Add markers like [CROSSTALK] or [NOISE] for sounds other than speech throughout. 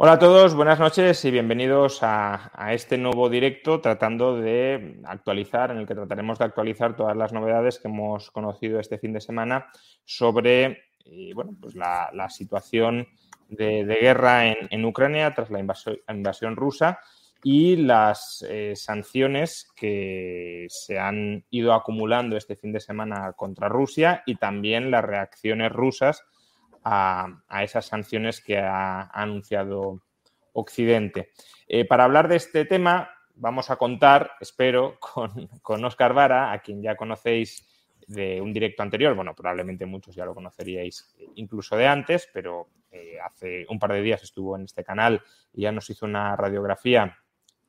Hola a todos, buenas noches y bienvenidos a, este nuevo directo tratando de actualizar, en el que trataremos de actualizar todas las novedades que hemos conocido este fin de semana sobre eh, bueno, pues la, situación de, guerra en, Ucrania tras la invasión, invasión rusa y las eh, sanciones que se han ido acumulando este fin de semana contra Rusia y también las reacciones rusas a, esas sanciones que ha, anunciado Occidente. Eh, para hablar de este tema vamos a contar, espero, [LAUGHS] con, con Oscar Vara, a quien ya conocéis de un directo anterior. Bueno, probablemente muchos ya lo conoceríais incluso de antes, pero eh, hace un par de días estuvo en este canal y ya nos hizo una radiografía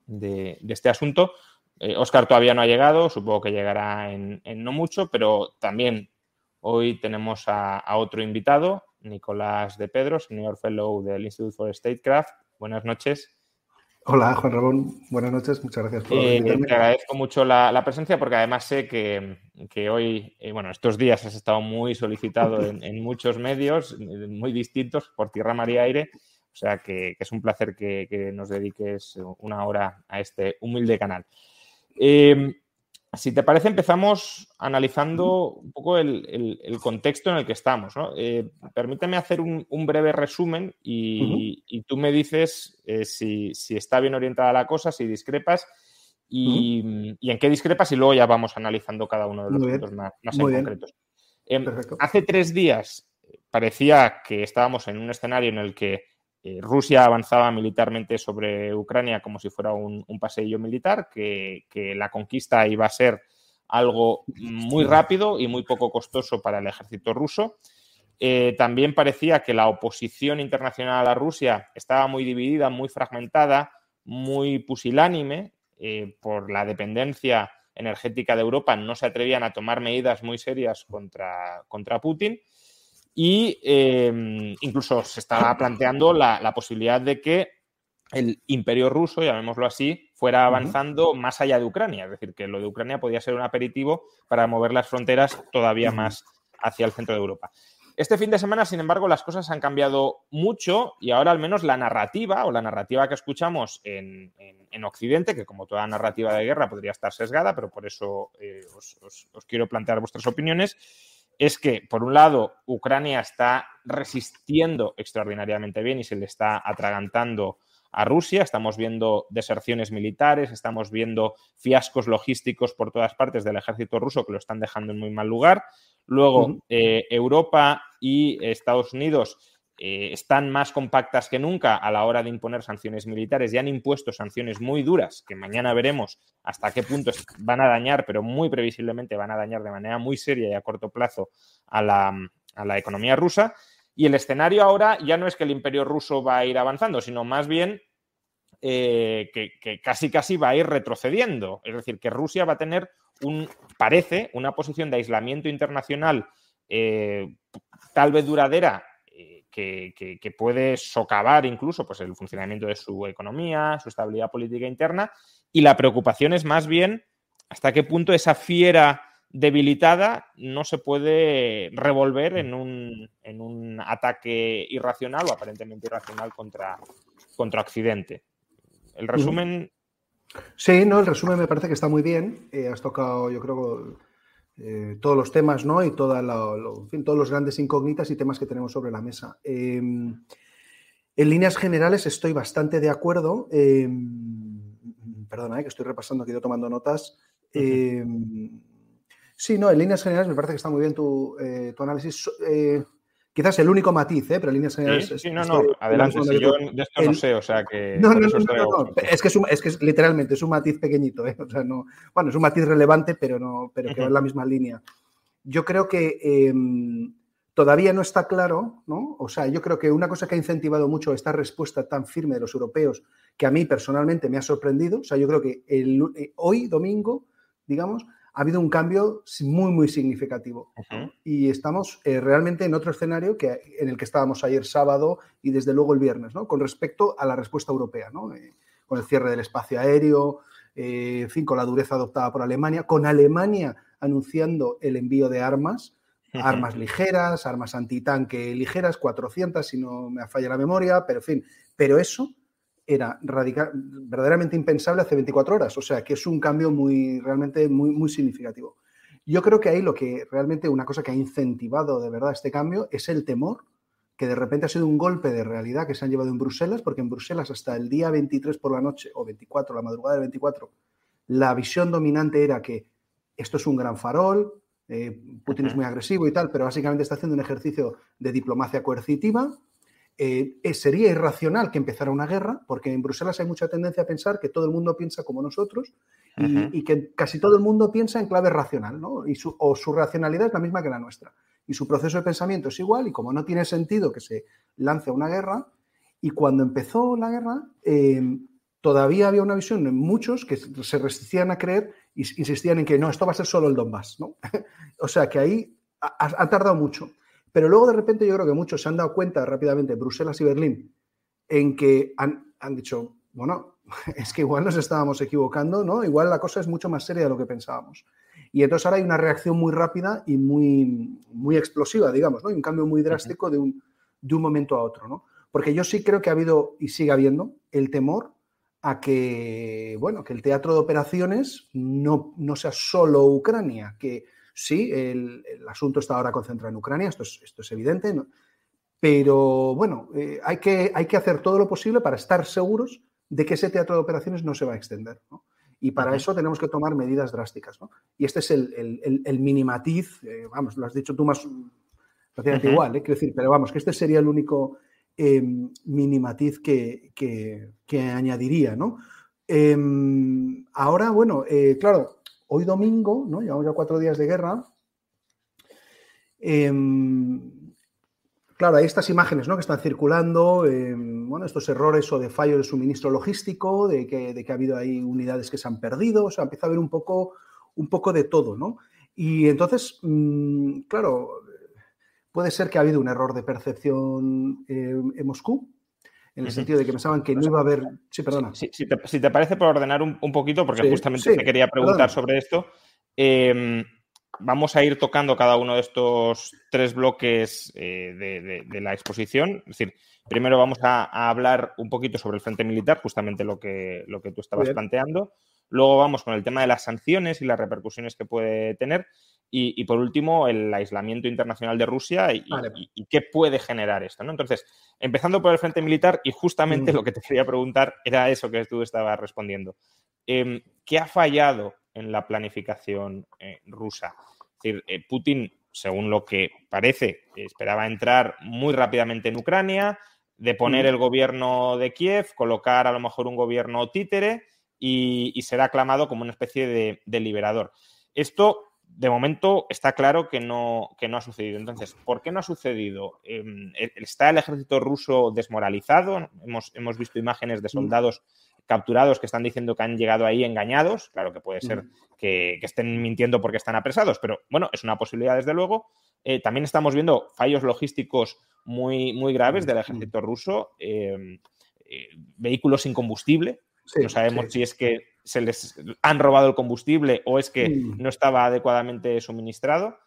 de, este asunto. Eh, Oscar todavía no ha llegado, supongo que llegará en, no mucho, pero también hoy tenemos a, otro invitado, Nicolás de Pedro, Senior Fellow del Institute for Statecraft. Buenas noches. Hola, Juan Ramón. Buenas noches. Muchas gracias por eh, Te agradezco mucho la, la, presencia porque además sé que, que hoy, eh, bueno, estos días has estado muy solicitado en, en, muchos medios muy distintos por tierra, mar y aire. O sea que, que es un placer que, que, nos dediques una hora a este humilde canal. Eh, si te parece, empezamos analizando un poco el, el, el contexto en el que estamos. ¿no? Eh, permíteme hacer un, un, breve resumen y, uh -huh. y tú me dices eh, si, si, está bien orientada la cosa, si discrepas y, uh -huh. y, en qué discrepas y luego ya vamos analizando cada uno de los Muy puntos bien. más, más en concretos. Eh, hace tres días parecía que estábamos en un escenario en el que eh, Rusia avanzaba militarmente sobre Ucrania como si fuera un, un paseillo militar, que, que, la conquista iba a ser algo muy rápido y muy poco costoso para el ejército ruso. Eh, también parecía que la oposición internacional a Rusia estaba muy dividida, muy fragmentada, muy pusilánime eh, por la dependencia energética de Europa. No se atrevían a tomar medidas muy serias contra, contra Putin y eh, incluso se estaba planteando la, la, posibilidad de que el imperio ruso, llamémoslo así, fuera avanzando uh -huh. más allá de Ucrania, es decir, que lo de Ucrania podía ser un aperitivo para mover las fronteras todavía uh -huh. más hacia el centro de Europa. Este fin de semana, sin embargo, las cosas han cambiado mucho y ahora al menos la narrativa o la narrativa que escuchamos en, en, en Occidente, que como toda narrativa de guerra podría estar sesgada, pero por eso eh, os, os, os quiero plantear vuestras opiniones, es que, por un lado, Ucrania está resistiendo extraordinariamente bien y se le está atragantando a Rusia. Estamos viendo deserciones militares, estamos viendo fiascos logísticos por todas partes del ejército ruso que lo están dejando en muy mal lugar. Luego, uh -huh. eh, Europa y Estados Unidos eh, están más compactas que nunca a la hora de imponer sanciones militares y han impuesto sanciones muy duras que mañana veremos hasta qué punto van a dañar, pero muy previsiblemente van a dañar de manera muy seria y a corto plazo a la, a la economía rusa. Y el escenario ahora ya no es que el imperio ruso va a ir avanzando, sino más bien eh, que, casi casi va a ir retrocediendo. Es decir, que Rusia va a tener un, parece, una posición de aislamiento internacional eh, tal vez duradera que, que, que, puede socavar incluso pues, el funcionamiento de su economía, su estabilidad política interna, y la preocupación es más bien hasta qué punto esa fiera debilitada no se puede revolver en un, en un ataque irracional o aparentemente irracional contra, contra Occidente. El resumen... Sí, no, el resumen me parece que está muy bien. Eh, has tocado, yo creo, eh, todos los temas, ¿no? Y toda la, lo, en fin, todos los grandes incógnitas y temas que tenemos sobre la mesa. Eh, en líneas generales estoy bastante de acuerdo. Eh, perdona, eh, que estoy repasando, que ido tomando notas. Uh -huh. sí, no, en líneas generales me parece que está muy bien tu, eh, tu análisis. Quizás el único matiz, ¿eh? pero líneas generales. Sí, sí no, no, adelante. Si yo de esto el... no sé, o sea que. [LAUGHS] No, no, no, no, no, Es, que es, un, es que es, literalmente es un matiz pequeñito, ¿eh? O sea, no. Bueno, es un matiz relevante, pero, no, pero que va en la misma línea. Yo creo que eh, Todavía no está claro, ¿no? O sea, yo creo que una cosa que ha incentivado mucho esta respuesta tan firme de los europeos, que a mí personalmente me ha sorprendido, o sea, yo creo que el, eh, hoy, domingo, digamos, ha habido un cambio muy, muy significativo. Y estamos eh, realmente en otro escenario que, en el que estábamos ayer sábado y desde luego el viernes, ¿no? Con respecto a la respuesta europea, ¿no? Eh, con el cierre del espacio aéreo, eh, en fin, con la dureza adoptada por Alemania, con Alemania anunciando el envío de armas, armas ligeras, armas antitanque ligeras, 400 si no me falla la memoria, pero en fin, pero eso era radical, verdaderamente impensable hace 24 horas, o sea que es un cambio muy, realmente muy, muy significativo. Yo creo que ahí lo que realmente una cosa que ha incentivado de verdad este cambio es el temor que de repente ha sido un golpe de realidad que se han llevado en Bruselas, porque en Bruselas hasta el día 23 por la noche o 24, la madrugada del 24, la visión dominante era que esto es un gran farol, eh, Putin es muy agresivo y tal, pero básicamente está haciendo un ejercicio de diplomacia coercitiva. Eh, sería irracional que empezara una guerra, porque en Bruselas hay mucha tendencia a pensar que todo el mundo piensa como nosotros y, que casi todo el mundo piensa en clave racional, ¿no? Y o su racionalidad es la misma que la nuestra y su proceso de pensamiento es igual y como no tiene sentido que se lance una guerra, y cuando empezó la guerra, em, todavía había una visión en muchos que se resistían a creer y insistían en que no, esto va a ser solo el Donbass, ¿no? [LAUGHS] o sea que ahí ha, tardado mucho. Pero luego de repente yo creo que muchos se han dado cuenta rápidamente, Bruselas y Berlín, en que han, han dicho, bueno, [LAUGHS] es que igual nos estábamos equivocando, ¿no? Igual la cosa es mucho más seria de lo que pensábamos. Y entonces ahora hay una reacción muy rápida y muy, muy explosiva, digamos, ¿no? Y un cambio muy drástico de un, de un momento a otro, ¿no? Porque yo sí creo que ha habido y sigue habiendo el temor a que, bueno, que el teatro de operaciones no, no sea solo Ucrania, que sí, el, asunto está ahora concentrado en Ucrania, esto es, esto es evidente, pero bueno, eh, hay, que, hay que hacer todo lo posible para estar seguros de que ese teatro de operaciones no se va a extender. ¿no? Y para eso tenemos que tomar medidas drásticas. ¿no? Y este es el, el, minimatiz, eh, vamos, lo has dicho tú más prácticamente igual, ¿eh? quiero decir, pero vamos, que este sería el único em, minimatiz que, que, añadiría. ¿no? Em, ahora, bueno, eh, claro, hoy domingo, ¿no? llevamos ya cuatro días de guerra. Em, Claro, hay estas imágenes ¿no? que están circulando, eh, bueno, estos errores o de fallo de suministro logístico, de que, de que, ha habido ahí unidades que se han perdido, o sea, empieza a haber un poco, un poco de todo, ¿no? Y entonces, mm, claro, puede ser que ha habido un error de percepción eh, en Moscú, en el sentido de que pensaban que no iba a haber... Sí, perdona. si, te, parece, por ordenar un, poquito, porque justamente te quería preguntar sobre esto. Eh, vamos a ir tocando cada uno de estos tres bloques eh, de, la exposición. Es decir, primero vamos a, hablar un poquito sobre el frente militar, justamente lo que, lo que tú estabas planteando. Luego vamos con el tema de las sanciones y las repercusiones que puede tener. Y, por último, el aislamiento internacional de Rusia y, qué puede generar esto. ¿no? Entonces, empezando por el frente militar, y justamente mm. lo que te quería preguntar era eso que tú estabas respondiendo. Em, ¿Qué ha fallado en la planificación eh, rusa? Es decir, eh, Putin, según lo que parece, esperaba entrar muy rápidamente en Ucrania, de poner el gobierno de Kiev, colocar a lo mejor un gobierno títere y, ser aclamado como una especie de, liberador. Esto, de momento, está claro que no, que no ha sucedido. Entonces, ¿por qué no ha sucedido? Em, ¿Está el ejército ruso desmoralizado? Hemos, hemos visto imágenes de mm. soldados capturados que están diciendo que han llegado ahí engañados. Claro que puede ser que, estén mintiendo porque están apresados, pero bueno, es una posibilidad desde luego. Eh, también estamos viendo fallos logísticos muy, muy graves del ejército ruso, em, eh, vehículos sin combustible. No sabemos si es que se les han robado el combustible o es que no estaba adecuadamente suministrado.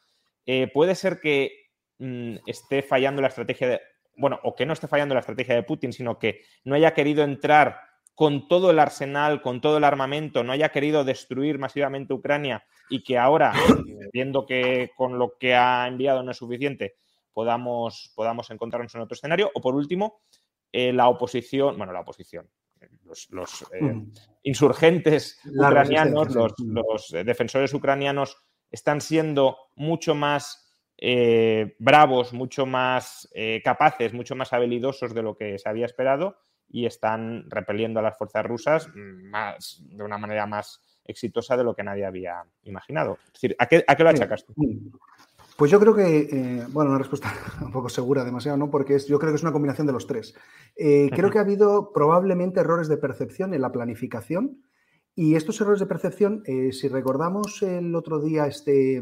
Eh, puede ser que mm, esté fallando la estrategia de, bueno, o que no esté fallando la estrategia de Putin, sino que no haya querido entrar con todo el arsenal, con todo el armamento, no haya querido destruir masivamente Ucrania y que ahora, [COUGHS] viendo que con lo que ha enviado no es suficiente, podamos, podamos encontrarnos en otro escenario. O por último, eh, la oposición, bueno, la oposición, los, eh, mm. insurgentes ucranianos, los, eh, defensores ucranianos están siendo mucho más bravos, mucho más capaces, mucho más habilidosos de lo que se había esperado y están repeliendo a las fuerzas rusas más, de una manera más exitosa de lo que nadie había imaginado. Es decir, ¿a qué, a qué lo achacas tú? Pues yo creo que, eh, bueno, una respuesta [LAUGHS] un poco segura, demasiado, ¿no? Porque es, yo creo que es una combinación de los tres. Eh, creo que ha habido probablemente errores de percepción en la planificación y estos errores de percepción, eh, si recordamos el otro día este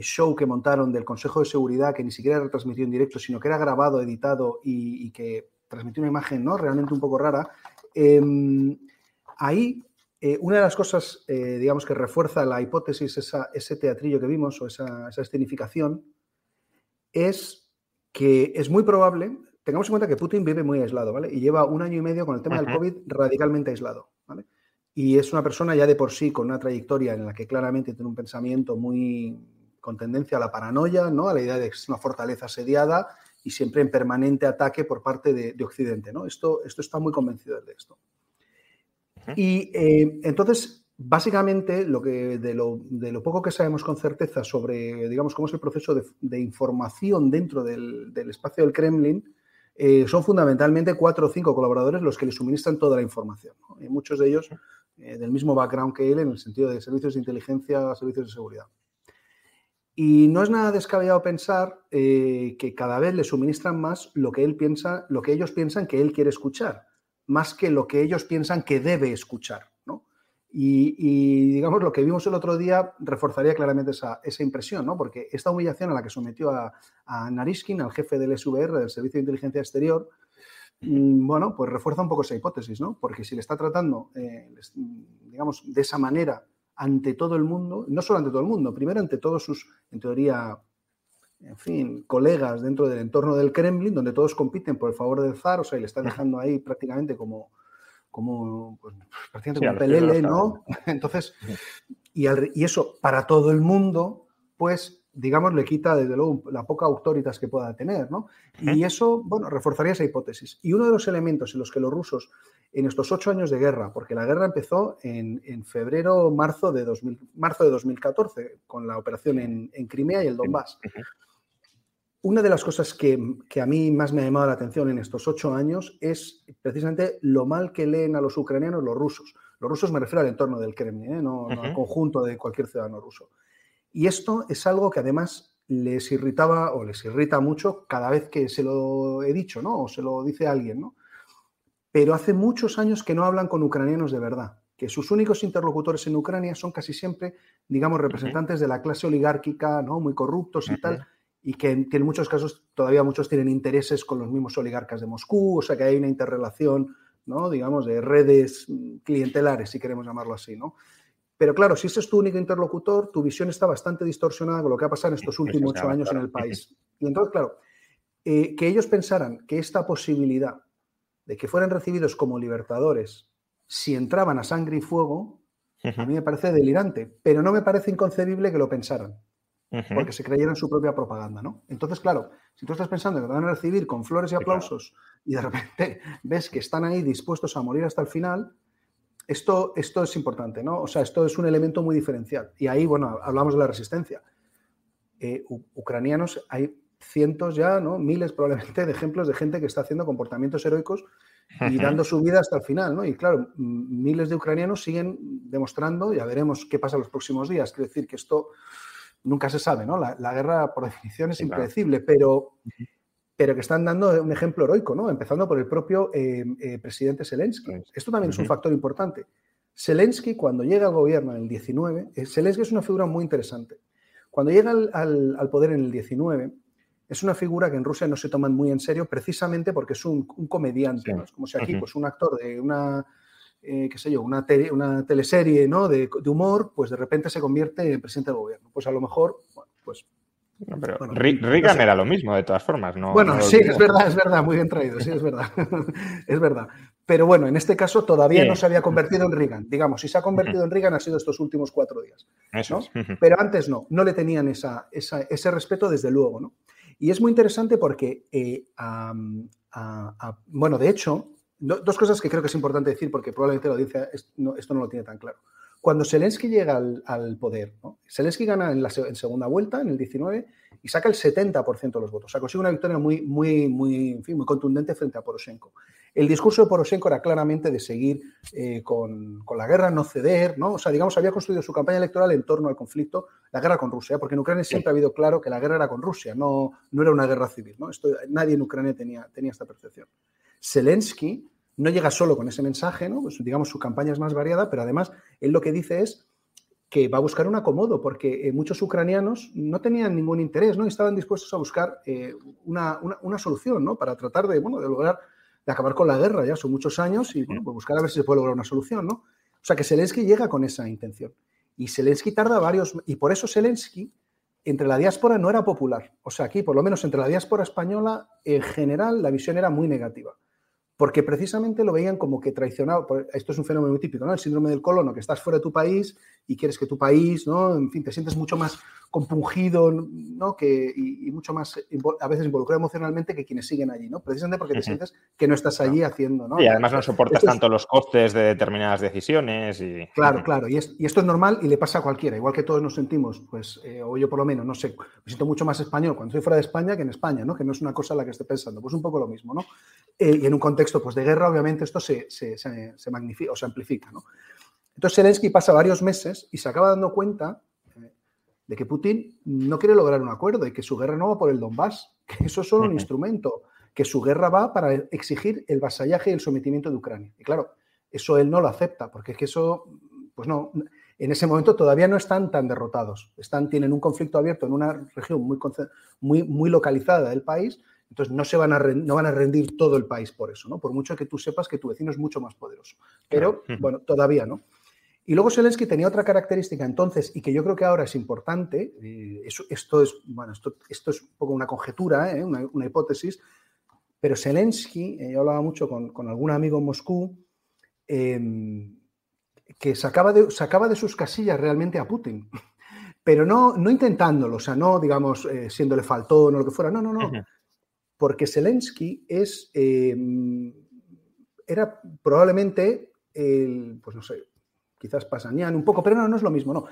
show que montaron del Consejo de Seguridad, que ni siquiera era retransmitido en directo, sino que era grabado, editado y, y que transmitió una imagen, ¿no? Realmente un poco rara. Em, ahí eh, una de las cosas, eh, digamos, que refuerza la hipótesis, ese teatrillo que vimos o esa, escenificación, es que es muy probable, tengamos en cuenta que Putin vive muy aislado, ¿vale? Y lleva un año y medio con el tema del COVID radicalmente aislado, ¿vale? Y es una persona ya de por sí con una trayectoria en la que claramente tiene un pensamiento muy con tendencia a la paranoia, ¿no? A la idea de que es una fortaleza asediada y siempre en permanente ataque por parte de, Occidente, ¿no? Esto, esto está muy convencido de esto. Y eh, entonces, básicamente, lo que, de, lo, poco que sabemos con certeza sobre, digamos, cómo es el proceso de, información dentro del, espacio del Kremlin, eh, son fundamentalmente cuatro o cinco colaboradores los que le suministran toda la información. muchos de ellos eh, del mismo background que él en el sentido de servicios de inteligencia, servicios de seguridad. Y no es nada descabellado pensar que cada vez le suministran más lo que él piensa, lo que ellos piensan que él quiere escuchar más que lo que ellos piensan que debe escuchar. ¿no? Y, digamos, lo que vimos el otro día reforzaría claramente esa, impresión, ¿no? porque esta humillación a la que sometió a, a al jefe del SVR, del Servicio de Inteligencia Exterior, mm, bueno, pues refuerza un poco esa hipótesis, ¿no? Porque si le está tratando, eh, digamos, de esa manera ante todo el mundo, no solo ante todo el mundo, primero ante todos sus, en teoría, en fin, colegas dentro del entorno del Kremlin, donde todos compiten por el favor del zar, o sea, y le está dejando ahí prácticamente como, como pues, prácticamente como pelele, ¿no? [LAUGHS] Entonces, y, y, eso para todo el mundo, pues, digamos, le quita desde luego la poca autoridad que pueda tener, ¿no? Y eso, bueno, reforzaría esa hipótesis. Y uno de los elementos en los que los rusos, en estos ocho años de guerra, porque la guerra empezó en, febrero, marzo de, 2000, marzo de 2014, con la operación en, en Crimea y el Donbass una de las cosas que, a mí más me ha llamado la atención en estos ocho años es precisamente lo mal que leen a los ucranianos los rusos. Los rusos me refiero al entorno del Kremlin, ¿eh? no, al conjunto de cualquier ciudadano ruso. Y esto es algo que además les irritaba o les irrita mucho cada vez que se lo he dicho, ¿no? O se lo dice alguien, ¿no? Pero hace muchos años que no hablan con ucranianos de verdad, que sus únicos interlocutores en Ucrania son casi siempre, digamos, representantes de la clase oligárquica, ¿no? Muy corruptos y tal y que en, muchos casos todavía muchos tienen intereses con los mismos oligarcas de Moscú, o sea que hay una interrelación, ¿no? digamos, de redes clientelares, si queremos llamarlo así. ¿no? Pero claro, si ese es tu único interlocutor, tu visión está bastante distorsionada con lo que ha pasado en estos últimos ocho años en el país. Y entonces, claro, eh, que ellos pensaran que esta posibilidad de que fueran recibidos como libertadores si entraban a sangre y fuego, a mí me parece delirante, pero no me parece inconcebible que lo pensaran porque se creyeron su propia propaganda, ¿no? Entonces, claro, si tú estás pensando que te van a recibir con flores y aplausos y de repente [LAUGHS] ves que están ahí dispuestos a morir hasta el final, esto, esto es importante, ¿no? O sea, esto es un elemento muy diferencial. Y ahí, bueno, hablamos de la resistencia. Eh, ucranianos, hay cientos ya, ¿no? Miles probablemente de ejemplos de gente que está haciendo comportamientos heroicos y dando su vida hasta el final, ¿no? Y claro, miles de ucranianos siguen demostrando, ya veremos qué pasa los próximos días. Quiero decir que esto nunca se sabe, ¿no? La, guerra, por definición, es impredecible, pero, pero que están dando un ejemplo heroico, ¿no? Empezando por el propio eh, eh, presidente Zelensky. Esto también es un factor importante. Zelensky, cuando llega al gobierno en el 19, eh, Zelensky es una figura muy interesante. Cuando llega al, poder en el 19, es una figura que en Rusia no se toman muy en serio precisamente porque es un, comediante, ¿no? Es como si aquí, pues un actor de una eh, qué sé yo, una, una teleserie ¿no? de, humor, pues de repente se convierte en presidente del gobierno. Pues a lo mejor, bueno, pues... pero Reagan era lo mismo, de todas formas, ¿no? Bueno, sí, es verdad, es verdad, muy bien traído, sí, es verdad, [LAUGHS] es verdad. Pero bueno, en este caso todavía no se había convertido en Reagan. Digamos, si se ha convertido en Reagan ha sido estos últimos cuatro días. ¿no? Pero antes no, no le tenían esa, ese respeto desde luego, ¿no? Y es muy interesante porque, eh, bueno, de hecho, dos cosas que creo que es importante decir porque probablemente la audiencia esto no lo tiene tan claro. Cuando Zelensky llega al, poder, Zelensky gana en la segunda vuelta, en el 19, y saca el 70% de los votos. O sea, consigue una victoria muy, muy, muy, muy contundente frente a Poroshenko. El discurso de Poroshenko era claramente de seguir eh, con, la guerra, no ceder, ¿no? O sea, digamos, había construido su campaña electoral en torno al conflicto, la guerra con Rusia, porque en Ucrania siempre ha habido claro que la guerra era con Rusia, no, no era una guerra civil, ¿no? Esto, nadie en Ucrania tenía, tenía esta percepción. Zelensky no llega solo con ese mensaje, ¿no? Pues, digamos, su campaña es más variada, pero además él lo que dice es que va a buscar un acomodo, porque eh, muchos ucranianos no tenían ningún interés, ¿no? estaban dispuestos a buscar eh, una, solución, ¿no? Para tratar de, bueno, de lograr, de acabar con la guerra, ya son muchos años, y bueno, pues buscar a ver si se puede lograr una solución, ¿no? O sea, que Zelensky llega con esa intención. Y Zelensky tarda varios, y por eso Zelensky, entre la diáspora no era popular. O sea, aquí, por lo menos entre la diáspora española, en general, la visión era muy negativa porque precisamente lo veían como que traicionado. Esto es un fenómeno muy típico, ¿no? El síndrome del colono, que estás fuera de tu país y quieres que tu país, ¿no? En fin, te sientes mucho más compungido, ¿no? Que, y, mucho más, a veces involucrado emocionalmente que quienes siguen allí, ¿no? Precisamente porque te sientes que no estás allí haciendo, ¿no? Y además no soportas tanto los costes de determinadas decisiones y... Claro, claro, y, esto es normal y le pasa a cualquiera, igual que todos nos sentimos, pues, eh, o yo por lo menos, no sé, me siento mucho más español cuando estoy fuera de España que en España, ¿no? Que no es una cosa en la que esté pensando, pues un poco lo mismo, ¿no? Eh, y en un contexto, pues, de guerra, obviamente esto se, se, se magnifica o se amplifica, ¿no? Entonces Zelensky pasa varios meses y se acaba dando cuenta de que Putin no quiere lograr un acuerdo y que su guerra no va por el Donbass, que eso es solo un instrumento, que su guerra va para exigir el vasallaje y el sometimiento de Ucrania. Y claro, eso él no lo acepta, porque es que eso, pues no, en ese momento todavía no están tan derrotados, están, tienen un conflicto abierto en una región muy, muy, muy localizada del país, entonces no, se van a, no van a rendir todo el país por eso, ¿no? por mucho que tú sepas que tu vecino es mucho más poderoso. Pero, bueno, todavía no. Y luego Zelensky tenía otra característica entonces, y que yo creo que ahora es importante, eh, esto, es, bueno, esto, esto, es un poco una conjetura, ¿eh? una, hipótesis, pero Zelensky, eh, yo hablaba mucho con, algún amigo en Moscú, em, que sacaba de, sacaba de sus casillas realmente a Putin, [LAUGHS] pero no, no intentándolo, o sea, no, digamos, siéndole faltón o lo que fuera, no, no, no, porque Zelensky es, em, era probablemente el, pues no sé, quizás Pasanian un poco, pero no, no es lo mismo, no.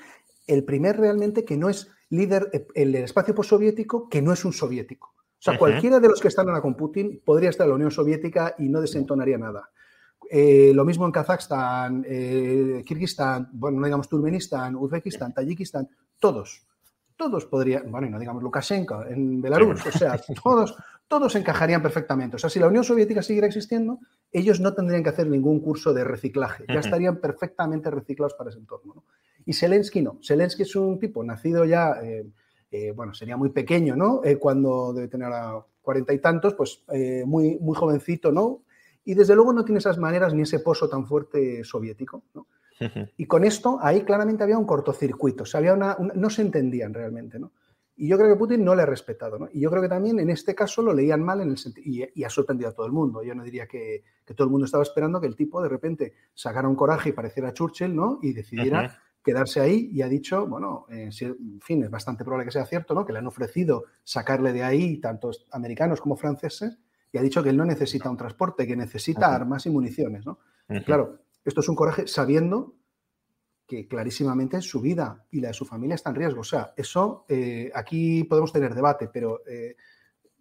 El primer realmente que no es líder en el espacio postsoviético, que no es un soviético. O sea, cualquiera de los que están ahora con Putin podría estar en la Unión Soviética y no desentonaría nada. Eh, lo mismo en Kazajstán, eh, Kirguistán, bueno, no digamos Turkmenistán, Uzbekistán, Tayikistán, todos, todos podrían, bueno, y no digamos Lukashenko en Belarus, o sea, todos, todos encajarían perfectamente. O sea, si la Unión Soviética siguiera existiendo, ellos no tendrían que hacer ningún curso de reciclaje, ya estarían perfectamente reciclados para ese entorno. Y Zelensky no. Zelensky es un tipo nacido ya, eh, eh, bueno, sería muy pequeño, ¿no? Eh, cuando debe tener a cuarenta y tantos, pues muy, muy jovencito, ¿no? Y desde luego no tiene esas maneras ni ese pozo tan fuerte soviético, ¿no? Y con esto, ahí claramente había un cortocircuito, o sea, había una, no se entendían realmente, ¿no? Y yo creo que Putin no le ha respetado, ¿no? Y yo creo que también en este caso lo leían mal en el sentido, y, ha sorprendido a todo el mundo. Yo no diría que, todo el mundo estaba esperando que el tipo de repente sacara un coraje y pareciera Churchill, ¿no? Y decidiera quedarse ahí y ha dicho, bueno, eh, en fin, es bastante probable que sea cierto, ¿no? Que le han ofrecido sacarle de ahí tantos americanos como franceses y ha dicho que él no necesita un transporte, que necesita armas y municiones, ¿no? Claro, esto es un coraje sabiendo que clarísimamente su vida y la de su familia está en riesgo. O sea, eso aquí aquí podemos tener debate, pero eh,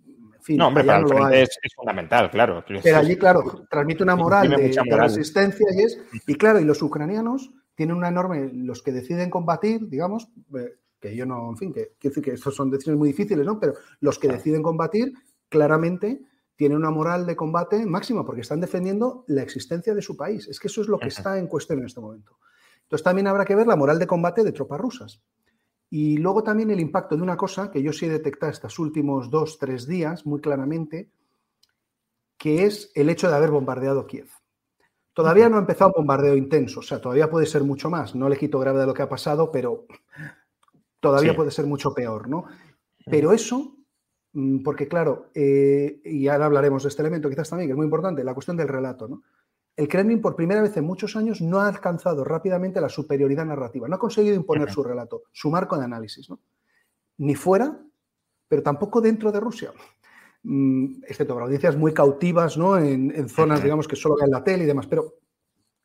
en fin. No, hombre, para el frente es, fundamental, claro. Pero allí, claro, transmite una moral de, resistencia y es. Y claro, y los ucranianos tienen una enorme. Los que deciden combatir, digamos, eh, que yo no, en fin, que quiero decir que estos son decisiones muy difíciles, ¿no? Pero los que deciden combatir, claramente tienen una moral de combate máxima porque están defendiendo la existencia de su país. Es que eso es lo que está en cuestión en este momento. Entonces también habrá que ver la moral de combate de tropas rusas. Y luego también el impacto de una cosa que yo sí he detectado estos últimos dos, tres días muy claramente, que es el hecho de haber bombardeado Kiev. Todavía no ha empezado un bombardeo intenso, o sea, todavía puede ser mucho más. No le quito gravedad a lo que ha pasado, pero todavía puede ser mucho peor, ¿no? Pero eso, mm, porque claro, eh, y ahora hablaremos de este elemento quizás también, que es muy importante, la cuestión del relato, ¿no? El Kremlin por primera vez en muchos años no ha alcanzado rápidamente la superioridad narrativa, no ha conseguido imponer su relato, su marco de análisis, ¿no? ni fuera, pero tampoco dentro de Rusia. mm, excepto para audiencias muy cautivas, ¿no? En, zonas, digamos, que solo ven la tele y demás, pero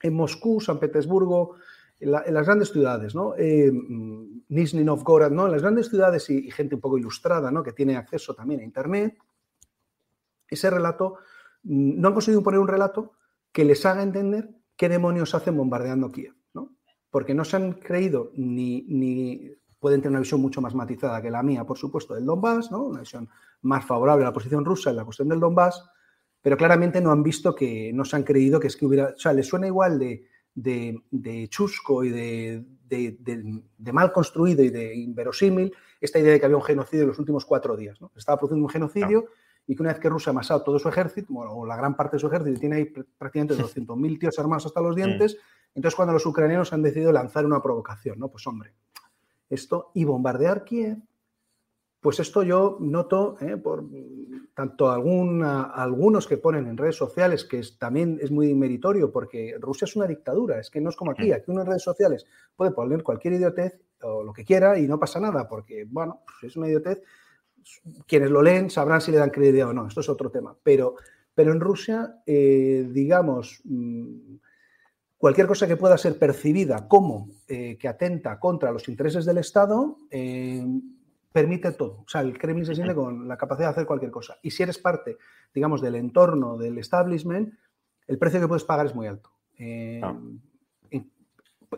en Moscú, San Petersburgo, en, las grandes ciudades, ¿no? Eh, mm, Nizhny Novgorod, ¿no? En las grandes ciudades y, gente un poco ilustrada, ¿no? Que tiene acceso también a Internet, ese relato, mm, no han conseguido poner un relato que les haga entender qué demonios hacen bombardeando Kiev, ¿no? Porque no se han creído ni, ni pueden tener una visión mucho más matizada que la mía, por supuesto, del Donbass, ¿no? Una visión más favorable a la posición rusa en la cuestión del Donbass, pero claramente no han visto que, no se han creído que es que hubiera, o sea, les suena igual de, de, chusco y de, de, mal construido y de inverosímil esta idea de que había un genocidio en los últimos cuatro días. ¿no? Estaba produciendo un genocidio y que una vez que Rusia ha amasado todo su ejército, o la gran parte de su ejército, tiene ahí prácticamente 200.000 tíos armados hasta los dientes, entonces cuando los ucranianos han decidido lanzar una provocación, ¿no? Pues hombre, esto y bombardear Kiev pues esto yo noto ¿eh? por tanto algunos que ponen en redes sociales, que también es muy meritorio, porque Rusia es una dictadura, es que no es como aquí, aquí en redes sociales puede poner cualquier idiotez o lo que quiera y no pasa nada, porque, bueno, pues es una idiotez, quienes lo leen sabrán si le dan credibilidad o no, esto es otro tema, pero, pero en Rusia, eh, digamos, mm, cualquier cosa que pueda ser percibida como eh, que atenta contra los intereses del Estado, permite todo. O sea, el Kremlin se siente con la capacidad de hacer cualquier cosa. Y si eres parte, digamos, del entorno del establishment, el precio que puedes pagar es muy alto. Eh, ah.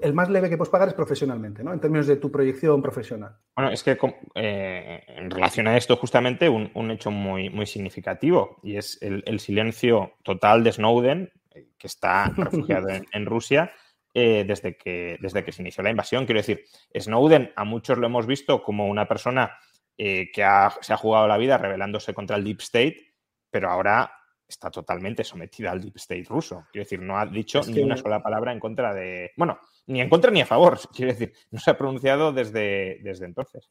El más leve que puedes pagar es profesionalmente, ¿no? En términos de tu proyección profesional. Bueno, es que eh, en relación a esto, justamente, un, hecho muy, muy significativo y es el, silencio total de Snowden, que está [LAUGHS] refugiado en Rusia, eh, desde, que, desde que se inició la invasión. Quiero decir, Snowden a muchos lo hemos visto como una persona eh, que se ha jugado la vida rebelándose contra el Deep State, pero ahora está totalmente sometida al Deep State ruso. Quiero decir, no ha dicho ni una sola palabra en contra de... Bueno, ni en contra ni a favor. [LAUGHS] Quiero decir, no se ha pronunciado desde, desde entonces.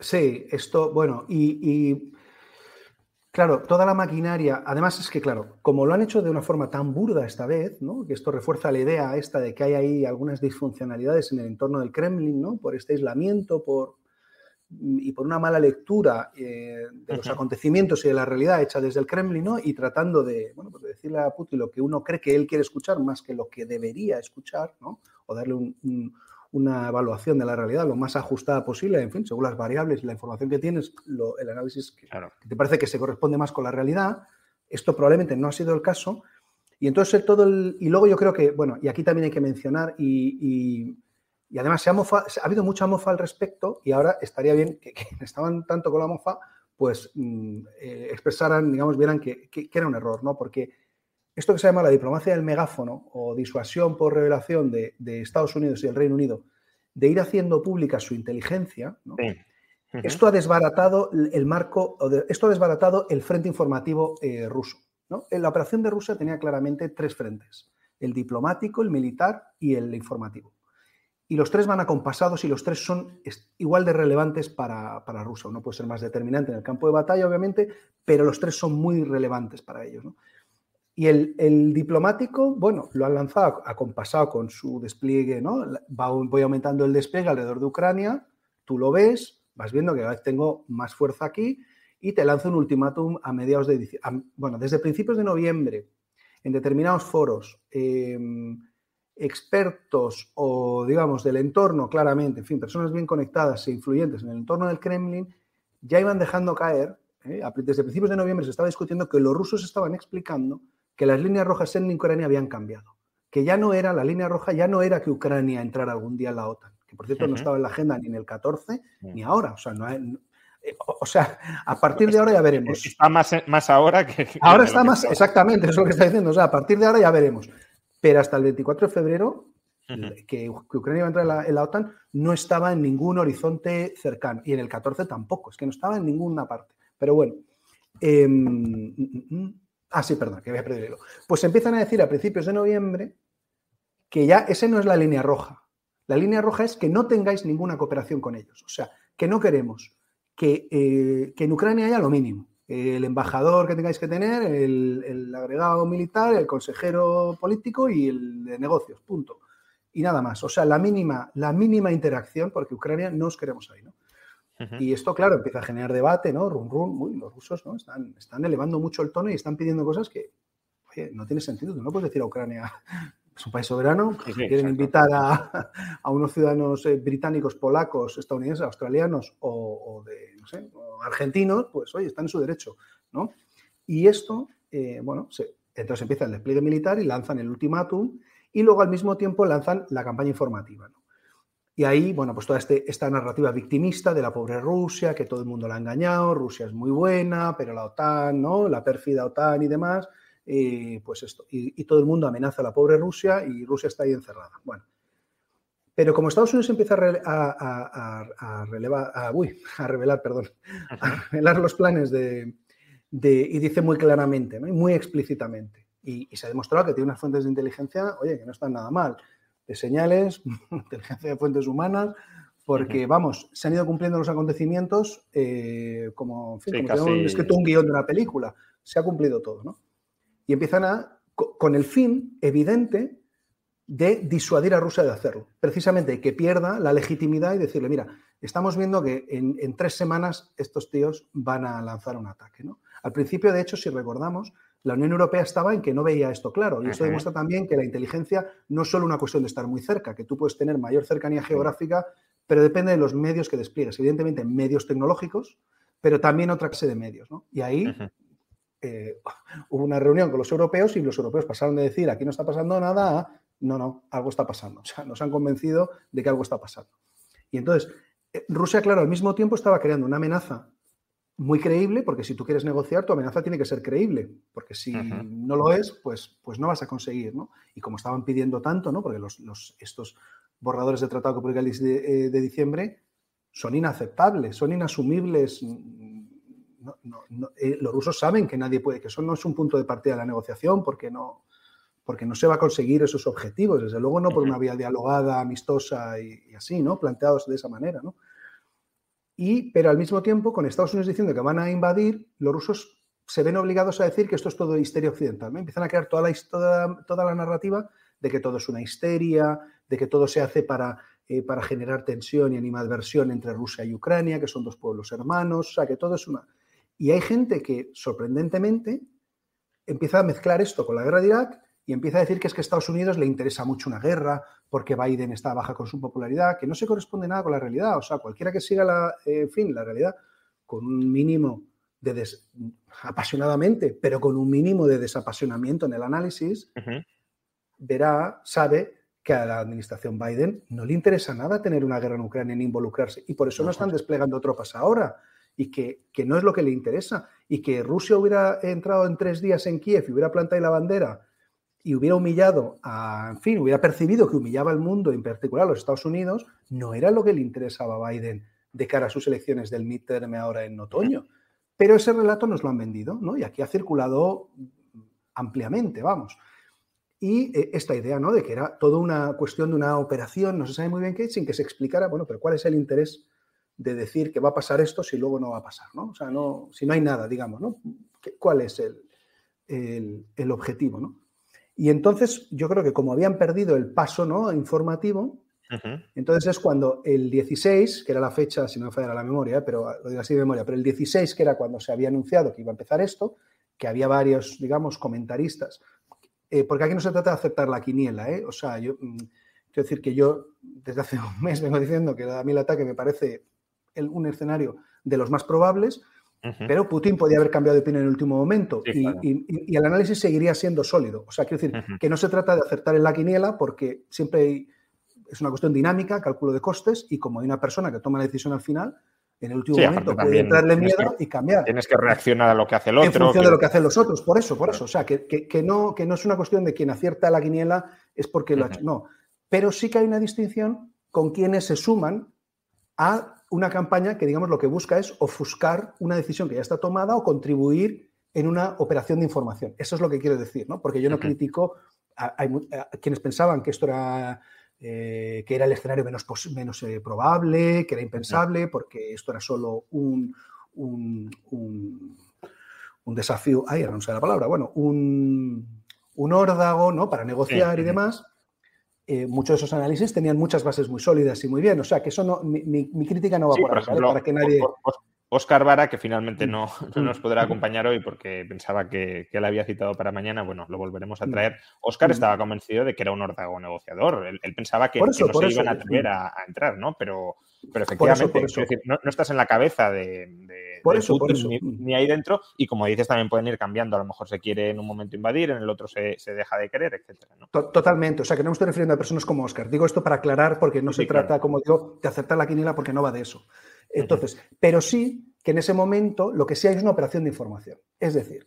Sí, esto, bueno, y Claro, toda la maquinaria, además es que, claro, como lo han hecho de una forma tan burda esta vez, ¿no? que esto refuerza la idea esta de que hay ahí algunas disfuncionalidades en el entorno del Kremlin, ¿no? por este aislamiento por, y por una mala lectura eh, de los acontecimientos y de la realidad hecha desde el Kremlin, ¿no? y tratando de, bueno, pues decirle a Putin lo que uno cree que él quiere escuchar más que lo que debería escuchar, ¿no? o darle un una evaluación de la realidad lo más ajustada posible, en fin, según las variables y la información que tienes, el análisis que, te parece que se corresponde más con la realidad. Esto probablemente no ha sido el caso. Y entonces todo el, y luego yo creo que, bueno, y aquí también hay que mencionar, y, además se ha, ha, habido mucha mofa al respecto, y ahora estaría bien que, [LAUGHS] estaban tanto con la mofa, pues mm, eh, expresaran, digamos, vieran que, que, era un error, ¿no? Porque esto que se llama la diplomacia del megáfono o disuasión por revelación de, Estados Unidos y el Reino Unido de ir haciendo pública su inteligencia, esto ha desbaratado el marco, esto ha desbaratado el frente informativo eh, ruso. En la operación de Rusia tenía claramente tres frentes, el diplomático, el militar y el informativo. Y los tres van acompasados y los tres son igual de relevantes para, para Rusia. Uno puede ser más determinante en el campo de batalla, obviamente, pero los tres son muy relevantes para ellos. Y el, diplomático, bueno, lo han lanzado, acompasado con su despliegue, ¿no? voy aumentando el despliegue alrededor de Ucrania, tú lo ves, vas viendo que cada vez tengo más fuerza aquí y te lanzo un ultimátum a mediados de diciembre, bueno, desde principios de noviembre, en determinados foros, em, expertos o, digamos, del entorno, claramente, en fin, personas bien conectadas e influyentes en el entorno del Kremlin, ya iban dejando caer, ¿eh? desde principios de noviembre se estaba discutiendo que los rusos estaban explicando que las líneas rojas en Ucrania habían cambiado, que ya no era, la línea roja ya no era que Ucrania entrara algún día en la OTAN, que por cierto no estaba en la agenda ni en el 14 ni ahora, o sea, no eh, o sea, a partir de ahora ya veremos. Está más, más ahora que... Ahora está más, exactamente, eso es lo que está diciendo, o sea, a partir de ahora ya veremos. Pero hasta el 24 de febrero, que, Ucrania iba a entrar en la, OTAN, no estaba en ningún horizonte cercano. Y en el 14 tampoco, es que no estaba en ninguna parte. Pero bueno, eh, Ah, sí, perdón, que había perdido Pues empiezan a decir a principios de noviembre que ya ese no es la línea roja. La línea roja es que no tengáis ninguna cooperación con ellos. O sea, que no queremos que, eh, en Ucrania haya lo mínimo. El embajador que tengáis que tener, el, agregado militar, el consejero político y el de negocios, punto. Y nada más. O sea, la mínima, la mínima interacción, porque Ucrania no os queremos ahí, ¿no? Y esto, claro, empieza a generar debate, ¿no? Rum, rum, uy, los rusos ¿no? están, están elevando mucho el tono y están pidiendo cosas que, oye, no tiene sentido. Tú no puedes decir a Ucrania, es un país soberano, quieren invitar a, [LAUGHS] a, unos ciudadanos eh, británicos, polacos, estadounidenses, australianos o, o de, no sé, o argentinos, pues oye, están en su derecho, ¿no? Y esto, eh, bueno, se, entonces empieza el despliegue militar y lanzan el ultimátum y luego al mismo tiempo lanzan la campaña informativa, ¿no? Y ahí, bueno, pues toda este, esta narrativa victimista de la pobre Rusia, que todo el mundo la ha engañado, Rusia es muy buena, pero la OTAN, ¿no? La pérfida OTAN y demás, eh, pues esto. Y, y, todo el mundo amenaza a la pobre Rusia y Rusia está ahí encerrada. Bueno. Pero como Estados Unidos empieza a, a, a, a relevar, uy, a revelar, perdón, a revelar los planes de, de, y dice muy claramente, ¿no? muy explícitamente, y, y, se ha demostrado que tiene unas fuentes de inteligencia, oye, que no están nada mal de señales, [LAUGHS] inteligencia de fuentes humanas, porque, vamos, se han ido cumpliendo los acontecimientos eh, como, en fin, sí, como casi... si escrito un guion de una película. Se ha cumplido todo, ¿no? Y empiezan a, con el fin evidente de disuadir a Rusia de hacerlo. Precisamente que pierda la legitimidad y decirle, mira, estamos viendo que en, en tres semanas estos tíos van a lanzar un ataque, ¿no? Al principio, de hecho, si recordamos, la Unión Europea estaba en que no veía esto claro. Y esto demuestra también que la inteligencia no es solo una cuestión de estar muy cerca, que tú puedes tener mayor cercanía geográfica, pero depende de los medios que despliegues. Evidentemente, medios tecnológicos, pero también otra clase de medios. ¿no? Y ahí. Eh, [LAUGHS] hubo una reunión con los europeos y los europeos pasaron de decir aquí no está pasando nada a no, no, algo está pasando. [LAUGHS] O sea, nos han convencido de que algo está pasando. Y entonces, eh, Rusia, claro, al mismo tiempo estaba creando una amenaza muy creíble, porque si tú quieres negociar, tu amenaza tiene que ser creíble, porque si uh -huh. no lo es, pues, pues no vas a conseguir, ¿no? Y como estaban pidiendo tanto, ¿no? Porque los, los, estos borradores de tratado que publica el de, eh, de, diciembre son inaceptables, son inasumibles. No, no, no, eh, los rusos saben que nadie puede, que eso no es un punto de partida de la negociación, porque no, porque no se va a conseguir esos objetivos, desde luego no por una vía dialogada, amistosa y, y así, ¿no? Planteados de esa manera, ¿no? Y, pero al mismo tiempo, con Estados Unidos diciendo que van a invadir, los rusos se ven obligados a decir que esto es todo histeria occidental. ¿no? Empiezan a crear toda la, toda, toda la narrativa de que todo es una histeria, de que todo se hace para, eh, para generar tensión y animadversión entre Rusia y Ucrania, que son dos pueblos hermanos, o sea, que todo es una... Y hay gente que, sorprendentemente, empieza a mezclar esto con la guerra de Irak y empieza a decir que es que a Estados Unidos le interesa mucho una guerra porque Biden está baja con su popularidad, que no se corresponde nada con la realidad. O sea, cualquiera que siga la, eh, en fin, la realidad con un mínimo de des... apasionadamente, pero con un mínimo de desapasionamiento en el análisis, uh -huh. verá, sabe que a la administración Biden no le interesa nada tener una guerra en Ucrania ni involucrarse y por eso no, no están desplegando tropas ahora y que, que, no es lo que le interesa y que Rusia hubiera entrado en tres días en Kiev y hubiera plantado la bandera y hubiera humillado, a, en fin, hubiera percibido que humillaba al mundo, en particular a los Estados Unidos, no era lo que le interesaba a Biden de cara a sus elecciones del midterm ahora en otoño. Pero ese relato nos lo han vendido, ¿no? Y aquí ha circulado ampliamente, vamos. Y eh, esta idea, ¿no? De que era toda una cuestión de una operación, no se sabe muy bien qué, sin que se explicara, bueno, pero ¿cuál es el interés de decir que va a pasar esto si luego no va a pasar, ¿no? O sea, no, si no hay nada, digamos, ¿no? ¿Cuál es el, el, el objetivo, ¿no? Y entonces yo creo que como habían perdido el paso ¿no? informativo, uh -huh. entonces es cuando el 16, que era la fecha, si no me falla la memoria, pero lo digo así de memoria, pero el 16, que era cuando se había anunciado que iba a empezar esto, que había varios, digamos, comentaristas, eh, porque aquí no se trata de aceptar la quiniela, ¿eh? o sea, yo mm, quiero decir que yo desde hace [LAUGHS] un mes vengo diciendo que a mí el ataque me parece el, un escenario de los más probables, Uh -huh. Pero Putin podía haber cambiado de opinión en el último momento sí, y, claro. y, y, el análisis seguiría siendo sólido. O sea, quiero decir uh -huh. que no se trata de acertar en la quiniela porque siempre hay, es una cuestión dinámica, cálculo de costes, y como hay una persona que toma la decisión al final, en el último sí, momento puede entrarle miedo que, y cambiar. Tienes que reaccionar a lo que hace el otro. En función que... de lo que hacen los otros, por eso, por eso. O sea, que, no, que no es una cuestión de quien acierta la quiniela es porque uh -huh. lo ha hecho. No. Pero sí que hay una distinción con quienes se suman a una campaña que, digamos, lo que busca es ofuscar una decisión que ya está tomada o contribuir en una operación de información. Eso es lo que quiero decir, ¿no? Porque yo no uh -huh. critico a, a, a, quienes pensaban que esto era, eh, que era el escenario menos, menos eh, probable, que era impensable, uh -huh. porque esto era solo un, un, un, un desafío, ay, no sé la palabra, bueno, un, un órdago, ¿no? Para negociar uh -huh. y demás. Eh, muchos de esos análisis tenían muchas bases muy sólidas y muy bien. O sea, que eso no, mi, crítica no va por, ahí, para que nadie... Oscar Vara, que finalmente no, nos podrá acompañar hoy porque pensaba que, que, había citado para mañana, bueno, lo volveremos a traer. Oscar estaba convencido de que era un órdago negociador. Él, pensaba que, no se iban a atrever a, entrar, ¿no? Pero, pero efectivamente, no, estás en la cabeza de, por eso, Ni, ahí dentro. Y como dices, también pueden ir cambiando. A lo mejor se quiere en un momento invadir, en el otro se, deja de querer, etcétera. Totalmente. O sea, que no me estoy refiriendo a personas como Oscar. Digo esto para aclarar porque no se trata, como digo, de acertar la quiniela porque no va de eso. Entonces, pero sí que en ese momento lo que sea es una operación de información. Es decir,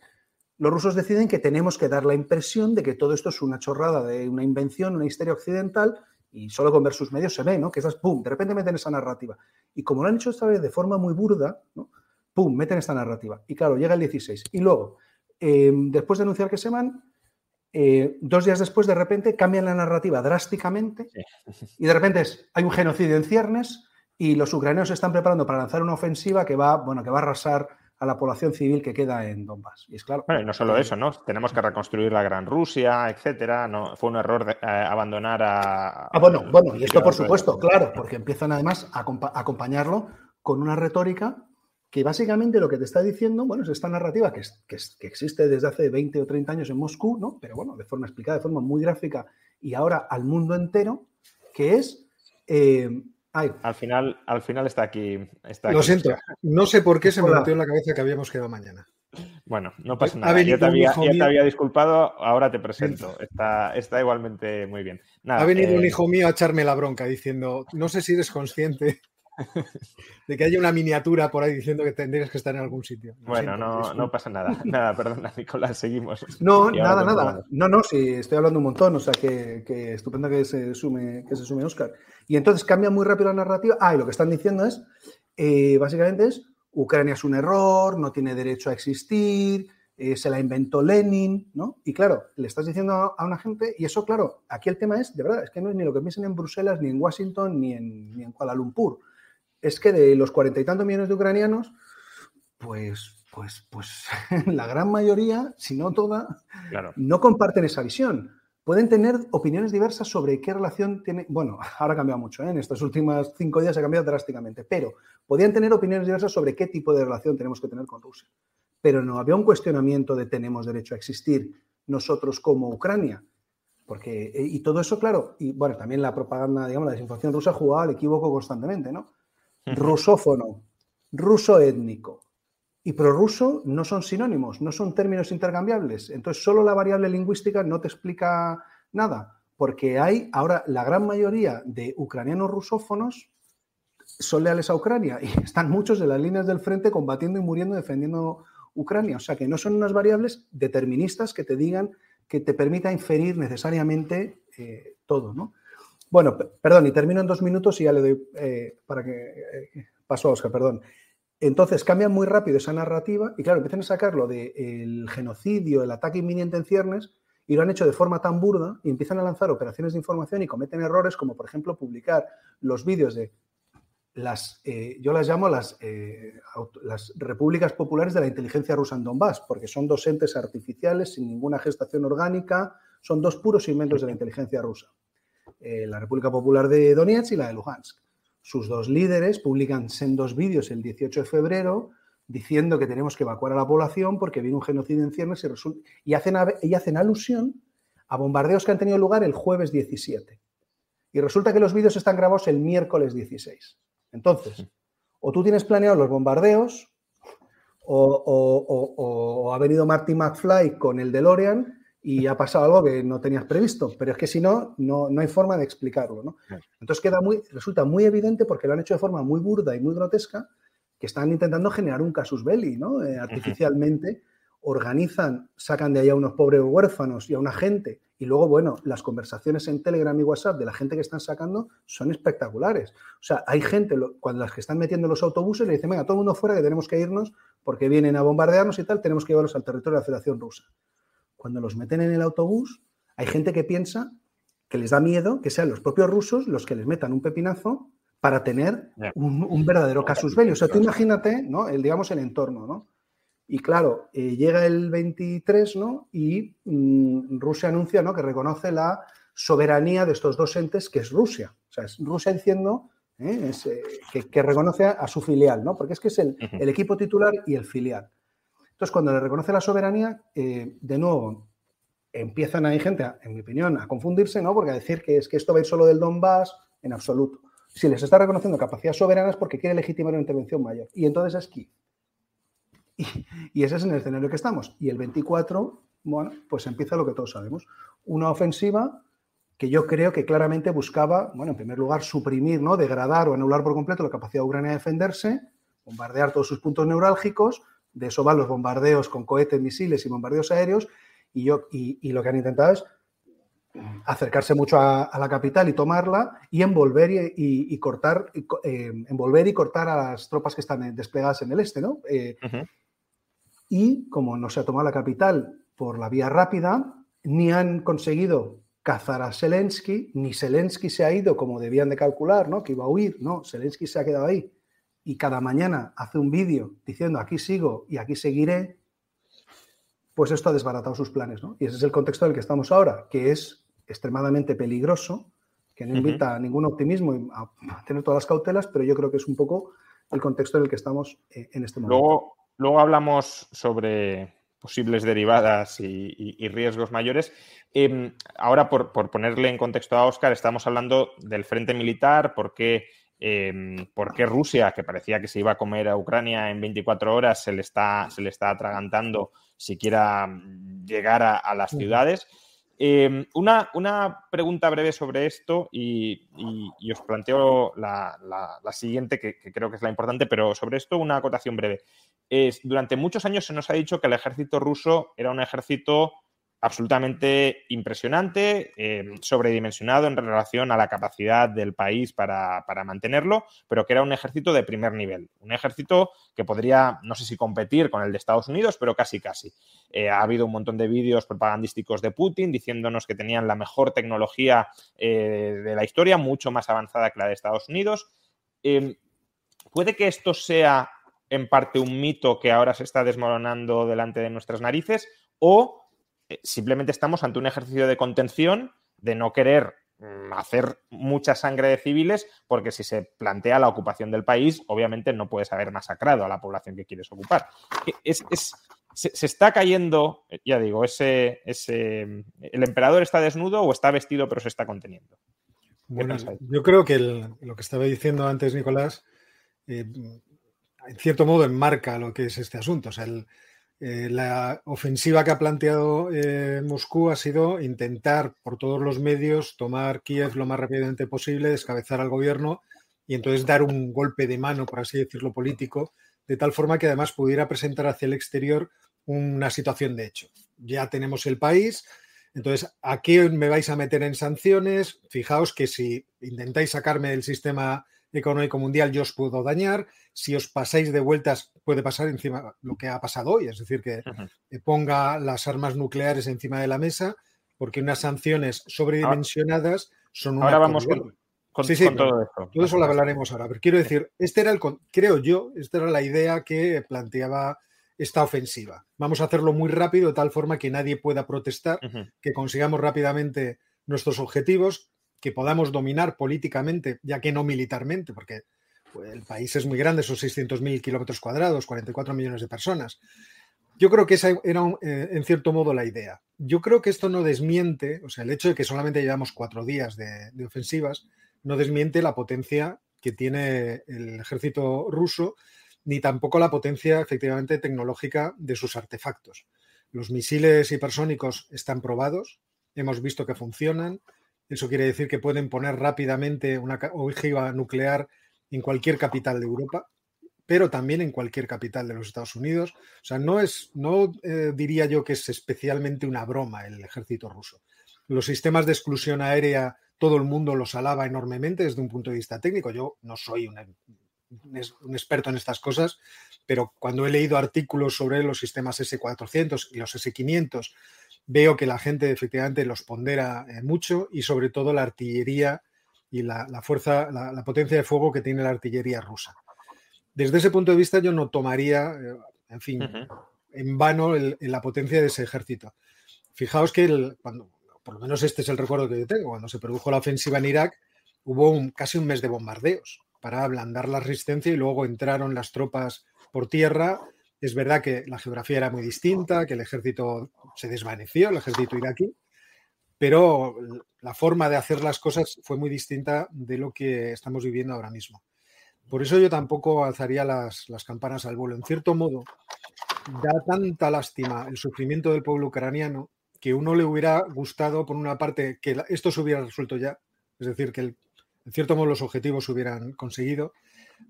los rusos deciden que tenemos que dar la impresión de que todo esto es una chorrada de una invención, una histeria occidental, y solo con ver sus medios se ve, ¿no? Que esas, ¡pum!, de repente meten esa narrativa. Y como lo han hecho esta vez de forma muy burda, ¿no? ¡pum!, meten esta narrativa. Y claro, llega el 16. Y luego, em, después de anunciar que se van, eh, dos días después, de repente, cambian la narrativa drásticamente y de repente es, hay un genocidio en ciernes, y los ucranianos se están preparando para lanzar una ofensiva que va, bueno, que va a arrasar a la población civil que queda en Donbass. Y es claro. Bueno, y no solo eso, ¿no? Tenemos que reconstruir la Gran Rusia, etcétera. No, fue un error eh, abandonar a. Ah, bueno, bueno, y esto por supuesto, claro, porque empiezan además a, acompañarlo con una retórica que básicamente lo que te está diciendo, bueno, es esta narrativa que, que, existe desde hace 20 o 30 años en Moscú, ¿no? Pero bueno, de forma explicada, de forma muy gráfica y ahora al mundo entero, que es eh, al final, al final está aquí. Está Lo siento, no sé por qué se me metió en la cabeza que habíamos quedado mañana. Bueno, no pasa nada. Ya te, había, disculpado, ahora te presento. Está, está igualmente muy bien. ha venido un eh, hijo mío a echarme la bronca diciendo, no sé si eres consciente [LAUGHS] de que haya una miniatura por ahí diciendo que tendrías que estar en algún sitio. bueno, no, no, pasa nada. [LAUGHS] Nada, perdona, Nicolás, seguimos. No, nada, nada. No, no, sí, estoy hablando un montón, o sea que, estupendo que se sume, que se sume Oscar. Y entonces cambia muy rápido la narrativa. Ah, y lo que están diciendo es, eh, básicamente es, Ucrania es un error, no tiene derecho a existir, eh, se la inventó Lenin, ¿no? Y claro, le estás diciendo a una gente, y eso, claro, aquí el tema es, de verdad, es que no es ni lo que piensan en Bruselas, ni en Washington, ni en, ni en Kuala Lumpur es que de los cuarenta y tantos millones de ucranianos, pues, pues, pues [LAUGHS] la gran mayoría, si no toda, no comparten esa visión. Pueden tener opiniones diversas sobre qué relación tiene. Bueno, [LAUGHS] ahora ha cambiado mucho, ¿eh? en estos últimos cinco días ha cambiado drásticamente, pero podían tener opiniones diversas sobre qué tipo de relación tenemos que tener con Rusia. Pero no había un cuestionamiento de tenemos derecho a existir nosotros como Ucrania. Porque, eh, y todo eso, claro, y bueno, también la propaganda, digamos, la desinformación rusa jugaba al equívoco constantemente, ¿no? [LAUGHS] rusófono, ruso étnico y prorruso no son sinónimos, no son términos intercambiables. Entonces, solo la variable lingüística no te explica nada, porque hay ahora la gran mayoría de ucranianos rusófonos son leales a Ucrania y [LAUGHS] están muchos de las líneas del frente combatiendo y muriendo defendiendo Ucrania. O sea que no son unas variables deterministas que te digan que te permita inferir necesariamente eh, todo, ¿no? Bueno, perdón, y termino en dos minutos y ya le doy eh, para que eh, paso a Oscar, perdón. Entonces cambia muy rápido esa narrativa y claro, empiezan a sacarlo del genocidio, el ataque inminente en ciernes y lo han hecho de forma tan burda y empiezan a lanzar operaciones de información y cometen errores como por ejemplo publicar los vídeos de las, eh, yo las llamo las, las repúblicas populares de la inteligencia rusa en Donbass, porque son dos entes artificiales sin ninguna gestación orgánica, son dos puros inventos de la inteligencia rusa. Eh, la República Popular de Donetsk y la de Luhansk. Sus dos líderes publican dos vídeos el 18 de febrero diciendo que tenemos que evacuar a la población porque viene un genocidio en ciernes y, hacen, y hacen alusión a bombardeos que han tenido lugar el jueves 17. Y resulta que los vídeos están grabados el miércoles 16. Entonces, o tú tienes planeados los bombardeos, o, ha venido Marty McFly con el DeLorean y ha pasado algo que no tenías previsto, pero es que si no, no, hay forma de explicarlo. ¿no? Entonces queda muy, resulta muy evidente porque lo han hecho de forma muy burda y muy grotesca que están intentando generar un casus belli, ¿no? Eh, artificialmente organizan, sacan de ahí a unos pobres huérfanos y a una gente y luego, bueno, las conversaciones en Telegram y WhatsApp de la gente que están sacando son espectaculares. O sea, hay gente, cuando las que están metiendo los autobuses, le dicen, venga, todo el mundo fuera que tenemos que irnos porque vienen a bombardearnos y tal, tenemos que llevarlos al territorio de la Federación Rusa cuando los meten en el autobús, hay gente que piensa que les da miedo que sean los propios rusos los que les metan un pepinazo para tener un, verdadero casus belli. O sea, tú imagínate, ¿no? El, digamos, el entorno, ¿no? Y claro, eh, llega el 23, ¿no? Y mm, Rusia anuncia, ¿no? Que reconoce la soberanía de estos dos entes, que es Rusia. O sea, es Rusia diciendo ¿eh? eh, que, reconoce a, su filial, ¿no? Porque es que es el, equipo titular y el filial. Entonces, cuando le reconoce la soberanía, eh, de nuevo, empiezan ahí gente, en mi opinión, a confundirse, ¿no? Porque a decir que es que esto va a ir solo del Donbass, en absoluto. Si les está reconociendo capacidad soberana es porque quiere legitimar una intervención mayor. Y entonces es Kiev. Y, ese es en el escenario que estamos. Y el 24, bueno, pues empieza lo que todos sabemos. Una ofensiva que yo creo que claramente buscaba, bueno, en primer lugar, suprimir, ¿no? degradar o anular por completo la capacidad de Ucrania de defenderse, bombardear todos sus puntos neurálgicos, de eso van los bombardeos con cohetes, misiles y bombardeos aéreos, y, yo, y, lo que han intentado es acercarse mucho a, la capital y tomarla y envolver y, cortar eh, envolver y cortar a las tropas que están desplegadas en el este, ¿no? Eh, y como no se ha tomado la capital por la vía rápida, ni han conseguido cazar a Zelensky, ni Zelensky se ha ido como debían de calcular, ¿no? Que iba a huir, no, Zelensky se ha quedado ahí y cada mañana hace un vídeo diciendo aquí sigo y aquí seguiré, pues esto ha desbaratado sus planes, ¿no? Y ese es el contexto en el que estamos ahora, que es extremadamente peligroso, que no invita a ningún optimismo a tener todas las cautelas, pero yo creo que es un poco el contexto en el que estamos eh, en este momento. Luego, luego hablamos sobre posibles derivadas y, riesgos mayores. Em, ahora, por, ponerle en contexto a Oscar, estamos hablando del frente militar, por qué, Rusia, que parecía que se iba a comer a Ucrania en 24 horas, se le está, se le está atragantando siquiera llegar a, las ciudades. Em, una, pregunta breve sobre esto y, os planteo la, siguiente, que, que, creo que es la importante, pero sobre esto una acotación breve durante muchos años se nos ha dicho que el ejército ruso era un ejército absolutamente impresionante, eh, sobredimensionado en relación a la capacidad del país para, mantenerlo, pero que era un ejército de primer nivel, un ejército que podría, no sé si competir con el de Estados Unidos, pero casi casi. Eh, ha habido un montón de vídeos propagandísticos de Putin diciéndonos que tenían la mejor tecnología eh, de la historia, mucho más avanzada que la de Estados Unidos. ¿Puede que esto sea en parte un mito que ahora se está desmoronando delante de nuestras narices o simplemente estamos ante un ejercicio de contención de no querer mm, hacer mucha sangre de civiles, porque si se plantea la ocupación del país, obviamente no puedes haber masacrado a la población que quieres ocupar. Es, se, está cayendo, ya digo, ese, ese, el emperador está desnudo o está vestido pero se está conteniendo. Bueno, yo creo que lo que estaba diciendo antes Nicolás eh, en cierto modo enmarca lo que es este asunto. O sea, eh, la ofensiva que ha planteado eh, Moscú ha sido intentar por todos los medios tomar Kiev lo más rápidamente posible, descabezar al gobierno y entonces dar un golpe de mano, por así decirlo, político, de tal forma que además pudiera presentar hacia el exterior una situación de hecho. Ya tenemos el país, entonces, ¿a qué me vais a meter en sanciones? Fijaos que si intentáis sacarme del sistema económico mundial yo os puedo dañar. Si os pasáis de vueltas, puede pasar encima lo que ha pasado hoy, es decir, que ponga las armas nucleares encima de la mesa, porque unas sanciones sobredimensionadas son una. Ahora vamos con, todo esto. Todo eso lo hablaremos ahora. Pero quiero decir, este era el, creo yo, esta era la idea que planteaba esta ofensiva. Vamos a hacerlo muy rápido, de tal forma que nadie pueda protestar, que consigamos rápidamente nuestros objetivos, que podamos dominar políticamente, ya que no militarmente, porque el país es muy grande, son 600.000 kilómetros cuadrados, 44 millones de personas. Yo creo que esa era, eh, en cierto modo, la idea. Yo creo que esto no desmiente, o sea, el hecho de que solamente llevamos cuatro días de, de ofensivas, no desmiente la potencia que tiene el ejército ruso, ni tampoco la potencia efectivamente tecnológica de sus artefactos. Los misiles hipersónicos están probados, hemos visto que funcionan, eso quiere decir que pueden poner rápidamente una ojiva nuclear en cualquier capital de Europa, pero también en cualquier capital de los Estados Unidos. O sea, no es, no eh, diría yo que es especialmente una broma el ejército ruso. Los sistemas de exclusión aérea, todo el mundo los alaba enormemente desde un punto de vista técnico. Yo no soy un, experto en estas cosas, pero cuando he leído artículos sobre los sistemas S-400 y los S-500, veo que la gente efectivamente los pondera eh, mucho y sobre todo la artillería y la, fuerza, la, potencia de fuego que tiene la artillería rusa. Desde ese punto de vista yo no tomaría, eh, en fin, en vano la potencia de ese ejército. Fijaos que cuando, por lo menos este es el recuerdo que yo tengo, cuando se produjo la ofensiva en Irak, hubo un, casi un mes de bombardeos para ablandar la resistencia y luego entraron las tropas por tierra. Es verdad que la geografía era muy distinta, que el ejército se desvaneció, el ejército iraquí, pero la forma de hacer las cosas fue muy distinta de lo que estamos viviendo ahora mismo. Por eso yo tampoco alzaría las, campanas al vuelo. En cierto modo, da tanta lástima el sufrimiento del pueblo ucraniano que uno le hubiera gustado, por una parte, que esto se hubiera resuelto ya, es decir, que en cierto modo los objetivos se hubieran conseguido,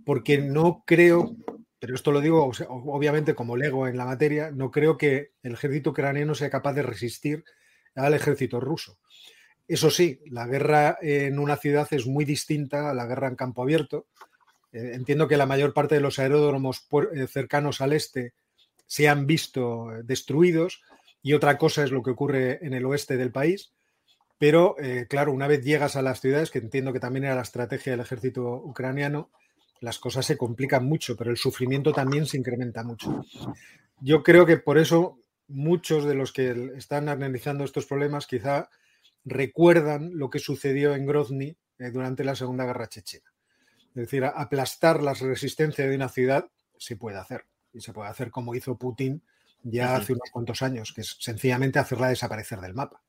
porque no creo, pero esto lo digo obviamente como lego en la materia, no creo que el ejército ucraniano sea capaz de resistir al ejército ruso. Eso sí, la guerra en una ciudad es muy distinta a la guerra en campo abierto. Eh, entiendo que la mayor parte de los aeródromos eh, cercanos al este se han visto destruidos y otra cosa es lo que ocurre en el oeste del país. Pero, eh, claro, una vez llegas a las ciudades, que entiendo que también era la estrategia del ejército ucraniano, las cosas se complican mucho, pero el sufrimiento también se incrementa mucho. Yo creo que por eso muchos de los que están analizando estos problemas quizá recuerdan lo que sucedió en Grozny eh, durante la Segunda Guerra Chechena. Es decir, aplastar la resistencia de una ciudad se puede hacer. Y se puede hacer como hizo Putin ya hace unos cuantos años, que es sencillamente hacerla desaparecer del mapa.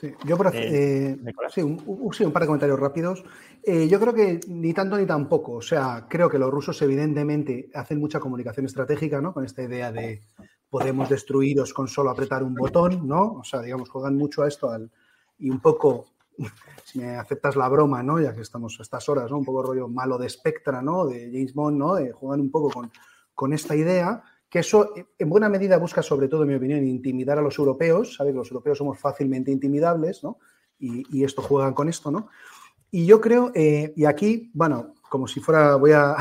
Sí, yo por eh, sí, un, par de comentarios rápidos. Eh, yo creo que ni tanto ni tampoco. O sea, creo que los rusos evidentemente hacen mucha comunicación estratégica, ¿no? Con esta idea de podemos destruiros con solo apretar un botón, ¿no? O sea, digamos, juegan mucho a esto al, y un poco, [LAUGHS] si me aceptas la broma, ¿no? Ya que estamos a estas horas, ¿no? Un poco rollo malo de Spectra, ¿no? De James Bond, ¿no? De, juegan un poco con, con esta idea que eso en buena medida busca, sobre todo, en mi opinión, intimidar a los europeos, ¿sabes? Los europeos somos fácilmente intimidables, ¿no? Y, esto juegan con esto, ¿no? Y yo creo, eh, y aquí, bueno, como si fuera, voy a,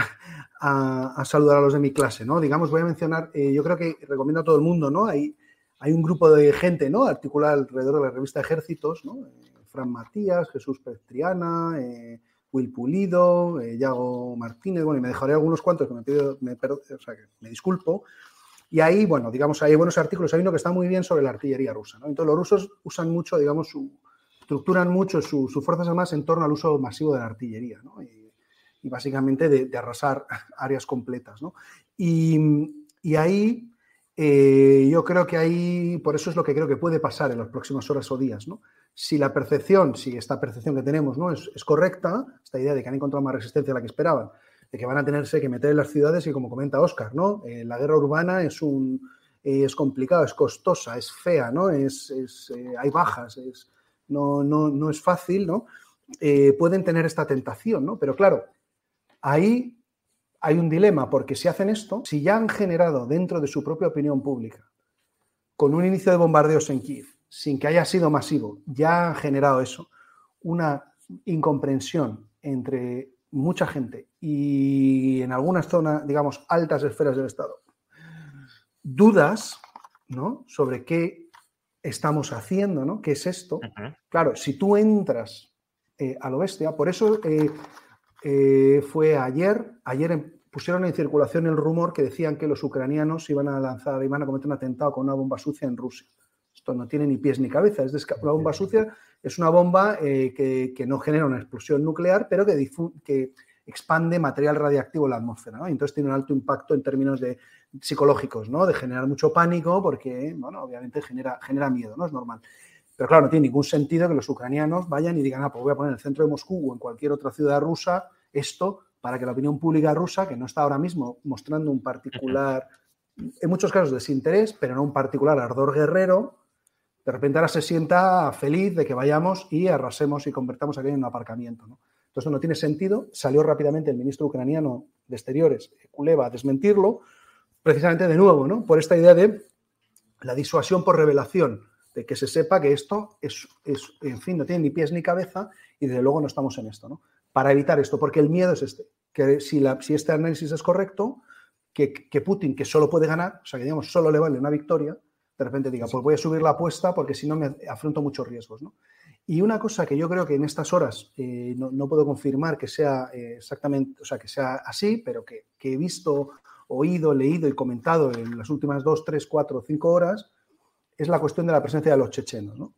saludar a los de mi clase, ¿no? Digamos, voy a mencionar, eh, yo creo que recomiendo a todo el mundo, ¿no? Hay, hay un grupo de gente, ¿no? Articulada alrededor de la revista Ejércitos, ¿no? Eh, Fran Matías, Jesús Pestriana, Will Pulido, eh, Yago Martínez, bueno, y me dejaré algunos cuantos que me pido, me, o sea, que me disculpo. Y ahí, bueno, digamos, hay buenos artículos. Hay uno que está muy bien sobre la artillería rusa. ¿no? Entonces, los rusos usan mucho, digamos, su, estructuran mucho sus fuerzas armadas en torno al uso masivo de la artillería, ¿no? Básicamente de, arrasar [LAUGHS] áreas completas. ¿no? Y, y ahí eh, yo creo que ahí, por eso es lo que creo que puede pasar en las próximas horas o días, ¿no? Si la percepción, si esta percepción que tenemos ¿no? es, correcta, esta idea de que han encontrado más resistencia de la que esperaban, de que van a tenerse que meter en las ciudades y como comenta Oscar, ¿no? Eh, la guerra urbana es un es complicado, es costosa, es fea, ¿no? Es, eh, hay bajas, es, no, no, no, es fácil, ¿no? pueden tener esta tentación, ¿no? Pero claro, ahí hay un dilema, porque si hacen esto, si ya han generado dentro de su propia opinión pública, con un inicio de bombardeos en Kiev, sin que haya sido masivo, ya han generado eso, una incomprensión entre mucha gente y en algunas zonas, digamos, altas esferas del Estado, dudas ¿no? sobre qué estamos haciendo, ¿no? ¿Qué es esto? Claro, si tú entras eh, a lo bestia, por eso eh, eh, fue ayer, ayer em, pusieron en circulación el rumor que decían que los ucranianos iban a lanzar, iban a cometer un atentado con una bomba sucia en Rusia. Esto no tiene ni pies ni cabeza. Es una bomba sucia es una bomba eh, que, no genera una explosión nuclear, pero que, expande material radiactivo en la atmósfera. Entonces tiene un alto impacto en términos de, psicológicos, ¿no? de generar mucho pánico, porque bueno, obviamente genera, genera miedo, ¿no? es normal. Pero claro, no tiene ningún sentido que los ucranianos vayan y digan, ah, pues voy a poner en el centro de Moscú o en cualquier otra ciudad rusa esto para que la opinión pública rusa, que no está ahora mismo mostrando un particular, en muchos casos desinterés, pero no un particular ardor guerrero, de repente ahora se sienta feliz de que vayamos y arrasemos y convertamos aquello en un aparcamiento. ¿no? Entonces no tiene sentido. Salió rápidamente el ministro ucraniano de Exteriores, Kuleva, a desmentirlo, precisamente de nuevo, ¿no? por esta idea de la disuasión por revelación, de que se sepa que esto es, es, en fin, no tiene ni pies ni cabeza y desde luego no estamos en esto. ¿no? Para evitar esto, porque el miedo es este, que si, la, si este análisis es correcto, que, Putin, que solo puede ganar, o sea, que digamos, solo le vale una victoria, de repente diga, pues voy a subir la apuesta porque si no me afronto muchos riesgos, ¿no? Y una cosa que yo creo que en estas horas eh, no, puedo confirmar que sea eh, exactamente, o sea, que sea así, pero que, que, he visto, oído, leído y comentado en las últimas dos, tres, cuatro, cinco horas, es la cuestión de la presencia de los chechenos, ¿no?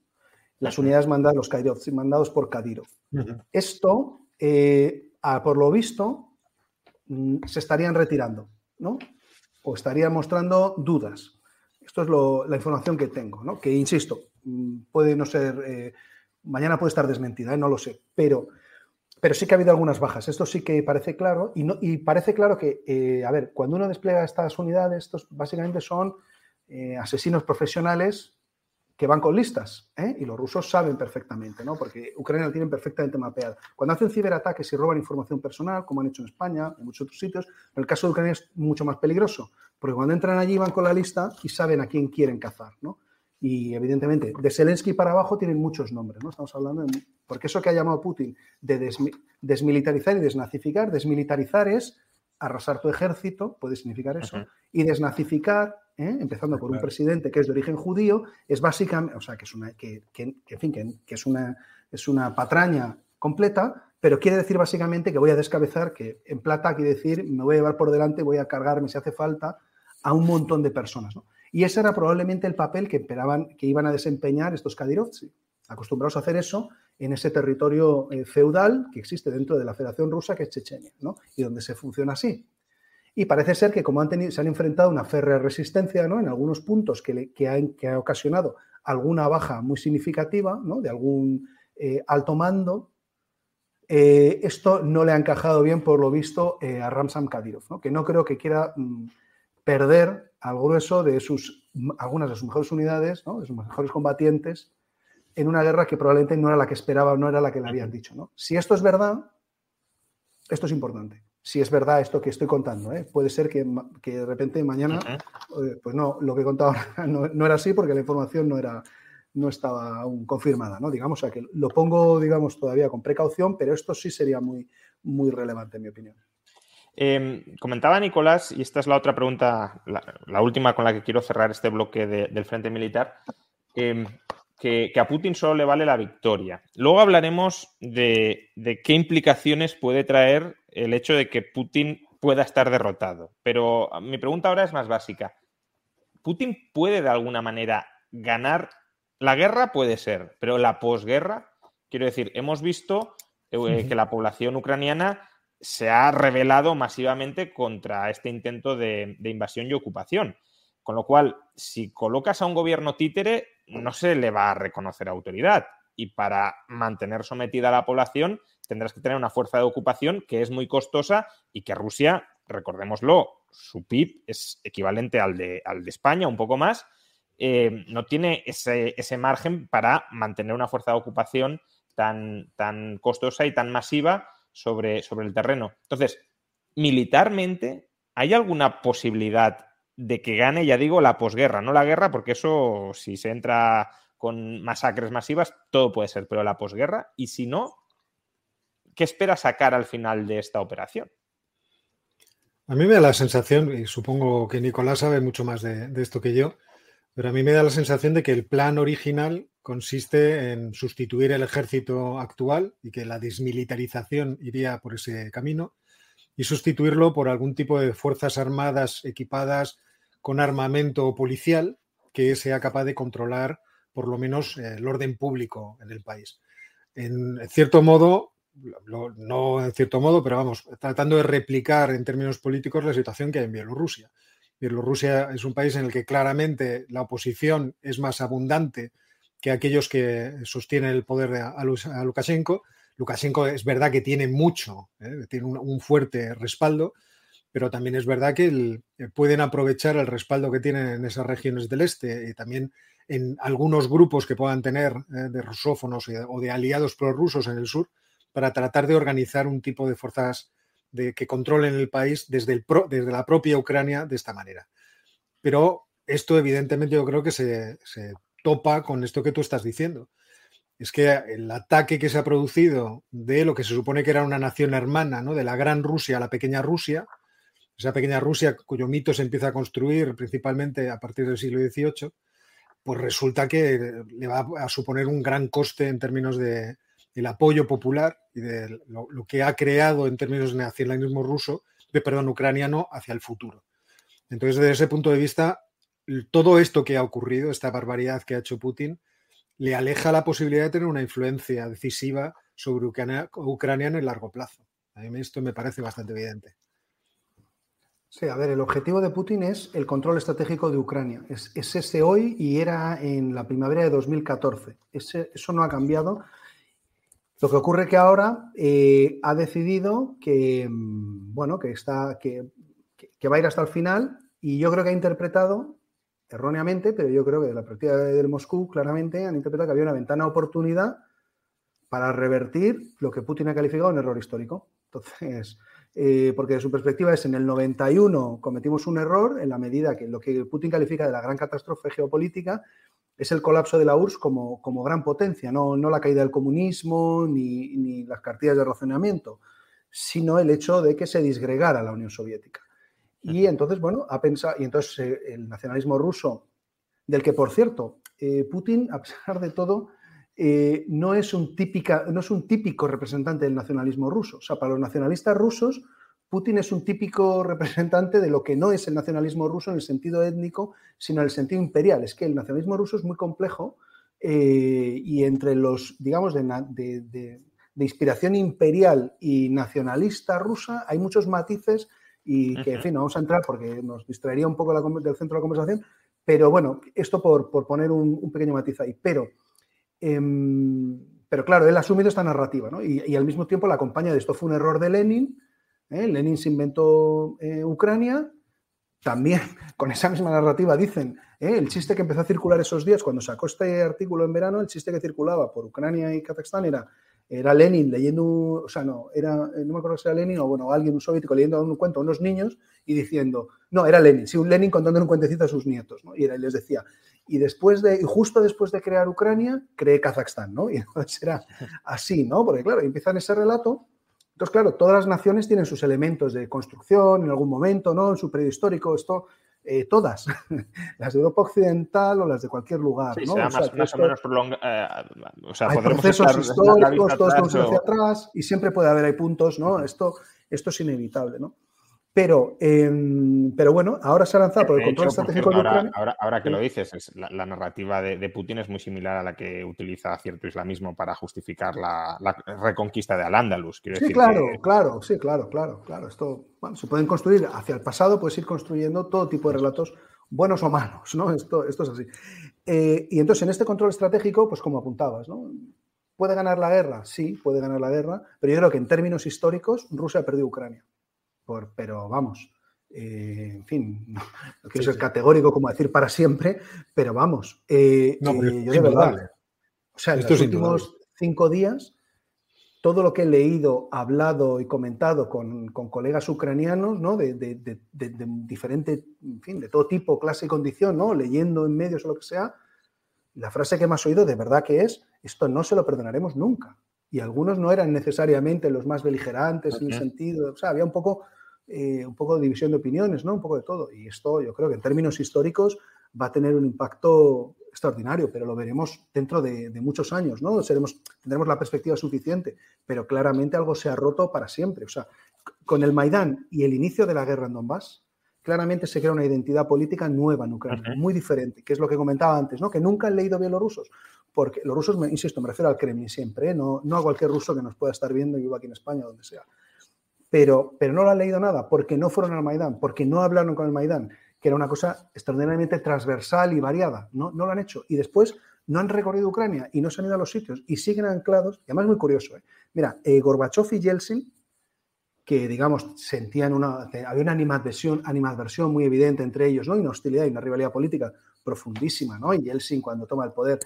las unidades mandadas, los Kadyrov, mandados por Kadyrov. Esto, eh, por lo visto, mm, se estarían retirando, ¿no? O estarían mostrando dudas. Esto es la información que tengo, ¿no? Que, insisto, mm, puede no ser, eh, mañana puede estar desmentida, ¿eh? no lo sé, pero, pero sí que ha habido algunas bajas. Esto sí que parece claro y, no, y parece claro que, a ver, cuando uno despliega estas unidades, estos básicamente son asesinos profesionales que van con listas, ¿eh? y los rusos saben perfectamente, ¿no? porque Ucrania lo tienen perfectamente mapeado. Cuando hacen ciberataques y roban información personal, como han hecho en España, en muchos otros sitios, en el caso de Ucrania es mucho más peligroso, porque cuando entran allí van con la lista y saben a quién quieren cazar. ¿no? Y evidentemente, de Zelensky para abajo tienen muchos nombres, ¿no? Estamos hablando de... Porque eso que ha llamado Putin de desmilitarizar y desnazificar, desmilitarizar es arrasar tu ejército, puede significar eso, y desnazificar ¿eh? empezando por un presidente que es de origen judío, es básicamente, o sea, que es una, que, en fin, que, es, una, es una patraña completa, pero quiere decir básicamente que voy a descabezar, que en plata quiere decir me voy a llevar por delante, voy a cargarme si hace falta a un montón de personas. Y ese era probablemente el papel que esperaban que iban a desempeñar estos Kadirovtsi, acostumbrados a hacer eso en ese territorio eh, feudal que existe dentro de la Federación Rusa, que es Chechenia, ¿no? y donde se funciona así. Y parece ser que como han tenido, se han enfrentado una férrea resistencia ¿no? en algunos puntos que, que, ha, que, ha, ocasionado alguna baja muy significativa ¿no? de algún eh, alto mando, eh, esto no le ha encajado bien, por lo visto, a Ramsam Kadyrov, ¿no? que no creo que quiera mm, perder al grueso de sus, algunas de sus mejores unidades, de sus mejores combatientes, en una guerra que probablemente no era la que esperaba, no era la que le habían dicho. ¿no? Si esto es verdad, esto es importante si es verdad esto que estoy contando. ¿eh? Puede ser que, de repente mañana, eh, pues no, lo que he contado [LAUGHS] no, era así porque la información no, era, no estaba aún confirmada, ¿no? Digamos, o sea, que lo pongo, digamos, todavía con precaución, pero esto sí sería muy, muy relevante en mi opinión. Em, comentaba Nicolás, y esta es la otra pregunta, la, última con la que quiero cerrar este bloque del Frente Militar, em, que, a Putin solo le vale la victoria. Luego hablaremos de, de qué implicaciones puede traer el hecho de que Putin pueda estar derrotado. Pero mi pregunta ahora es más básica. ¿Putin puede de alguna manera ganar? La guerra puede ser, pero la posguerra, quiero decir, hemos visto eh, que la población ucraniana se ha rebelado masivamente contra este intento de, de, invasión y ocupación. Con lo cual, si colocas a un gobierno títere, no se le va a reconocer autoridad. Y para mantener sometida a la población, tendrás que tener una fuerza de ocupación que es muy costosa y que Rusia, recordémoslo, su PIB es equivalente al de, al de España, un poco más, eh, no tiene ese, margen para mantener una fuerza de ocupación tan, tan costosa y tan masiva sobre, sobre el terreno. Entonces, militarmente, ¿hay alguna posibilidad de que gane, ya digo, la posguerra? No la guerra, porque eso, si se entra con masacres masivas, todo puede ser, pero la posguerra. Y si no, ¿Qué espera sacar al final de esta operación? A mí me da la sensación, y supongo que Nicolás sabe mucho más de, esto que yo, pero a mí me da la sensación de que el plan original consiste en sustituir el ejército actual y que la desmilitarización iría por ese camino y sustituirlo por algún tipo de fuerzas armadas equipadas con armamento policial que sea capaz de controlar por lo menos el orden público en el país. En cierto modo, no en cierto modo, pero vamos, tratando de replicar en términos políticos la situación que hay en Bielorrusia. Bielorrusia es un país en el que claramente la oposición es más abundante que aquellos que sostienen el poder a, Lukashenko. Lukashenko es verdad que tiene mucho, ¿eh? tiene un, fuerte respaldo, pero también es verdad que eh, pueden aprovechar el respaldo que tienen en esas regiones del este y también en algunos grupos que puedan tener ¿eh? de rusófonos o de aliados prorrusos en el sur, para tratar de organizar un tipo de fuerzas de, que controlen el país desde, el desde la propia Ucrania de esta manera. Pero esto evidentemente yo creo que se, topa con esto que tú estás diciendo. Es que el ataque que se ha producido de lo que se supone que era una nación hermana, ¿no? de la gran Rusia a la pequeña Rusia, esa pequeña Rusia cuyo mito se empieza a construir principalmente a partir del siglo XVIII, pues resulta que le va a suponer un gran coste en términos de, apoyo popular y de lo, que ha creado en términos de nacionalismo ruso, de perdón, ucraniano hacia el futuro. Entonces, desde ese punto de vista, todo esto que ha ocurrido, esta barbaridad que ha hecho Putin, le aleja la posibilidad de tener una influencia decisiva sobre Ucrania, en el largo plazo. A mí esto me parece bastante evidente. Sí, a ver, el objetivo de Putin es el control estratégico de Ucrania. Es, ese hoy y era en la primavera de 2014. eso no ha cambiado. Lo que ocurre que ahora eh, ha decidido que, mm, bueno, que, está, que, que, va a ir hasta el final y yo creo que ha interpretado erróneamente, pero yo creo que de la perspectiva del Moscú claramente han interpretado que había una ventana de oportunidad para revertir lo que Putin ha calificado un error histórico. Entonces, eh, porque de su perspectiva es en el 91 cometimos un error en la medida que lo que Putin califica de la gran catástrofe geopolítica es el colapso de la URSS como, como gran potencia, no, no, la caída del comunismo ni, ni las cartillas de racionamiento, sino el hecho de que se disgregara la Unión Soviética. Y entonces, bueno, ha pensado, y entonces eh, el nacionalismo ruso, del que, por cierto, eh, Putin, a pesar de todo, eh, no, es un típica, no es un típico representante del nacionalismo ruso. O sea, para los nacionalistas rusos, Putin es un típico representante de lo que no es el nacionalismo ruso en el sentido étnico, sino en el sentido imperial. Es que el nacionalismo ruso es muy complejo y entre los, digamos, de, de, inspiración imperial y nacionalista rusa hay muchos matices y que, en fin, no vamos a entrar porque nos distraería un poco del centro de la conversación, pero bueno, esto por, poner un, pequeño matiz ahí. Pero, em, pero claro, él ha asumido esta narrativa, ¿no? Y, al mismo tiempo la acompaña de esto fue un error de Lenin, ¿eh? Lenin se inventó eh, Ucrania, también [LAUGHS] con esa misma narrativa dicen, ¿eh? el chiste que empezó a circular esos días, cuando sacó este artículo en verano, el chiste que circulaba por Ucrania y Kazajstán era era Lenin leyendo, o sea, no, era, no me acuerdo si era Lenin o bueno, alguien, un soviético leyendo un cuento a unos niños y diciendo, no, era Lenin, sí, un Lenin contando un cuentecito a sus nietos, ¿no? Y era, les decía, y después de, y justo después de crear Ucrania, creé Kazajstán, ¿no? [LAUGHS] Y entonces era así, ¿no? Porque claro, empiezan ese relato, entonces claro, todas las naciones tienen sus elementos de construcción en algún momento, ¿no? En su periodo histórico, esto eh, todas, [LAUGHS] las de Europa Occidental o las de cualquier lugar. ¿no? más, o, menos prolongadas. Eh, o sea, hay procesos históricos, todos atrás, hacia atrás y siempre puede haber hay puntos, ¿no? Esto, esto es inevitable, ¿no? Pero, em, pero bueno, ahora se ha lanzado por el control estratégico de Ucrania. Ahora, que lo dices, la, narrativa de, Putin es muy similar a la que utiliza cierto islamismo para justificar la, reconquista de Al-Ándalus. Sí, claro, claro, sí, claro, claro, claro. Esto, bueno, se pueden construir hacia el pasado, puedes ir construyendo todo tipo de relatos, buenos o malos, ¿no? Esto, esto es así. Eh, y entonces, en este control estratégico, pues como apuntabas, ¿no? ¿Puede ganar la guerra? Sí, puede ganar la guerra, pero yo creo que en términos históricos, Rusia ha perdido Ucrania pero vamos, eh, en fin, [LAUGHS] no, quiero ser categórico como decir para siempre, pero vamos, eh, no, eh, yo de verdad, o sea, en los últimos cinco días, todo lo que he leído, hablado y comentado con, colegas ucranianos, ¿no? De, de, diferente, en fin, de todo tipo, clase y condición, ¿no? Leyendo en medios o lo que sea, la frase que más oído de verdad que es, esto no se lo perdonaremos nunca. Y algunos no eran necesariamente los más beligerantes en el sentido, o sea, había un poco eh, un poco de división de opiniones, ¿no? Un poco de todo. Y esto yo creo que en términos históricos va a tener un impacto extraordinario, pero lo veremos dentro de, muchos años, ¿no? Seremos, tendremos la perspectiva suficiente, pero claramente algo se ha roto para siempre. O sea, con el Maidán y el inicio de la guerra en Donbass, claramente se crea una identidad política nueva en Ucrania, muy diferente, que es lo que comentaba antes, ¿no? Que nunca han leído bien los rusos, porque los rusos, me, insisto, me refiero al Kremlin siempre, ¿eh? no, no a cualquier ruso que nos pueda estar viendo y viva aquí en España, donde sea pero, pero no lo han leído nada porque no fueron al Maidán, porque no hablaron con el Maidán, que era una cosa extraordinariamente transversal y variada. No, no lo han hecho. Y después no han recorrido Ucrania y no se han ido a los sitios y siguen anclados. Y además muy curioso. ¿eh? Mira, eh, Gorbachev y Yeltsin, que digamos sentían una, había una animadversión, animadversión muy evidente entre ellos, ¿no? Y una hostilidad y una rivalidad política profundísima, ¿no? Y Yeltsin cuando toma el poder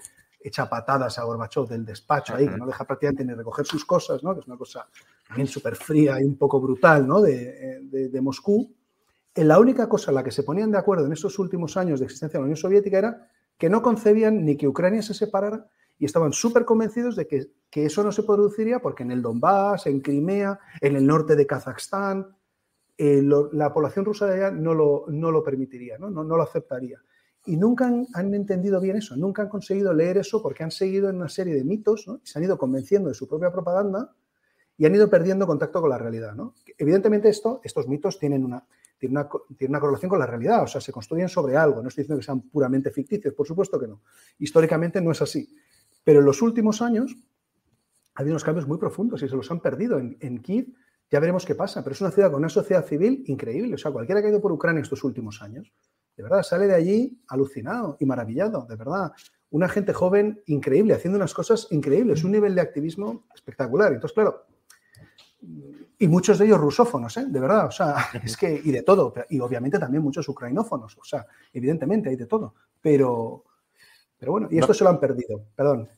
echa patadas a Gorbachev del despacho ahí, que no deja prácticamente ni recoger sus cosas, ¿no? que es una cosa también súper fría y un poco brutal ¿no? de, de, Moscú. La única cosa en la que se ponían de acuerdo en estos últimos años de existencia de la Unión Soviética era que no concebían ni que Ucrania se separara y estaban súper convencidos de que, que, eso no se produciría porque en el Donbass, en Crimea, en el norte de Kazajstán, eh, la población rusa de allá no lo, no lo permitiría, ¿no? No, no lo aceptaría. Y nunca han, entendido bien eso, nunca han conseguido leer eso porque han seguido en una serie de mitos y se han ido convenciendo de su propia propaganda y han ido perdiendo contacto con la realidad. Evidentemente esto, estos mitos tienen una, tienen una, correlación con la realidad, o sea, se construyen sobre algo, no estoy diciendo que sean puramente ficticios, por supuesto que no. Históricamente no es así. Pero en los últimos años ha habido unos cambios muy profundos y se los han perdido. En, en Kiev ya veremos qué pasa, pero es una ciudad con una sociedad civil increíble. O sea, cualquiera que ha ido por Ucrania estos últimos años, de verdad, sale de allí alucinado y maravillado, de verdad. Una gente joven increíble, haciendo unas cosas increíbles, un nivel de activismo espectacular. Entonces, claro, y muchos de ellos rusófonos, ¿eh? de verdad, o sea, [LAUGHS] es que, y de todo, y obviamente también muchos ucrainófonos, o sea, evidentemente hay de todo, pero, pero bueno, y esto se lo han perdido, perdón.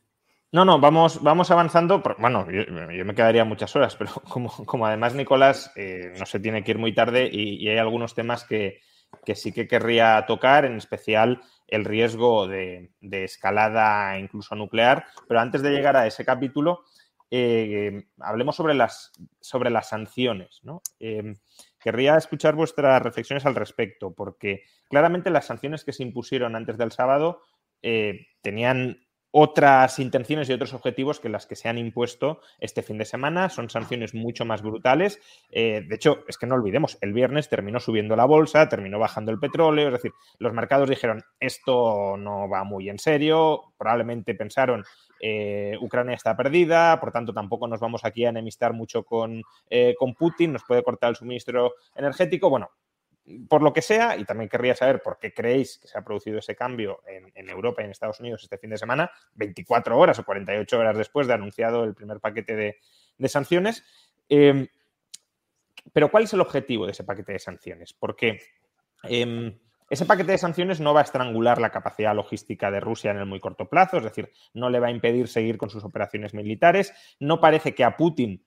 No, no, vamos, vamos avanzando. Bueno, yo, me quedaría muchas horas, pero [LAUGHS] como, como además Nicolás eh, no se tiene que ir muy tarde y, hay algunos temas que, que, sí que querría tocar, en especial el riesgo de, de, escalada incluso nuclear. Pero antes de llegar a ese capítulo, eh, hablemos sobre las, sobre las sanciones. ¿no? Eh, querría escuchar vuestras reflexiones al respecto, porque claramente las sanciones que se impusieron antes del sábado eh, tenían otras intenciones y otros objetivos que las que se han impuesto este fin de semana. Son sanciones mucho más brutales. de hecho, es que no olvidemos, el viernes terminó subiendo la bolsa, terminó bajando el petróleo, es decir, los mercados dijeron, esto no va muy en serio, probablemente pensaron eh, Ucrania está perdida, por tanto tampoco nos vamos aquí a enemistar mucho con, eh, con Putin, nos puede cortar el suministro energético. Bueno, por lo que sea, y también querría saber por qué creéis que se ha producido ese cambio en, Europa y en Estados Unidos este fin de semana, 24 horas o 48 horas después de anunciado el primer paquete de, sanciones. Em, pero ¿cuál es el objetivo de ese paquete de sanciones? Porque em, ese paquete de sanciones no va a estrangular la capacidad logística de Rusia en el muy corto plazo, es decir, no le va a impedir seguir con sus operaciones militares. No parece que a Putin,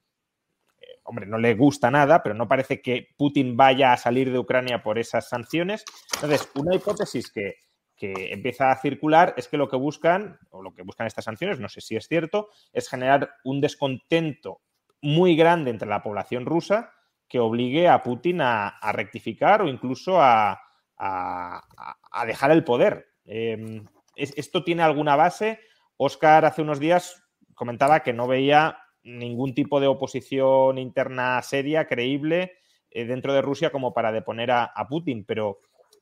hombre, no le gusta nada, pero no parece que Putin vaya a salir de Ucrania por esas sanciones. Entonces, una hipótesis que, que empieza a circular es que lo que buscan, o lo que buscan estas sanciones, no sé si es cierto, es generar un descontento muy grande entre la población rusa que obligue a Putin a rectificar o incluso a a, dejar el poder. Em, ¿Esto tiene alguna base? Oscar hace unos días comentaba que no veía ningún tipo de oposición interna seria, creíble, eh, dentro de Rusia como para deponer a, Putin, pero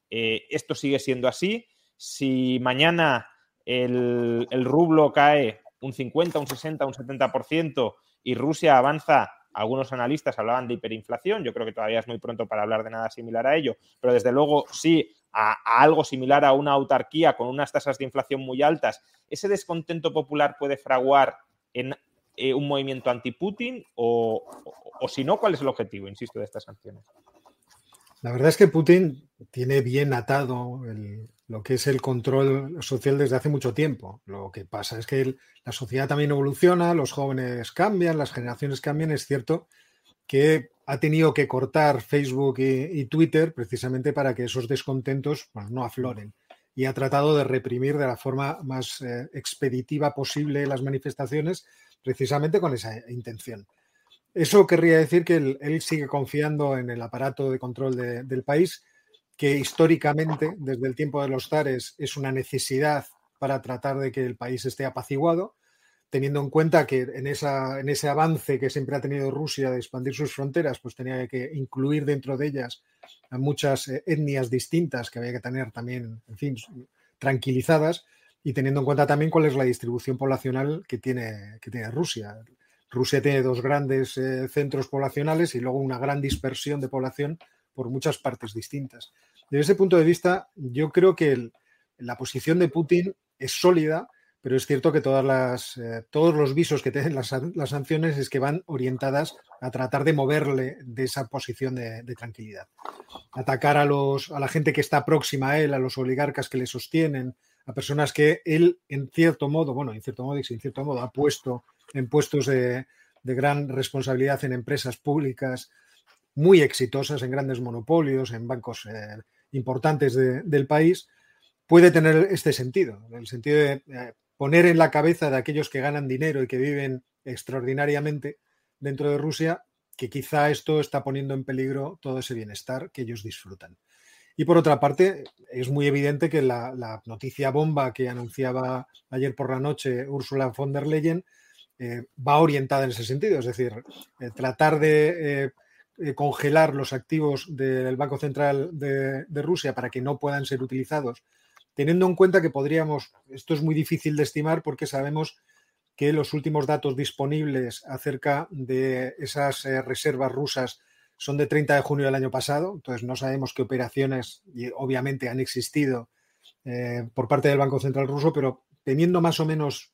eh, esto sigue siendo así. Si mañana el, el, rublo cae un 50, un 60, un 70% y Rusia avanza algunos analistas hablaban de hiperinflación, yo creo que todavía es muy pronto para hablar de nada similar a ello, pero desde luego sí a, algo similar a una autarquía con unas tasas de inflación muy altas, ¿ese descontento popular puede fraguar en eh, un movimiento anti-Putin o, o si no, cuál es el objetivo, insisto, de estas sanciones? La verdad es que Putin tiene bien atado lo que es el control social desde hace mucho tiempo. Lo que pasa es que la sociedad también evoluciona, los jóvenes cambian, las generaciones cambian. Es cierto que ha tenido que cortar Facebook y, Twitter precisamente para que esos descontentos no afloren. Y ha tratado de reprimir de la forma más eh, expeditiva posible las manifestaciones precisamente con esa intención. Eso querría decir que él, sigue confiando en el aparato de control del país, que históricamente, desde el tiempo de los zares, es una necesidad para tratar de que el país esté apaciguado, teniendo en cuenta que en, esa, en ese avance que siempre ha tenido Rusia de expandir sus fronteras, pues tenía que incluir dentro de ellas a muchas eh, etnias distintas que había que tener también, en fin, tranquilizadas y teniendo en cuenta también cuál es la distribución poblacional que tiene, que tiene Rusia. Rusia tiene dos grandes eh, centros poblacionales y luego una gran dispersión de población por muchas partes distintas. Desde ese punto de vista, yo creo que la posición de Putin es sólida, pero es cierto que todas las, eh, todos los visos que tienen las, sanciones es que van orientadas a tratar de moverle de esa posición de, tranquilidad. Atacar a, los, a la gente que está próxima a él, a los oligarcas que le sostienen, a personas que él, en cierto modo, bueno, en cierto modo sin cierto modo, ha puesto en puestos de, gran responsabilidad en empresas públicas muy exitosas, en grandes monopolios, en bancos eh, importantes del país, puede tener este sentido, el sentido de eh, poner en la cabeza de aquellos que ganan dinero y que viven extraordinariamente dentro de Rusia, que quizá esto está poniendo en peligro todo ese bienestar que ellos disfrutan. Y por otra parte, es muy evidente que la noticia bomba que anunciaba ayer por la noche Ursula von der Leyen eh, va orientada en ese sentido, es decir, eh, tratar de eh, congelar los activos del Banco Central de, Rusia para que no puedan ser utilizados teniendo en cuenta que podríamos, esto es muy difícil de estimar porque sabemos que los últimos datos disponibles acerca de esas reservas rusas son de 30 de junio del año pasado, entonces no sabemos qué operaciones y obviamente han existido eh, por parte del Banco Central ruso, pero teniendo más o menos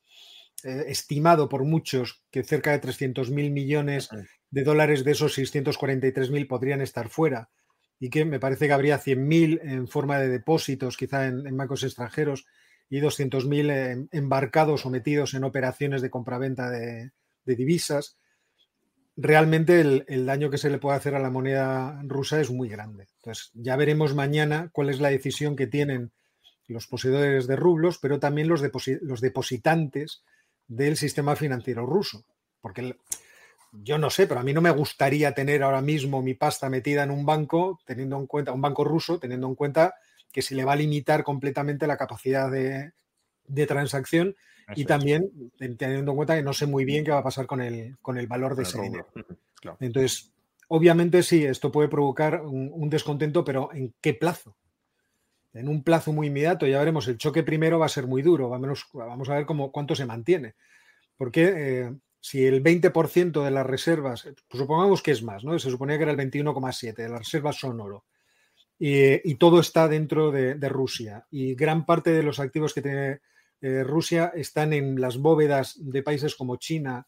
eh, estimado por muchos que cerca de 300.000 millones de dólares de esos 643.000 podrían estar fuera y que me parece que habría 100.000 en forma de depósitos, quizá en, bancos extranjeros, y 200.000 embarcados o metidos en operaciones de compraventa de, de divisas. Realmente el, daño que se le puede hacer a la moneda rusa es muy grande. Entonces, ya veremos mañana cuál es la decisión que tienen los poseedores de rublos, pero también los, los depositantes del sistema financiero ruso. Porque yo no sé, pero a mí no me gustaría tener ahora mismo mi pasta metida en un banco, teniendo en cuenta, un banco ruso, teniendo en cuenta que se le va a limitar completamente la capacidad de, transacción y también teniendo en cuenta que no sé muy bien qué va a pasar con el, con el valor de ese dinero. Entonces, obviamente sí, esto puede provocar un, descontento, pero ¿en qué plazo? En un plazo muy inmediato, ya veremos, el choque primero va a ser muy duro, vamos, vamos a ver cómo, cuánto se mantiene. Porque eh, si el 20% de las reservas, pues supongamos que es más, ¿no? Se suponía que era el 21,7%, de las reservas son oro. Y, todo está dentro de, Rusia. Y gran parte de los activos que tiene eh, Rusia están en las bóvedas de países como China.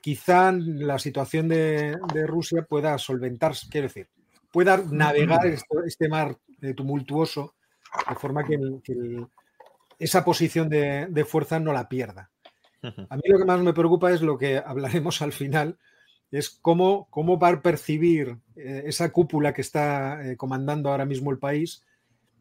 Quizá la situación de, Rusia pueda solventarse, quiero decir, pueda navegar este, este mar eh, tumultuoso de forma que, esa posición de fuerza no la pierda. A mí lo que más me preocupa es lo que hablaremos al final, es cómo, cómo va a percibir eh, esa cúpula que está comandando ahora mismo el país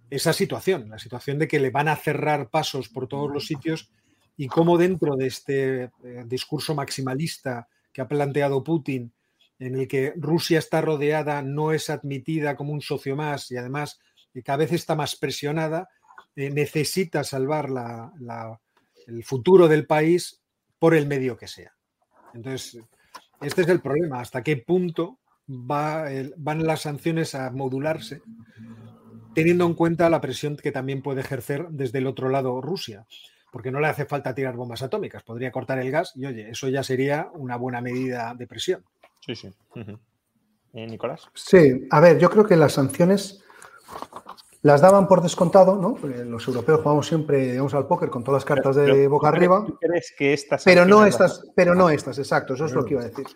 esa situación, la situación de que le van a cerrar pasos por todos los sitios y cómo dentro de este eh, discurso maximalista que ha planteado Putin, en el que Rusia está rodeada, no es admitida como un socio más y además cada vez está más presionada, necesita salvar la, el futuro del país por el medio que sea. Entonces, este es el problema, hasta qué punto va van las sanciones a modularse, teniendo en cuenta la presión que también puede ejercer desde el otro lado Rusia, porque no le hace falta tirar bombas atómicas, podría cortar el gas y oye, eso ya sería una buena medida de presión. Sí, sí. ¿Eh, Nicolás? Sí, a ver, yo creo que las sanciones las daban por descontado, ¿no? los europeos jugamos siempre, digamos, al póker con todas las cartas de boca arriba. crees que estas pero no estas, pero no estas, exacto, eso es lo que iba a decir.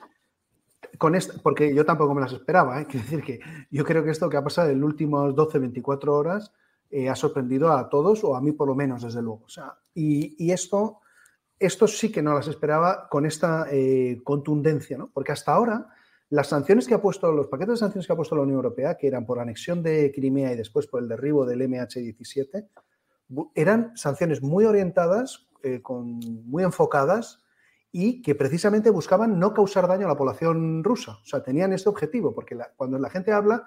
Con esta, porque yo tampoco me las esperaba, ¿eh? [LAUGHS] quiero decir que yo creo que esto que ha pasado en las últimas 12, 24 horas eh, ha sorprendido a todos, o a mí por lo menos, desde luego. O sea, y, esto, esto sí que no las esperaba con esta eh, contundencia, ¿no? Porque hasta ahora las sanciones que ha puesto, los paquetes de sanciones que ha puesto la Unión Europea, que eran por anexión de Crimea y después por el derribo del MH17, eran sanciones muy orientadas, eh, con, muy enfocadas y que precisamente buscaban no causar daño a la población rusa. O sea, tenían este objetivo, porque cuando la gente habla,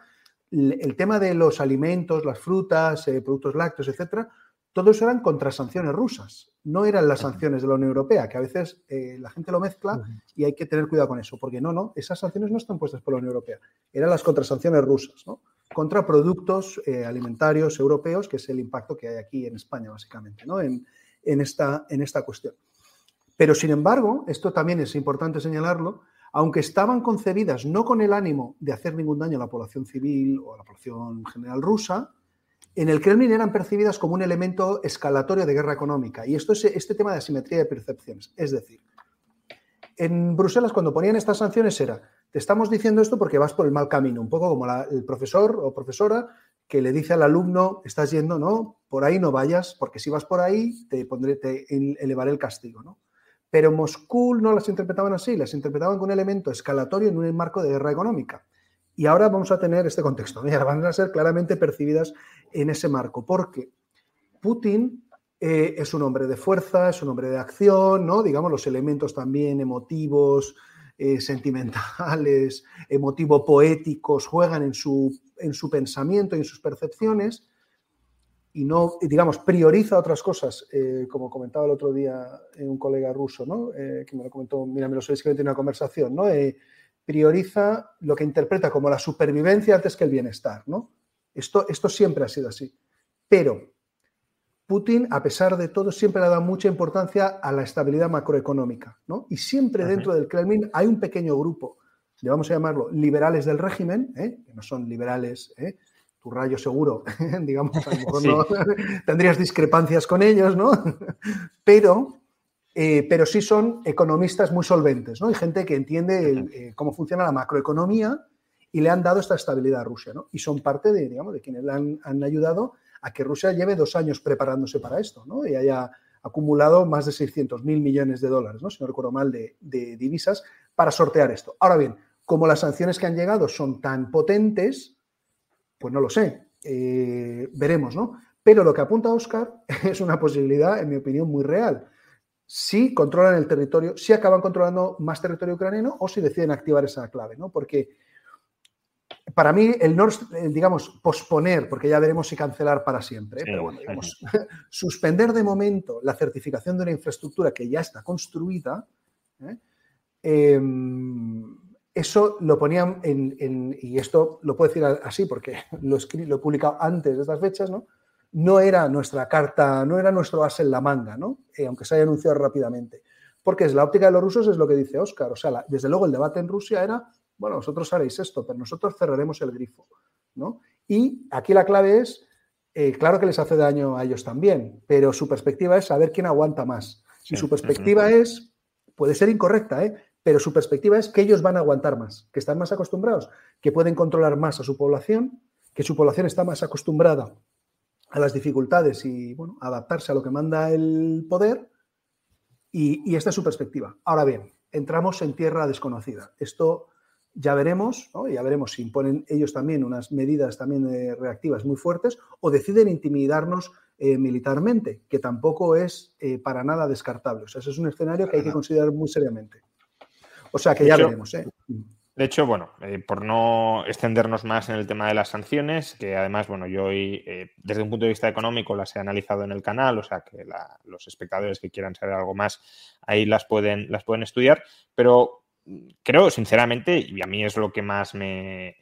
el, tema de los alimentos, las frutas, eh, productos lácteos, etcétera, todo eso eran contra sanciones rusas, no eran las sanciones de la Unión Europea, que a veces eh, la gente lo mezcla y hay que tener cuidado con eso, porque no, no, esas sanciones no están puestas por la Unión Europea, eran las contrasanciones rusas, ¿no? contra productos eh, alimentarios europeos, que es el impacto que hay aquí en España, básicamente, ¿no? en, esta, en esta cuestión. Pero, sin embargo, esto también es importante señalarlo, aunque estaban concebidas no con el ánimo de hacer ningún daño a la población civil o a la población general rusa, en el Kremlin eran percibidas como un elemento escalatorio de guerra económica. Y esto es este tema de asimetría de percepciones. Es decir, en Bruselas cuando ponían estas sanciones era, te estamos diciendo esto porque vas por el mal camino, un poco como el profesor o profesora que le dice al alumno, estás yendo, no, por ahí no vayas, porque si vas por ahí te pondré, te elevaré el castigo, ¿no? Pero Moscú no las interpretaban así, las interpretaban con un elemento escalatorio en un marco de guerra económica. Y ahora vamos a tener este contexto. van a ser claramente percibidas en ese marco, porque Putin eh, es un hombre de fuerza, es un hombre de acción, ¿no? Digamos, los elementos también emotivos, eh, sentimentales, emotivo-poéticos, juegan en su, en su pensamiento y en sus percepciones y no, digamos, prioriza otras cosas, eh, como comentaba el otro día un colega ruso, ¿no? que me lo comentó, mira, me lo sabéis que tiene una conversación, ¿no? prioriza lo que interpreta como la supervivencia antes que el bienestar, ¿no? Esto, esto siempre ha sido así. Pero Putin, a pesar de todo, siempre le ha dado mucha importancia a la estabilidad macroeconómica, ¿no? Y siempre dentro del Kremlin hay un pequeño grupo, le vamos a llamarlo liberales del régimen, ¿eh? que no son liberales, ¿eh? Tu rayo seguro, [LAUGHS] digamos, a lo mejor [LAUGHS] no, [LAUGHS] tendrías discrepancias con ellos, ¿no? Pero, eh, pero sí son economistas muy solventes, ¿no? Hay gente que entiende cómo funciona la macroeconomía y le han dado esta estabilidad a Rusia, ¿no? Y son parte de, digamos, de quienes le han, han ayudado a que Rusia lleve dos años preparándose para esto, ¿no? Y haya acumulado más de 600 mil millones de dólares, ¿no? si no recuerdo mal, de, divisas para sortear esto. Ahora bien, como las sanciones que han llegado son tan potentes, pues no lo sé, eh, veremos, ¿no? Pero lo que apunta Oscar [LAUGHS] es una posibilidad, en mi opinión, muy real. Si controlan el territorio, si acaban controlando más territorio ucraniano o si deciden activar esa clave, ¿no? Porque para mí, el Nord, eh, digamos, posponer, porque ya veremos si cancelar para siempre, ¿eh? pero bueno, digamos, [LAUGHS] suspender de momento la certificación de una infraestructura que ya está construida, ¿eh? em, eso lo ponían en, y esto lo puedo decir así porque [LAUGHS] lo, lo he publicado antes de estas fechas, ¿no? No era nuestra carta, no era nuestro as en la manga, ¿no? aunque se haya anunciado rápidamente. Porque es la óptica de los rusos, es lo que dice Oscar. O sea, desde luego el debate en Rusia era bueno, vosotros haréis esto, pero nosotros cerraremos el grifo, ¿no? Y aquí la clave es, eh, claro que les hace daño a ellos también, pero su perspectiva es saber quién aguanta más. Y su perspectiva es, puede ser incorrecta, ¿eh? Pero su perspectiva es que ellos van a aguantar más, que están más acostumbrados, que pueden controlar más a su población, que su población está más acostumbrada a las dificultades y bueno, adaptarse a lo que manda el poder. Y, y esta es su perspectiva. Ahora bien, entramos en tierra desconocida. Esto ya veremos, ya veremos si imponen ellos también unas medidas también eh, reactivas muy fuertes o deciden intimidarnos eh, militarmente, que tampoco es eh, para nada descartable. O sea, ese es un escenario que hay que considerar muy seriamente. O sea, que ya veremos. De hecho, bueno, por no extendernos más en el tema de las sanciones, que además, bueno, yo hoy, desde un punto de vista económico, las he analizado en el canal, o sea que los espectadores que quieran saber algo más, ahí las pueden, las pueden estudiar, pero creo, sinceramente, y a mí es lo que más me,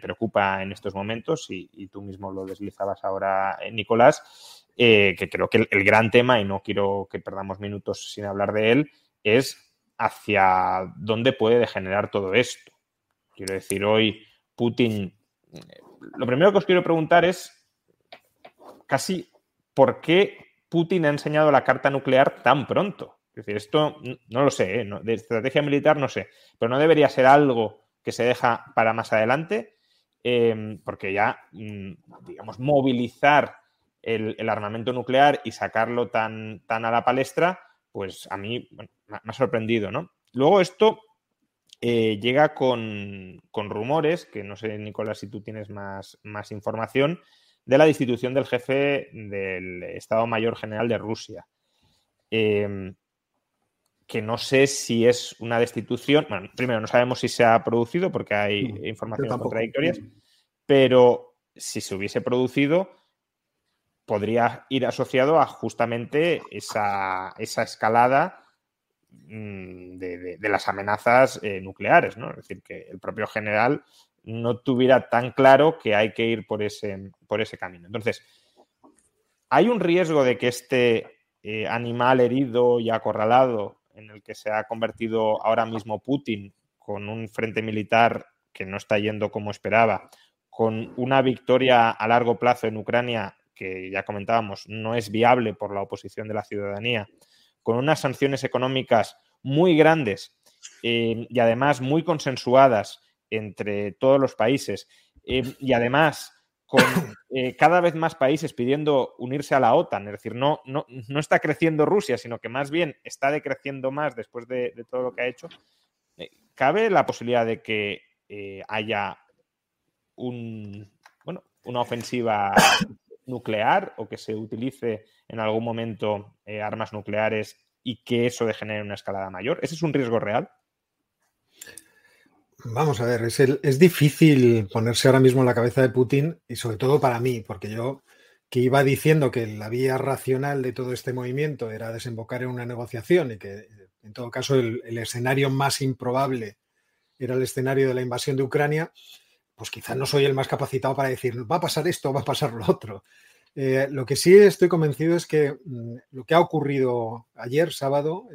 preocupa en estos momentos, y, tú mismo lo deslizabas ahora, eh, Nicolás, eh, que creo que el, gran tema, y no quiero que perdamos minutos sin hablar de él, es hacia dónde puede degenerar todo esto. Quiero decir, hoy Putin, eh, lo primero que os quiero preguntar es casi por qué Putin ha enseñado la carta nuclear tan pronto. Es decir, esto no lo sé, ¿eh? de estrategia militar no sé, pero no debería ser algo que se deja para más adelante, em, porque ya, mm, digamos, movilizar el, armamento nuclear y sacarlo tan, tan a la palestra, pues a mí me ha sorprendido, ¿no? Luego esto eh, llega con, rumores, que no sé, Nicolás, si tú tienes más, más información, de la destitución del jefe del Estado Mayor General de Rusia. Em, que no sé si es una destitución. Bueno, primero, no sabemos si se ha producido porque hay informaciones contradictorias, pero si se hubiese producido, podría ir asociado a justamente esa, escalada mm, de, las amenazas eh, nucleares, ¿no? Es decir, que el propio general no tuviera tan claro que hay que ir por ese, por ese camino. Entonces, hay un riesgo de que este eh, animal herido y acorralado en el que se ha convertido ahora mismo Putin con un frente militar que no está yendo como esperaba, con una victoria a largo plazo en Ucrania que ya comentábamos no es viable por la oposición de la ciudadanía, con unas sanciones económicas muy grandes eh, y además muy consensuadas entre todos los países eh, y además con eh, cada vez más países pidiendo unirse a la OTAN. Es decir, no, no, no, está creciendo Rusia, sino que más bien está decreciendo más después de, todo lo que ha hecho. ¿Cabe la posibilidad de que haya un, bueno, una ofensiva nuclear o que se utilice en algún momento armas nucleares y que eso degenere una escalada mayor? ¿Ese es un riesgo real? Vamos a ver, es, es, difícil ponerse ahora mismo en la cabeza de Putin y sobre todo para mí, porque yo que iba diciendo que la vía racional de todo este movimiento era desembocar en una negociación y que en todo caso el, escenario más improbable era el escenario de la invasión de Ucrania, pues quizás no soy el más capacitado para decir va a pasar esto, va a pasar lo otro. Eh, lo que sí estoy convencido es que mm, lo que ha ocurrido ayer, sábado,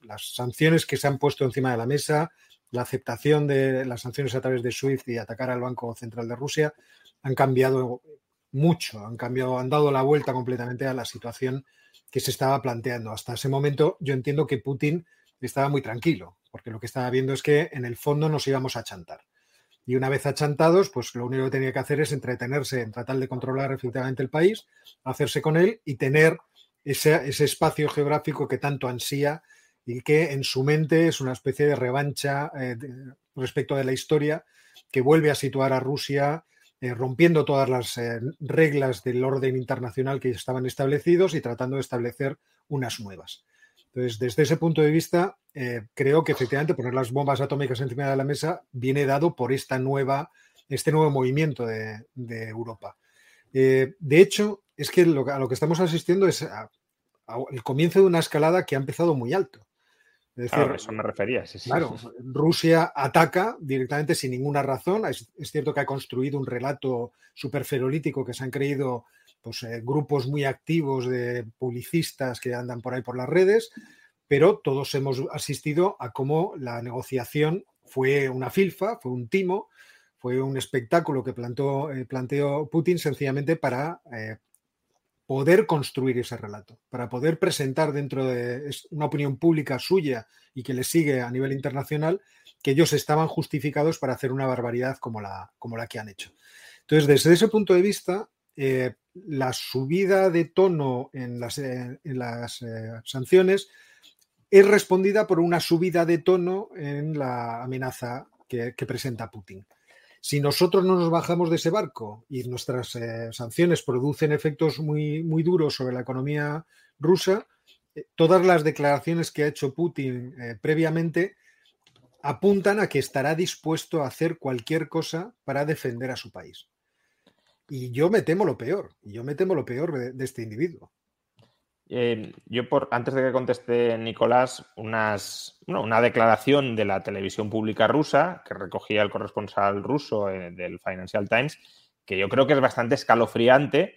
las sanciones que se han puesto encima de la mesa, la aceptación de las sanciones a través de SWIFT y atacar al Banco Central de Rusia, han cambiado mucho, han cambiado, han dado la vuelta completamente a la situación que se estaba planteando. Hasta ese momento yo entiendo que Putin estaba muy tranquilo, porque lo que estaba viendo es que en el fondo nos íbamos a chantar. Y una vez achantados, pues lo único que tenía que hacer es entretenerse en tratar de controlar efectivamente el país, hacerse con él y tener ese, espacio geográfico que tanto ansía y que en su mente es una especie de revancha eh, respecto de la historia que vuelve a situar a Rusia eh, rompiendo todas las eh, reglas del orden internacional que estaban establecidos y tratando de establecer unas nuevas. Entonces, desde ese punto de vista, eh, creo que efectivamente poner las bombas atómicas encima de la mesa viene dado por esta nueva, este nuevo movimiento de, Europa. Eh, de hecho, es que lo, a lo que estamos asistiendo es el comienzo de una escalada que ha empezado muy alto. Es decir, eso me refería. claro, Rusia ataca directamente sin ninguna razón. Es, cierto que ha construido un relato superferolítico que se han creído pues, eh, grupos muy activos de publicistas que andan por ahí por las redes, pero todos hemos asistido a cómo la negociación fue una filfa, fue un timo, fue un espectáculo que plantó, eh, planteó Putin sencillamente para eh, poder construir ese relato, para poder presentar dentro de una opinión pública suya y que le sigue a nivel internacional que ellos estaban justificados para hacer una barbaridad como la, como la que han hecho. Entonces, desde ese punto de vista, eh, la subida de tono en las, eh, eh, sanciones es respondida por una subida de tono en la amenaza que, presenta Putin. Si nosotros no nos bajamos de ese barco y nuestras sanciones producen efectos muy, muy duros sobre la economía rusa, todas las declaraciones que ha hecho Putin previamente apuntan a que estará dispuesto a hacer cualquier cosa para defender a su país. Y yo me temo lo peor, yo me temo lo peor de, este individuo. Eh, yo, por, antes de que conteste Nicolás, unas, una declaración de la televisión pública rusa que recogía el corresponsal ruso eh, del Financial Times, que yo creo que es bastante escalofriante,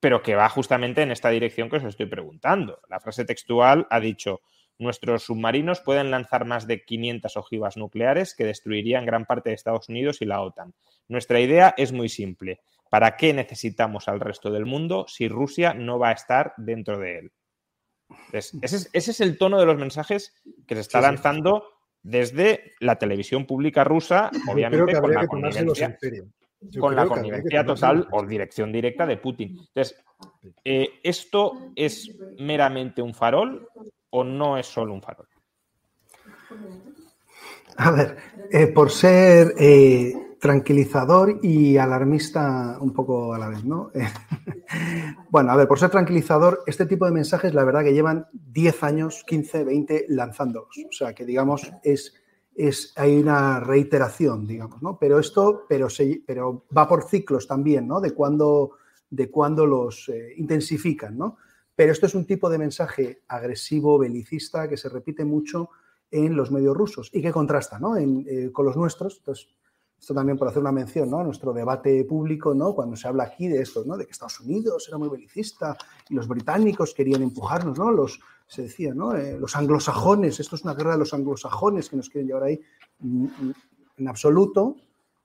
pero que va justamente en esta dirección que os estoy preguntando. La frase textual ha dicho, nuestros submarinos pueden lanzar más de 500 ojivas nucleares que destruirían gran parte de Estados Unidos y la OTAN. Nuestra idea es muy simple. ¿Para qué necesitamos al resto del mundo si Rusia no va a estar dentro de él? ese, es, el tono de los mensajes que se está lanzando desde la televisión pública rusa, obviamente con la connivencia, con la connivencia total o dirección directa de Putin. Entonces, eh, ¿esto es meramente un farol o no es solo un farol? A ver, eh, por ser eh, tranquilizador y alarmista un poco a la vez, ¿no? [LAUGHS] bueno, a ver, por ser tranquilizador, este tipo de mensajes, la verdad que llevan 10 años, 15, 20 lanzándolos. O sea, que digamos, es, es, hay una reiteración, digamos, ¿no? Pero esto, pero, se, pero va por ciclos también, ¿no? De cuando, de cuando los eh, intensifican, ¿no? Pero esto es un tipo de mensaje agresivo, belicista, que se repite mucho en los medios rusos y que contrasta ¿no? Eh, con los nuestros. Entonces, esto también por hacer una mención, ¿no? Nuestro debate público, ¿no? Cuando se habla aquí de esto, ¿no? De que Estados Unidos era muy belicista y los británicos querían empujarnos, ¿no? Los, se decía, ¿no? Eh, los anglosajones, esto es una guerra de los anglosajones que nos quieren llevar ahí mm, mm, en absoluto.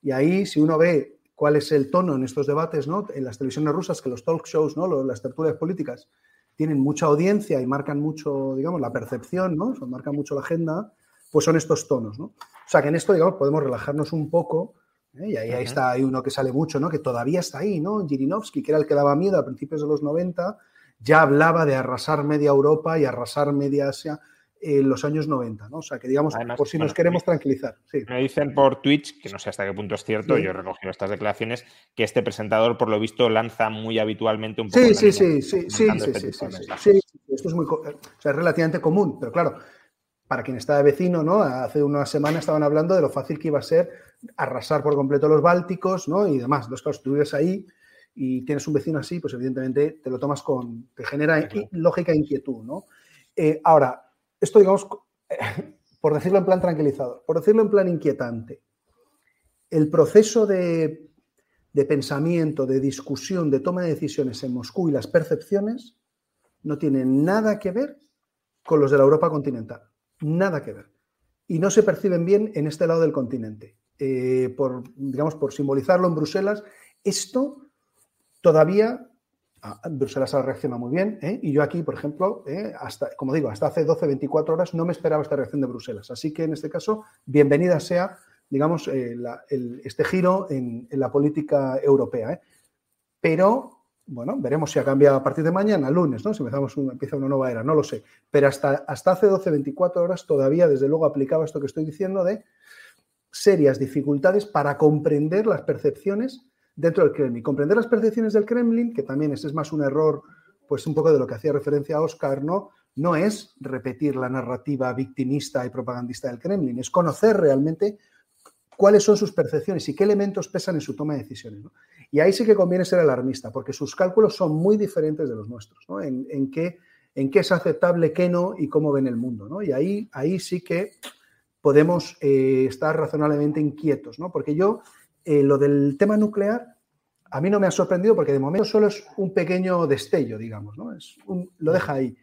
Y ahí, si uno ve cuál es el tono en estos debates, ¿no? En las televisiones rusas, que los talk shows, ¿no? Las tertulias políticas tienen mucha audiencia y marcan mucho, digamos, la percepción, ¿no? marcan mucho la agenda, pues son estos tonos, ¿no? O sea, que en esto, digamos, podemos relajarnos un poco, ¿eh? y ahí, ahí, está, hay uno que sale mucho, ¿no? Que todavía está ahí, ¿no? Jirinovsky, que era el que daba miedo a principios de los 90, ya hablaba de arrasar media Europa y arrasar media Asia en los años 90, ¿no? O sea, que digamos, por si nos queremos tranquilizar. Me dicen por Twitch, que no sé hasta qué punto es cierto, yo he recogido estas declaraciones, que este presentador, por lo visto, lanza muy habitualmente un poco. Sí, sí, sí, sí, sí, sí, sí, sí, Esto es muy, o sea, es relativamente común, pero claro, para quien está de vecino, ¿no? Hace una semana estaban hablando de lo fácil que iba a ser arrasar por completo los bálticos, ¿no? Y demás. Entonces, claro, si tú vives ahí y tienes un vecino así, pues evidentemente te lo tomas con, te genera lógica e inquietud, ¿no? Eh, ahora, esto digamos, [LAUGHS] por decirlo en plan tranquilizador, por decirlo en plan inquietante, el proceso de, de pensamiento, de discusión, de toma de decisiones en Moscú y las percepciones no tienen nada que ver con los de la Europa continental. Nada que ver. Y no se perciben bien en este lado del continente. Eh, por, digamos, por simbolizarlo en Bruselas, esto todavía ah, Bruselas reacciona muy bien ¿eh? y yo aquí, por ejemplo, ¿eh? hasta, como digo, hasta hace 12, 24 horas no me esperaba esta reacción de Bruselas. Así que en este caso, bienvenida sea, digamos, este giro en, la política europea. Pero bueno, veremos si ha cambiado a partir de mañana, lunes, ¿no? Si empezamos empieza una nueva era, no lo sé. Pero hasta, hasta hace 12, 24 horas todavía, desde luego, aplicaba esto que estoy diciendo de serias dificultades para comprender las percepciones dentro del Kremlin. Comprender las percepciones del Kremlin, que también es más un error, pues un poco de lo que hacía referencia a Oscar, ¿no? No es repetir la narrativa victimista y propagandista del Kremlin, es conocer realmente cuáles son sus percepciones y qué elementos pesan en su toma de decisiones. Y ahí sí que conviene ser alarmista, porque sus cálculos son muy diferentes de los nuestros, ¿no? en, qué, en, qué, es aceptable, qué no y cómo ven el mundo. ¿no? Y ahí, ahí sí que podemos eh, estar razonablemente inquietos, ¿no? porque yo eh, lo del tema nuclear a mí no me ha sorprendido porque de momento solo es un pequeño destello, digamos, ¿no? Es lo deja ahí.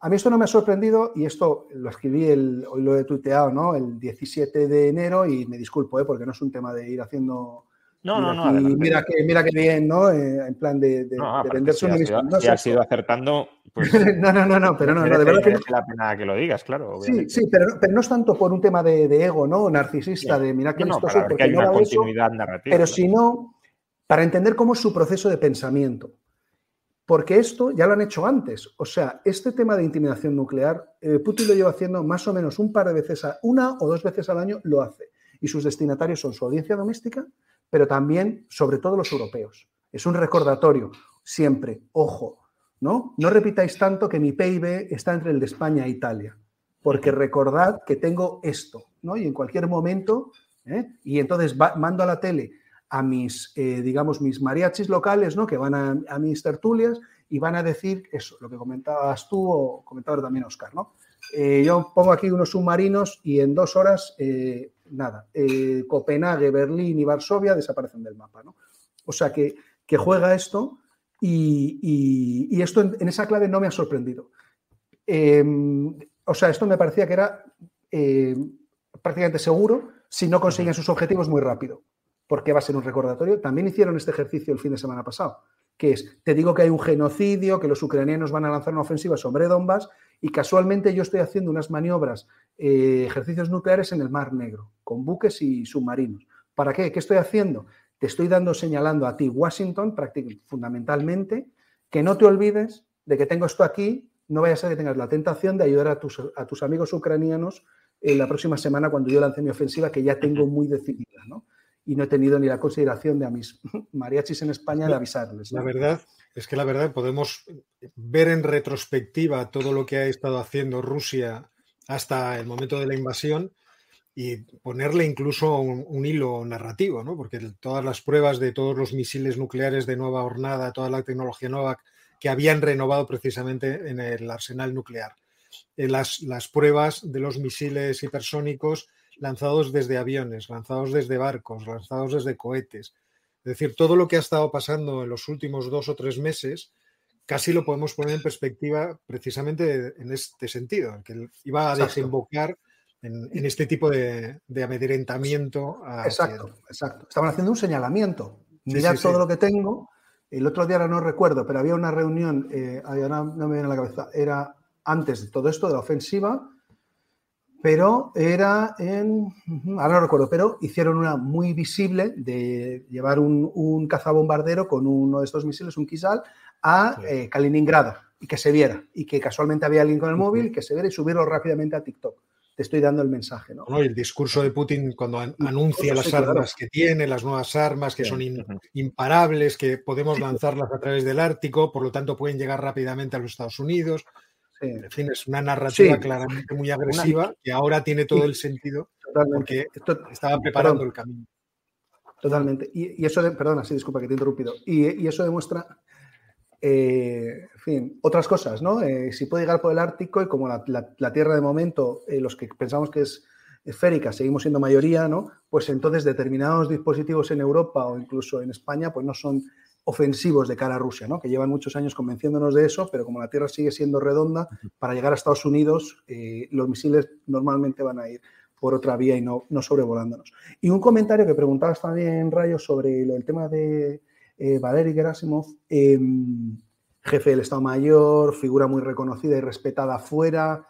A mí esto no me ha sorprendido y esto lo escribí, el, hoy lo he tuiteado, ¿no? El 17 de enero y me disculpo, ¿eh? porque no es un tema de ir haciendo... No, no, no. Mira que, mira que bien, ¿no? Eh, en plan de, de, no, venderse si. No, si has ido acertando, pues... [LAUGHS] no, no, no, no, pero no, no de verdad que... No. la pena que lo digas, claro. Obviamente. Sí, sí, pero, pero, no es tanto por un tema de, de ego, ¿no? Narcisista, de mira que no, porque hay una continuidad narrativa. Pero si no, para entender cómo es su proceso de pensamiento. Porque esto ya lo han hecho antes. O sea, este tema de intimidación nuclear, eh, Putin lo lleva haciendo más o menos un par de veces, a, una o dos veces al año lo hace. Y sus destinatarios son su audiencia doméstica, pero también, sobre todo, los europeos. Es un recordatorio, siempre, ojo, ¿no? No repitáis tanto que mi PIB está entre el de España e Italia, porque recordad que tengo esto, ¿no? Y en cualquier momento, ¿eh? y entonces mando a la tele a mis, eh, digamos, mis mariachis locales, ¿no? Que van a, mis tertulias y van a decir eso, lo que comentabas tú o comentaba también Oscar, ¿no? Eh, yo pongo aquí unos submarinos y en dos horas, eh, nada, Copenhague, Berlín y Varsovia desaparecen del mapa, ¿no? O sea que, que juega esto y, esto en, esa clave no me ha sorprendido. Em, o sea, esto me parecía que era prácticamente seguro si no consiguen sus objetivos muy rápido porque va a ser un recordatorio. También hicieron este ejercicio el fin de semana pasado, que es, te digo que hay un genocidio, que los ucranianos van a lanzar una ofensiva sobre Donbass y casualmente yo estoy haciendo unas maniobras, eh, ejercicios nucleares en el Mar Negro, con buques y submarinos. ¿Para qué? ¿Qué estoy haciendo? Te estoy dando, señalando a ti, Washington, fundamentalmente, que no te olvides de que tengo esto aquí, no vaya a ser que tengas la tentación de ayudar a tus, a tus amigos ucranianos en la próxima semana cuando yo lance mi ofensiva, que ya tengo muy decidida, ¿no? y no he tenido ni la consideración de a mis [LAUGHS] mariachis en España de avisarles. La verdad es que la verdad podemos ver en retrospectiva todo lo que ha estado haciendo Rusia hasta el momento de la invasión y ponerle incluso un, hilo narrativo, ¿no? porque todas las pruebas de todos los misiles nucleares de nueva hornada, toda la tecnología nueva que habían renovado precisamente en el arsenal nuclear, eh, las pruebas de los misiles hipersónicos lanzados desde aviones, lanzados desde barcos, lanzados desde cohetes. Es decir, todo lo que ha estado pasando en los últimos dos o tres meses, casi lo podemos poner en perspectiva precisamente en este sentido, que iba a desembocar en, este tipo de, amedrentamiento. exacto, exacto. Estaban haciendo un señalamiento. Mirad todo lo que tengo. El otro día no recuerdo, pero había una reunión, eh, no me viene a la cabeza, era antes de todo esto, de la ofensiva, pero era en, ahora no recuerdo, pero hicieron una muy visible de llevar un, cazabombardero con uno de estos misiles, un Kisal, a eh, Kaliningrado y que se viera. Y que casualmente había alguien con el móvil, que se viera y subirlo rápidamente a TikTok. Te estoy dando el mensaje. ¿no? el discurso de Putin cuando anuncia las armas que tiene, las nuevas armas que son imparables, que podemos lanzarlas a través del Ártico, por lo tanto pueden llegar rápidamente a los Estados Unidos. En fin, es una narrativa claramente muy agresiva que ahora tiene todo el sentido porque estaba preparando el camino. Totalmente. Y, eso, de, perdona, sí, disculpa que te he interrumpido. Y, eso demuestra, eh, en fin, otras cosas, ¿no? Eh, si puede llegar por el Ártico y como la, Tierra de momento, eh, los que pensamos que es esférica seguimos siendo mayoría, ¿no? Pues entonces determinados dispositivos en Europa o incluso en España, pues no son ofensivos de cara a Rusia, ¿no? que llevan muchos años convenciéndonos de eso, pero como la Tierra sigue siendo redonda, para llegar a Estados Unidos eh, los misiles normalmente van a ir por otra vía y no, no sobrevolándonos. Y un comentario que preguntabas también, Rayo, sobre el tema de eh, Valery Gerasimov, em, jefe del Estado Mayor, figura muy reconocida y respetada fuera,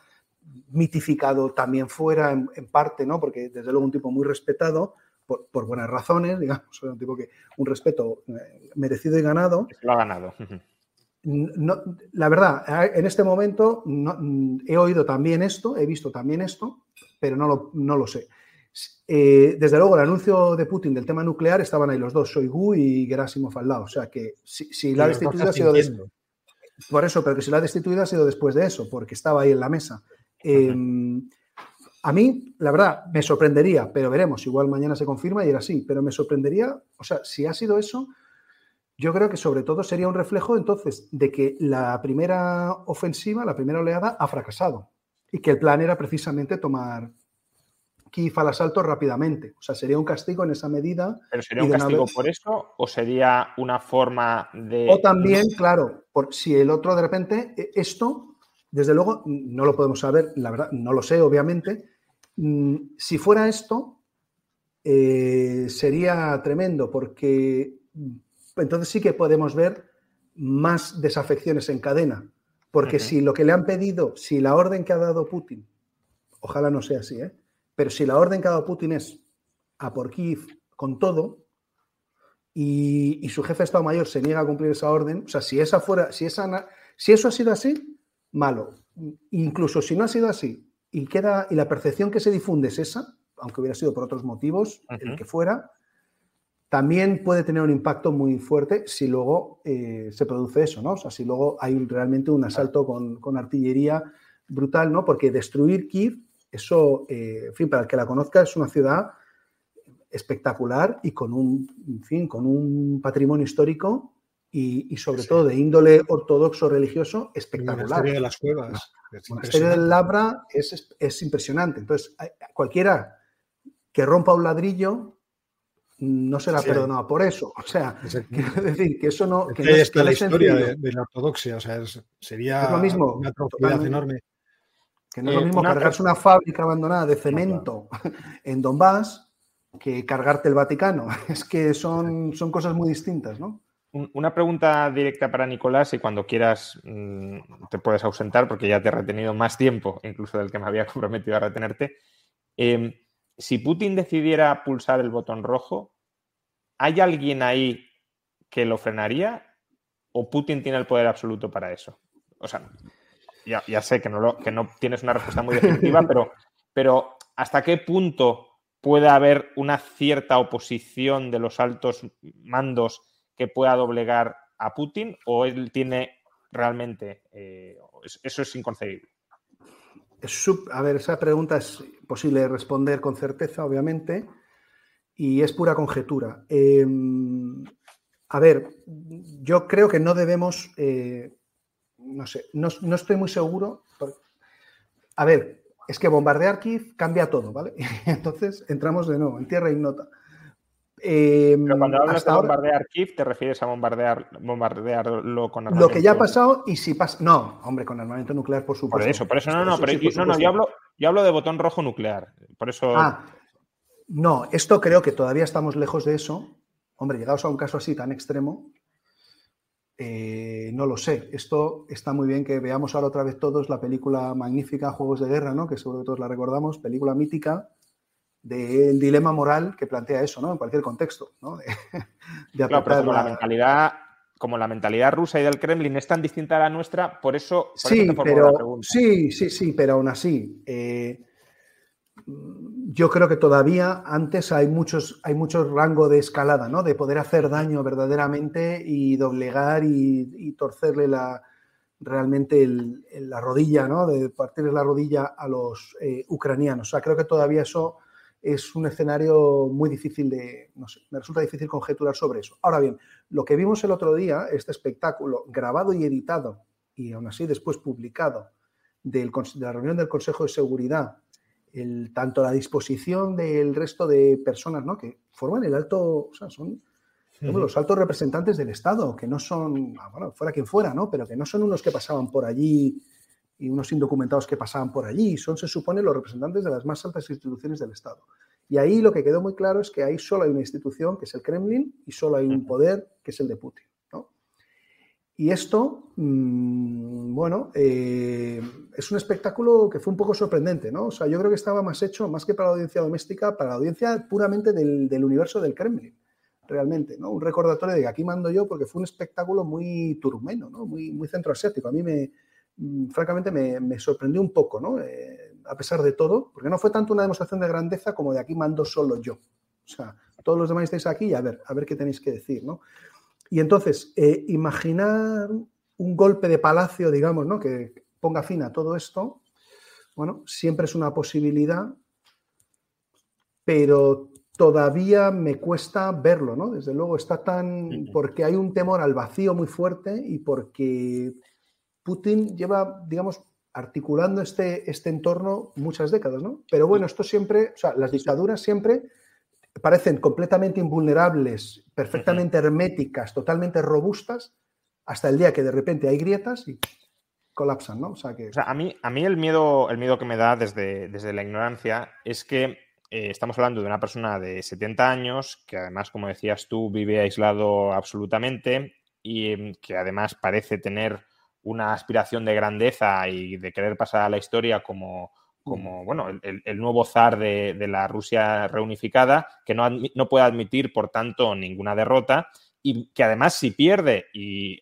mitificado también fuera en, en parte, ¿no? porque desde luego un tipo muy respetado, por, buenas razones, [LAUGHS] digamos, un tipo que un respeto eh, merecido y ganado. Lo ha ganado. No, la verdad, en este momento he oído también esto, he visto también esto, pero no lo, no lo sé. Eh, desde luego, el anuncio de Putin del tema nuclear estaban ahí los dos, Shoigu y Gerasimov al lado. O sea que si, la destituida ha sido por eso, pero que si la ha destituido ha sido después de eso, porque estaba ahí en la mesa. A mí, la verdad, me sorprendería, pero veremos, igual mañana se confirma y era así, pero me sorprendería, o sea, si ha sido eso, yo creo que sobre todo sería un reflejo entonces de que la primera ofensiva, la primera oleada, ha fracasado y que el plan era precisamente tomar Kiev al asalto rápidamente. O sea, sería un castigo en esa medida. ¿Pero sería un castigo por eso o sería una forma de... O también, claro, por, si el otro de repente, e, esto desde luego, no lo podemos saber, la verdad, no lo sé, obviamente. Mm, si fuera esto, eh, sería tremendo, porque mm, entonces sí que podemos ver más desafecciones en cadena. Porque si lo que le han pedido, si la orden que ha dado Putin, ojalá no sea así, ¿eh? pero si la orden que ha dado Putin es a por Kiev con todo, y, y, su jefe de Estado Mayor se niega a cumplir esa orden, o sea, si esa fuera, si esa, si eso ha sido así, malo. Incluso si no ha sido así y queda y la percepción que se difunde es esa, aunque hubiera sido por otros motivos, el que fuera, también puede tener un impacto muy fuerte si luego eh, se produce eso, ¿no? O sea, si luego hay realmente un asalto con, artillería brutal, ¿no? Porque destruir Kiev, eso, eh, en fin, para el que la conozca, es una ciudad espectacular y con un, en fin, con un patrimonio histórico y, sobre todo de índole ortodoxo religioso espectacular. El monasterio de las cuevas. El monasterio del Labra es, es, impresionante. Entonces, cualquiera que rompa un ladrillo no será perdonado por eso. O sea, [LAUGHS] quiero decir que eso no. Que no es, la historia de, la ortodoxia. O sea, sería lo mismo, una atrocidad enorme. Que no es lo eh, mismo cargarse una fábrica abandonada de cemento [LAUGHS] en Donbass que cargarte el Vaticano. [LAUGHS] Es que son, son cosas muy distintas, ¿no? Una pregunta directa para Nicolás y cuando quieras mm, te puedes ausentar porque ya te he retenido más tiempo incluso del que me había [LAUGHS] comprometido a retenerte. Em, si Putin decidiera pulsar el botón rojo, ¿hay alguien ahí que lo frenaría o Putin tiene el poder absoluto para eso? O sea, ya, sé que no, lo, que no tienes una respuesta muy definitiva, pero, pero ¿hasta qué punto puede haber una cierta oposición de los altos mandos que pueda doblegar a Putin o él tiene realmente, eh, eso es inconcebible? A ver, esa pregunta es posible responder con certeza, obviamente, y es pura conjetura. Em, a ver, yo creo que no debemos, eh, no sé, no, no, estoy muy seguro. a ver, es que bombardear Kiev cambia todo, ¿vale? [LAUGHS] Entonces entramos de nuevo en tierra ignota. Eh, Pero cuando hablas de bombardear Kiev, ¿te refieres a bombardear, bombardearlo con armamento? Lo que ya ha pasado y si pasa. No, hombre, con armamento nuclear, por supuesto. Por eso, por eso, no, no, pero, no, no yo, hablo, yo hablo de botón rojo nuclear. Por eso. Ah, no, esto creo que todavía estamos lejos de eso. Hombre, llegados a un caso así tan extremo, eh, no lo sé. Esto está muy bien que veamos ahora otra vez todos la película magnífica Juegos de Guerra, ¿no? Que seguro que todos la recordamos, película mítica del dilema moral que plantea eso, ¿no? En cualquier contexto, ¿no? De, [LAUGHS] como la... mentalidad como la mentalidad rusa y del Kremlin es tan distinta a la nuestra, por eso, sí, pero, sí, sí, sí, pero aún así, eh, yo creo que todavía antes hay muchos, hay mucho rango de escalada, ¿no? De poder hacer daño verdaderamente y doblegar y, torcerle la, realmente la rodilla, ¿no? De partirle la rodilla a los eh, ucranianos. O sea, creo que todavía eso es un escenario muy difícil de, no sé, me resulta difícil conjeturar sobre eso. Ahora bien, lo que vimos el otro día, este espectáculo grabado y editado, y aún así después publicado, de la reunión del Consejo de Seguridad el, tanto la disposición del resto de personas ¿no? que forman el alto, o sea, son los altos representantes del Estado, que no son, ah, bueno, fuera quien fuera, ¿no? Pero que no son unos que pasaban por allí y unos indocumentados que pasaban por allí, son, se supone, los representantes de las más altas instituciones del Estado. Y ahí lo que quedó muy claro es que ahí solo hay una institución, que es el Kremlin, y solo hay un poder, que es el de Putin. ¿no? Y esto, mm, bueno, eh, es un espectáculo que fue un poco sorprendente, ¿no? O sea, yo creo que estaba más hecho, más que para la audiencia doméstica, para la audiencia puramente del, del universo del Kremlin realmente, ¿no? Un recordatorio de que aquí mando yo porque fue un espectáculo muy turmeno, ¿no? Muy, muy centroasiático. A mí me, francamente, me, sorprendió un poco, ¿no? Eh, a pesar de todo, porque no fue tanto una demostración de grandeza como de aquí mando solo yo. O sea, todos los demás estáis aquí y a ver, a ver qué tenéis que decir, ¿no? Y entonces, eh, imaginar un golpe de palacio, digamos, ¿no? Que ponga fin a todo esto, bueno, siempre es una posibilidad, pero todavía me cuesta verlo, ¿no? Desde luego está tan... porque hay un temor al vacío muy fuerte y porque Putin lleva, digamos, articulando este, este entorno muchas décadas, ¿no? Pero bueno, esto siempre, o sea, las dictaduras siempre parecen completamente invulnerables, perfectamente herméticas, totalmente robustas, hasta el día que de repente hay grietas y colapsan, ¿no? O sea, que... a mí, a mí el, miedo, el miedo que me da desde, desde la ignorancia es que eh, estamos hablando de una persona de 70 años que además, como decías tú, vive aislado absolutamente y em, que además parece tener una aspiración de grandeza y de querer pasar a la historia como, como bueno, el, nuevo zar de, la Rusia reunificada, que no, no, puede admitir, por tanto, ninguna derrota y que además si pierde y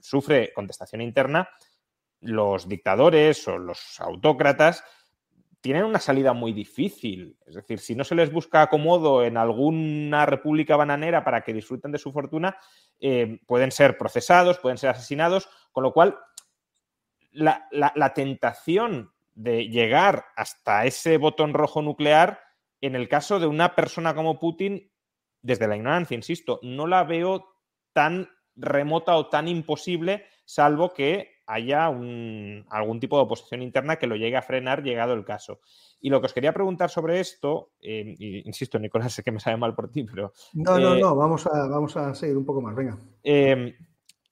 sufre contestación interna, los dictadores o los autócratas tienen una salida muy difícil. Es decir, si no se les busca acomodo en alguna república bananera para que disfruten de su fortuna, eh, pueden ser procesados, pueden ser asesinados, con lo cual la, tentación de llegar hasta ese botón rojo nuclear, en el caso de una persona como Putin, desde la ignorancia, insisto, no la veo tan remota o tan imposible, salvo que haya algún tipo de oposición interna que lo llegue a frenar llegado el caso. Y lo que os quería preguntar sobre esto, eh, insisto, Nicolás, [LAUGHS] sé que me sabe mal por ti, pero... No, no, eh, no, vamos a, vamos a seguir un poco más, venga. Em,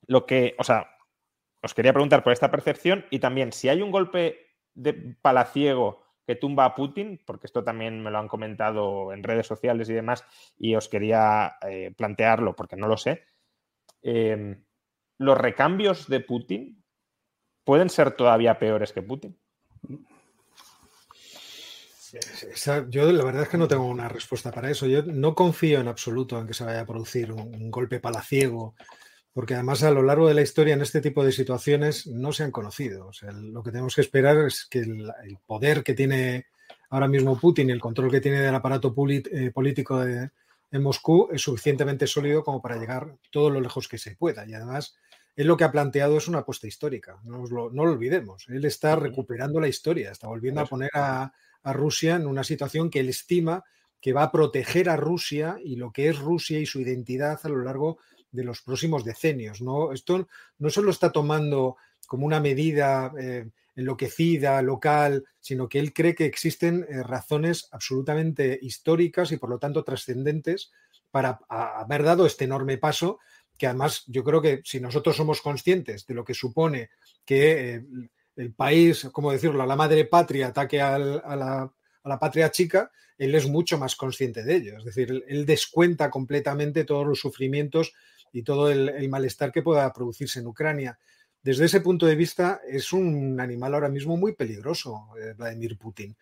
lo que, o sea, os quería preguntar por esta percepción y también si hay un golpe de palaciego que tumba a Putin, porque esto también me lo han comentado en redes sociales y demás, y os quería eh, plantearlo porque no lo sé. Em, los recambios de Putin pueden ser todavía peores que Putin. Yo la verdad es que no tengo una respuesta para eso. Yo no confío en absoluto en que se vaya a producir un, golpe palaciego, porque además a lo largo de la historia en este tipo de situaciones no se han conocido. lo que tenemos que esperar es que el, poder que tiene ahora mismo Putin y el control que tiene del aparato eh, político de, en Moscú es suficientemente sólido como para llegar todo lo lejos que se pueda. Y además él lo que ha planteado es una apuesta histórica, no, lo, olvidemos. Él está recuperando la historia, está volviendo a poner a, Rusia en una situación que él estima que va a proteger a Rusia y lo que es Rusia y su identidad a lo largo de los próximos decenios. ¿no? Esto no solo está tomando como una medida eh, enloquecida, local, sino que él cree que existen eh, razones absolutamente históricas y por lo tanto trascendentes para haber dado este enorme paso que además yo creo que si nosotros somos conscientes de lo que supone que eh, el país, como decirlo, la madre patria ataque a, la, patria chica, él es mucho más consciente de ello. Es decir, él, descuenta completamente todos los sufrimientos y todo el, malestar que pueda producirse en Ucrania. Desde ese punto de vista, es un animal ahora mismo muy peligroso, eh, Vladimir Putin.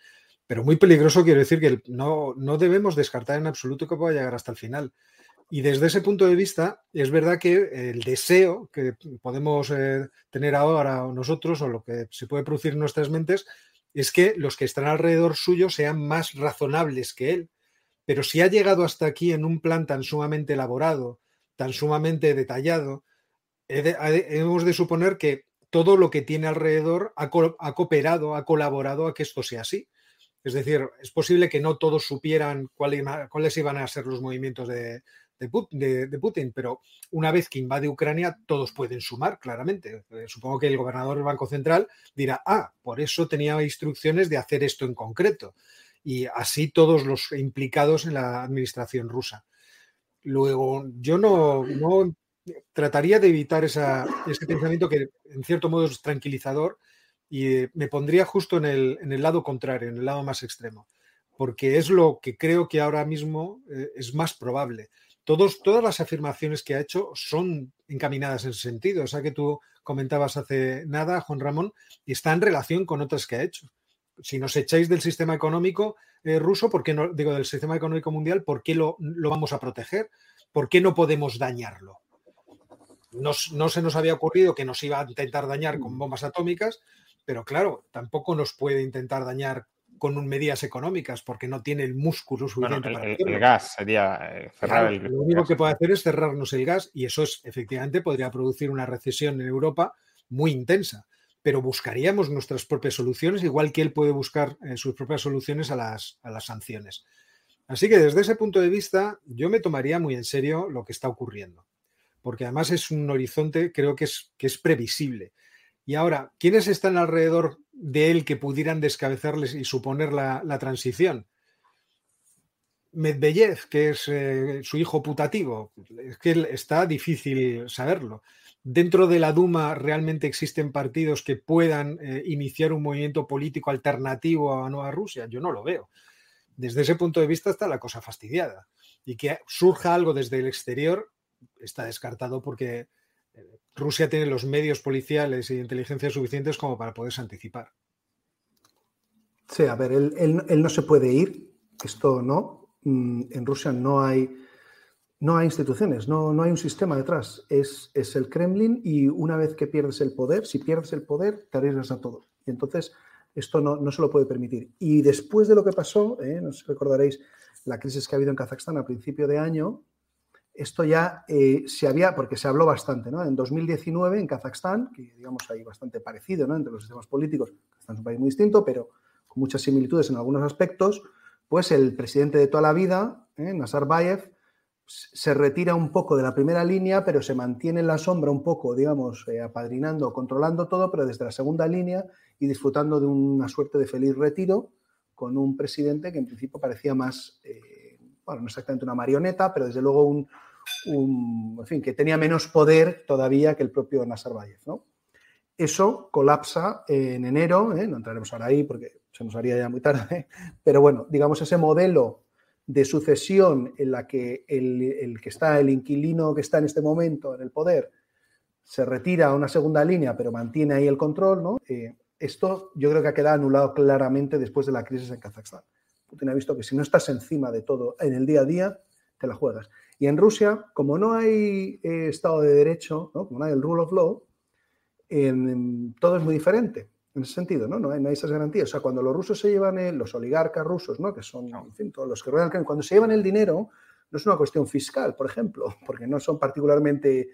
Pero muy peligroso quiero decir que no, no debemos descartar en absoluto que pueda llegar hasta el final. Y desde ese punto de vista, es verdad que el deseo que podemos eh, tener ahora nosotros o lo que se puede producir en nuestras mentes es que los que están alrededor suyo sean más razonables que él. Pero si ha llegado hasta aquí en un plan tan sumamente elaborado, tan sumamente detallado, hemos de suponer que todo lo que tiene alrededor ha, cooperado, ha colaborado a que esto sea así. Es decir, es posible que no todos supieran cuáles iban a ser los movimientos de, de, Putin, pero una vez que invade Ucrania, todos pueden sumar, claramente. Eh, supongo que el gobernador del Banco Central dirá, ah, por eso tenía instrucciones de hacer esto en concreto. Y así todos los implicados en la administración rusa. Luego, yo no, no trataría de evitar esa, ese pensamiento que en cierto modo es tranquilizador y eh, me pondría justo en el, en el lado contrario, en el lado más extremo, porque es lo que creo que ahora mismo eh, es más probable todas las afirmaciones que ha hecho son encaminadas en ese sentido. O sea que tú comentabas hace nada, Juan Ramón, y está en relación con otras que ha hecho. Si nos echáis del sistema económico eh, ruso, ¿por qué no, digo, del sistema económico mundial, ¿por qué lo, vamos a proteger? ¿Por qué no podemos dañarlo? no se nos había ocurrido que nos iba a intentar dañar con bombas atómicas, pero claro, tampoco nos puede intentar dañar con medidas económicas porque no tiene el músculo suficiente para hacerlo. El gas sería eh, cerrar el Lo único que puede hacer es cerrarnos el gas y eso es efectivamente podría producir una recesión en Europa muy intensa. Pero buscaríamos nuestras propias soluciones, igual que él puede buscar eh, sus propias soluciones a las, a las sanciones. Así que desde ese punto de vista, yo me tomaría muy en serio lo que está ocurriendo, porque además es un horizonte, creo que es, que es previsible. Y ahora, ¿quiénes están alrededor de él que pudieran descabezarles y suponer la, transición. Medvedev, que es eh, su hijo putativo, es que está difícil saberlo. Dentro de la Duma realmente existen partidos que puedan eh, iniciar un movimiento político alternativo a Nueva Rusia. Yo no lo veo. Desde ese punto de vista está la cosa fastidiada. Y que surja algo desde el exterior está descartado porque Rusia tiene los medios policiales y inteligencia suficientes como para poderse anticipar. Sí, a ver, él, no se puede ir, esto no. Mm, en Rusia no hay, no hay instituciones, no, no hay un sistema detrás. Es, es, el Kremlin y una vez que pierdes el poder, si pierdes el poder, te arriesgas a todo. Y entonces esto no, no se lo puede permitir. Y después de lo que pasó, ¿eh? no sé si recordaréis la crisis que ha habido en Kazajstán a principio de año, esto ya eh, se había, porque se habló bastante, ¿no? En 2019 en Kazajstán, que digamos hay bastante parecido, ¿no? Entre los sistemas políticos, Kazajstán es un país muy distinto, pero con muchas similitudes en algunos aspectos, pues el presidente de toda la vida, ¿eh? Nazarbayev, se retira un poco de la primera línea, pero se mantiene en la sombra un poco, digamos, eh, apadrinando, controlando todo, pero desde la segunda línea y disfrutando de una suerte de feliz retiro con un presidente que en principio parecía más, bueno, no exactamente una marioneta, pero desde luego un, en fin, que tenía menos poder todavía que el propio Nazarbayev. ¿no? Eso colapsa en enero, ¿eh? no entraremos ahora ahí porque se nos haría ya muy tarde, [LAUGHS] pero bueno, digamos ese modelo de sucesión en la que el, que está, el inquilino que está en este momento en el poder, se retira a una segunda línea, pero mantiene ahí el control, ¿no? Eh, esto yo creo que ha quedado anulado claramente después de la crisis en Kazajstán. Putin ha visto que si no estás encima de todo en el día a día, te la juegas. Y en Rusia, como no hay eh, Estado de Derecho, como no hay el rule of law, todo es muy diferente en ese sentido, ¿no? No hay, esas garantías. O sea, cuando los rusos se llevan, los oligarcas rusos, ¿no? Que son, en fin, todos los que ruedan, cuando se llevan el dinero, no es una cuestión fiscal, por ejemplo, [LAUGHS] porque no son particularmente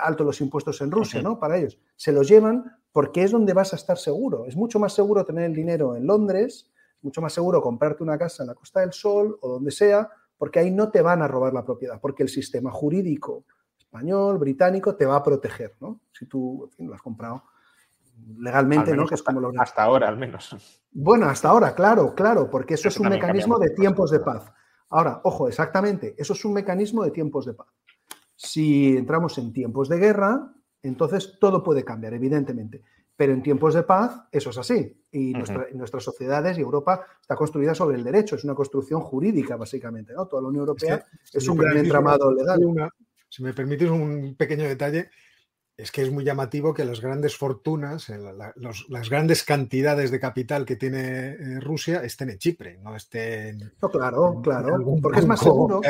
altos los impuestos en Rusia, ¿no? Para ellos. Se los llevan porque es donde vas a estar seguro. Es mucho más seguro tener el dinero en Londres, mucho más seguro comprarte una casa en la Costa del Sol o donde sea, porque ahí no te van a robar la propiedad, porque el sistema jurídico español, británico, te va a proteger, ¿no? Si tú lo has comprado legalmente, ¿no? Que es como lo... Hasta ahora, al menos. Bueno, hasta ahora, claro, claro, porque eso, es un mecanismo de tiempos de paz. Ahora, ojo, exactamente, eso es un mecanismo de tiempos de paz. Si entramos en tiempos de guerra, entonces todo puede cambiar, evidentemente. Pero en tiempos de paz, eso es así. Y nuestras sociedades y Europa está construida sobre el derecho, es una construcción jurídica, básicamente. ¿no? Toda la Unión Europea es, un gran entramado legal. si me permites un pequeño detalle, es que es muy llamativo que las grandes fortunas, eh, las grandes cantidades de capital que tiene eh, Rusia estén en Chipre, no estén. No, claro, claro, porque es más seguro.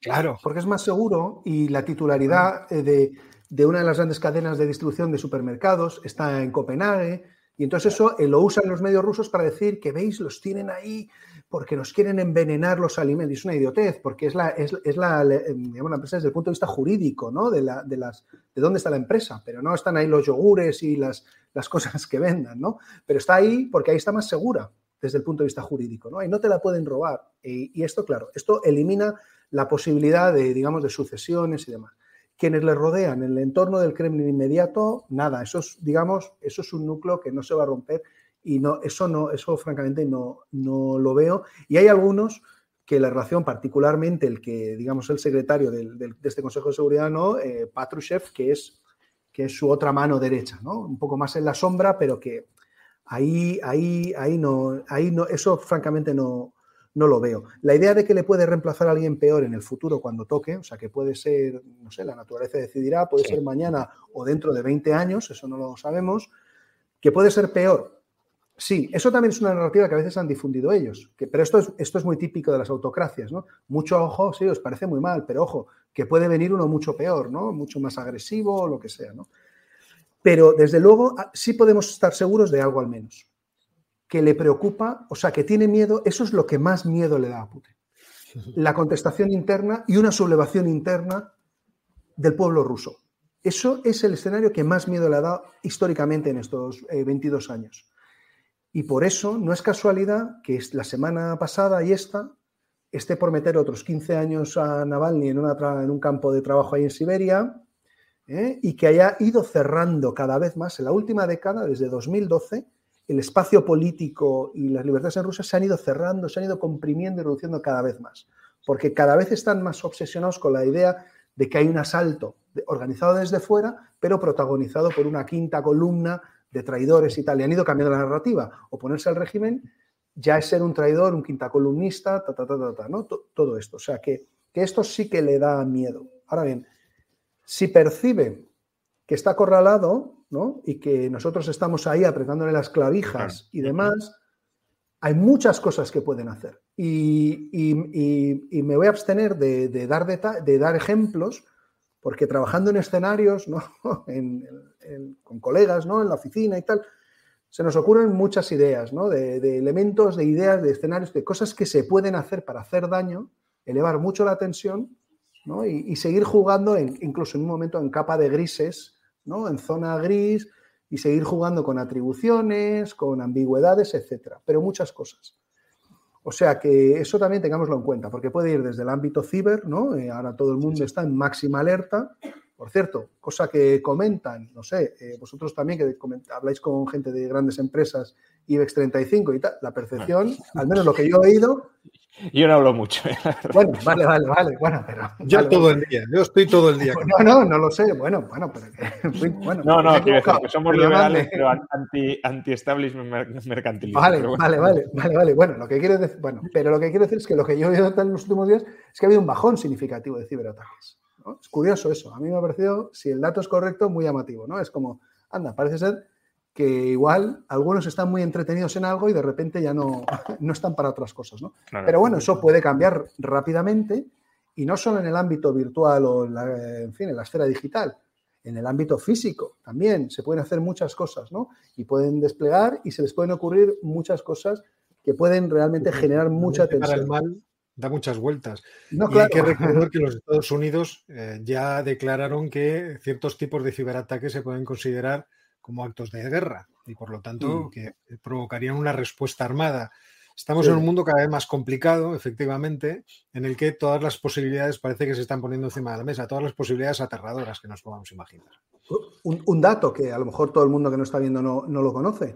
Claro. Porque es más seguro y la titularidad eh, de de una de las grandes cadenas de distribución de supermercados, está en Copenhague, y entonces eso eh, lo usan los medios rusos para decir que, veis, los tienen ahí porque nos quieren envenenar los alimentos. Es una idiotez, porque es la, es, la, digamos, la empresa desde el punto de vista jurídico, ¿no? De, la, de, las, de dónde está la empresa, pero no están ahí los yogures y las, las cosas que vendan, ¿no? Pero está ahí porque ahí está más segura desde el punto de vista jurídico, ¿no? Y no te la pueden robar. Y esto, claro, esto elimina la posibilidad de, digamos, de sucesiones y demás. Quienes le rodean, en el entorno del Kremlin inmediato, nada, eso es, digamos, eso es un núcleo que no se va a romper y no, eso no, eso francamente no, no lo veo. Y hay algunos que la relación, particularmente el que, digamos, el secretario de este Consejo de Seguridad, ¿no? Eh, Patrushev, que es, que es su otra mano derecha, ¿no? Un poco más en la sombra, pero que ahí, ahí, ahí no, ahí no, eso francamente no, no lo veo. La idea de que le puede reemplazar a alguien peor en el futuro cuando toque, o sea, que puede ser, no sé, la naturaleza decidirá, puede ser mañana o dentro de 20 años, eso no lo sabemos, que puede ser peor, Sí, eso también es una narrativa que a veces han difundido ellos, pero esto es, esto es muy típico de las autocracias, ¿no? Mucho ojo, sí, os parece muy mal, pero ojo, que puede venir uno mucho peor, ¿no? Mucho más agresivo o lo que sea, ¿no? Pero desde luego ah, sí podemos estar seguros de algo al menos, que le preocupa, o sea, que tiene miedo, eso es lo que más miedo le da a Putin. [LAUGHS] La contestación interna y una sublevación interna del pueblo ruso. Eso es el escenario que más miedo le ha dado históricamente en estos 22 eh, años. Y por eso no es casualidad que la semana pasada y esta esté por meter otros 15 años a Navalny en, en un campo de trabajo ahí en Siberia ¿eh? y que haya ido cerrando cada vez más en la última década, desde 2012, el espacio político y las libertades en Rusia se han ido cerrando, se han ido comprimiendo y reduciendo cada vez más, porque cada vez están más obsesionados con la idea de que hay un asalto organizado desde fuera, pero protagonizado por una quinta columna de traidores y tal, y han ido cambiando la narrativa. Oponerse al régimen ya es ser un traidor, un quinta columnista, ta, ta, ta, ta, ¿no? todo esto. O sea, que, que esto sí que le da miedo. Ahora bien, si percibe que está acorralado, ¿no? Y que nosotros estamos ahí apretándole las clavijas y demás, hay muchas cosas que pueden hacer. Y, y, me voy a abstener de, de dar, de dar ejemplos, porque trabajando en escenarios, ¿no? [LAUGHS] con colegas ¿no? en la oficina y tal, se nos ocurren muchas ideas, ¿no? de, elementos, de ideas, de escenarios, de cosas que se pueden hacer para hacer daño, elevar mucho la tensión ¿no? y, seguir jugando incluso en un momento en capa de grises, ¿no? en zona gris, y seguir jugando con atribuciones, con ambigüedades, etcétera, pero muchas cosas. O sea que eso también tengámoslo en cuenta, porque puede ir desde el ámbito ciber, ¿no? Eh, ahora todo el mundo está en máxima alerta. Por cierto, cosa que comentan, no sé, eh, vosotros también que habláis con gente de grandes empresas, IBEX 35 y tal, la percepción, al menos lo que yo he oído, yo no hablo mucho. Bueno, vale, vale, vale. Bueno, pero. Yo todo el día, yo estoy todo el día. No, no, no lo sé. Bueno, bueno, pero. Bueno, no, no, quiero decir que somos liberales, pero anti-establishment anti mercantilista. Vale, vale, vale, vale, vale. Bueno, lo que quiero decir, bueno, pero lo que quiero decir es que lo que yo he oído en los últimos días es que ha habido un bajón significativo de ciberataques. Es curioso eso. A mí me ha parecido, si el dato es correcto, muy llamativo, ¿no? Es como, anda, parece ser que igual algunos están muy entretenidos en algo y de repente ya no, [LAUGHS] no están para otras cosas. ¿no? Pero bueno, eso puede cambiar rápidamente y no solo en el ámbito virtual o en, la, en fin, en la esfera digital, en el ámbito físico también se pueden hacer muchas cosas, ¿no? Y pueden desplegar y se les pueden ocurrir muchas cosas que pueden realmente generar mucha tensión. Para el mal da muchas vueltas. y hay que [LAUGHS] recordar que los Estados Unidos eh, ya declararon que ciertos tipos de ciberataques se pueden considerar como actos de guerra y por lo tanto mm. que provocarían una respuesta armada. Estamos en un mundo cada vez más complicado, efectivamente, en el que todas las posibilidades parece que se están poniendo encima de la mesa, todas las posibilidades aterradoras que nos podamos imaginar. Un, dato que a lo mejor todo el mundo que no está viendo no, lo conoce.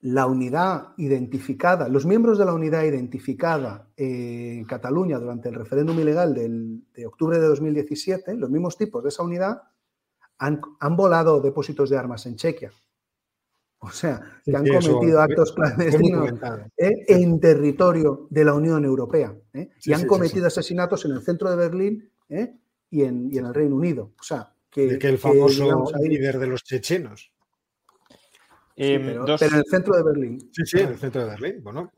La unidad identificada, los miembros de la unidad identificada en Cataluña durante el referéndum ilegal de octubre de 2017, los mismos tipos de esa unidad han, volado depósitos de armas en Chequia. O sea, que han cometido actos clandestinos ¿eh? en territorio de la Unión Europea. ¿eh? y han cometido asesinatos en el centro de Berlín ¿eh? y, en, el Reino Unido. O sea, que, el famoso líder de los chechenos. Em, pero, en el centro de Berlín. Sí, sí, en el centro de Berlín. Bueno.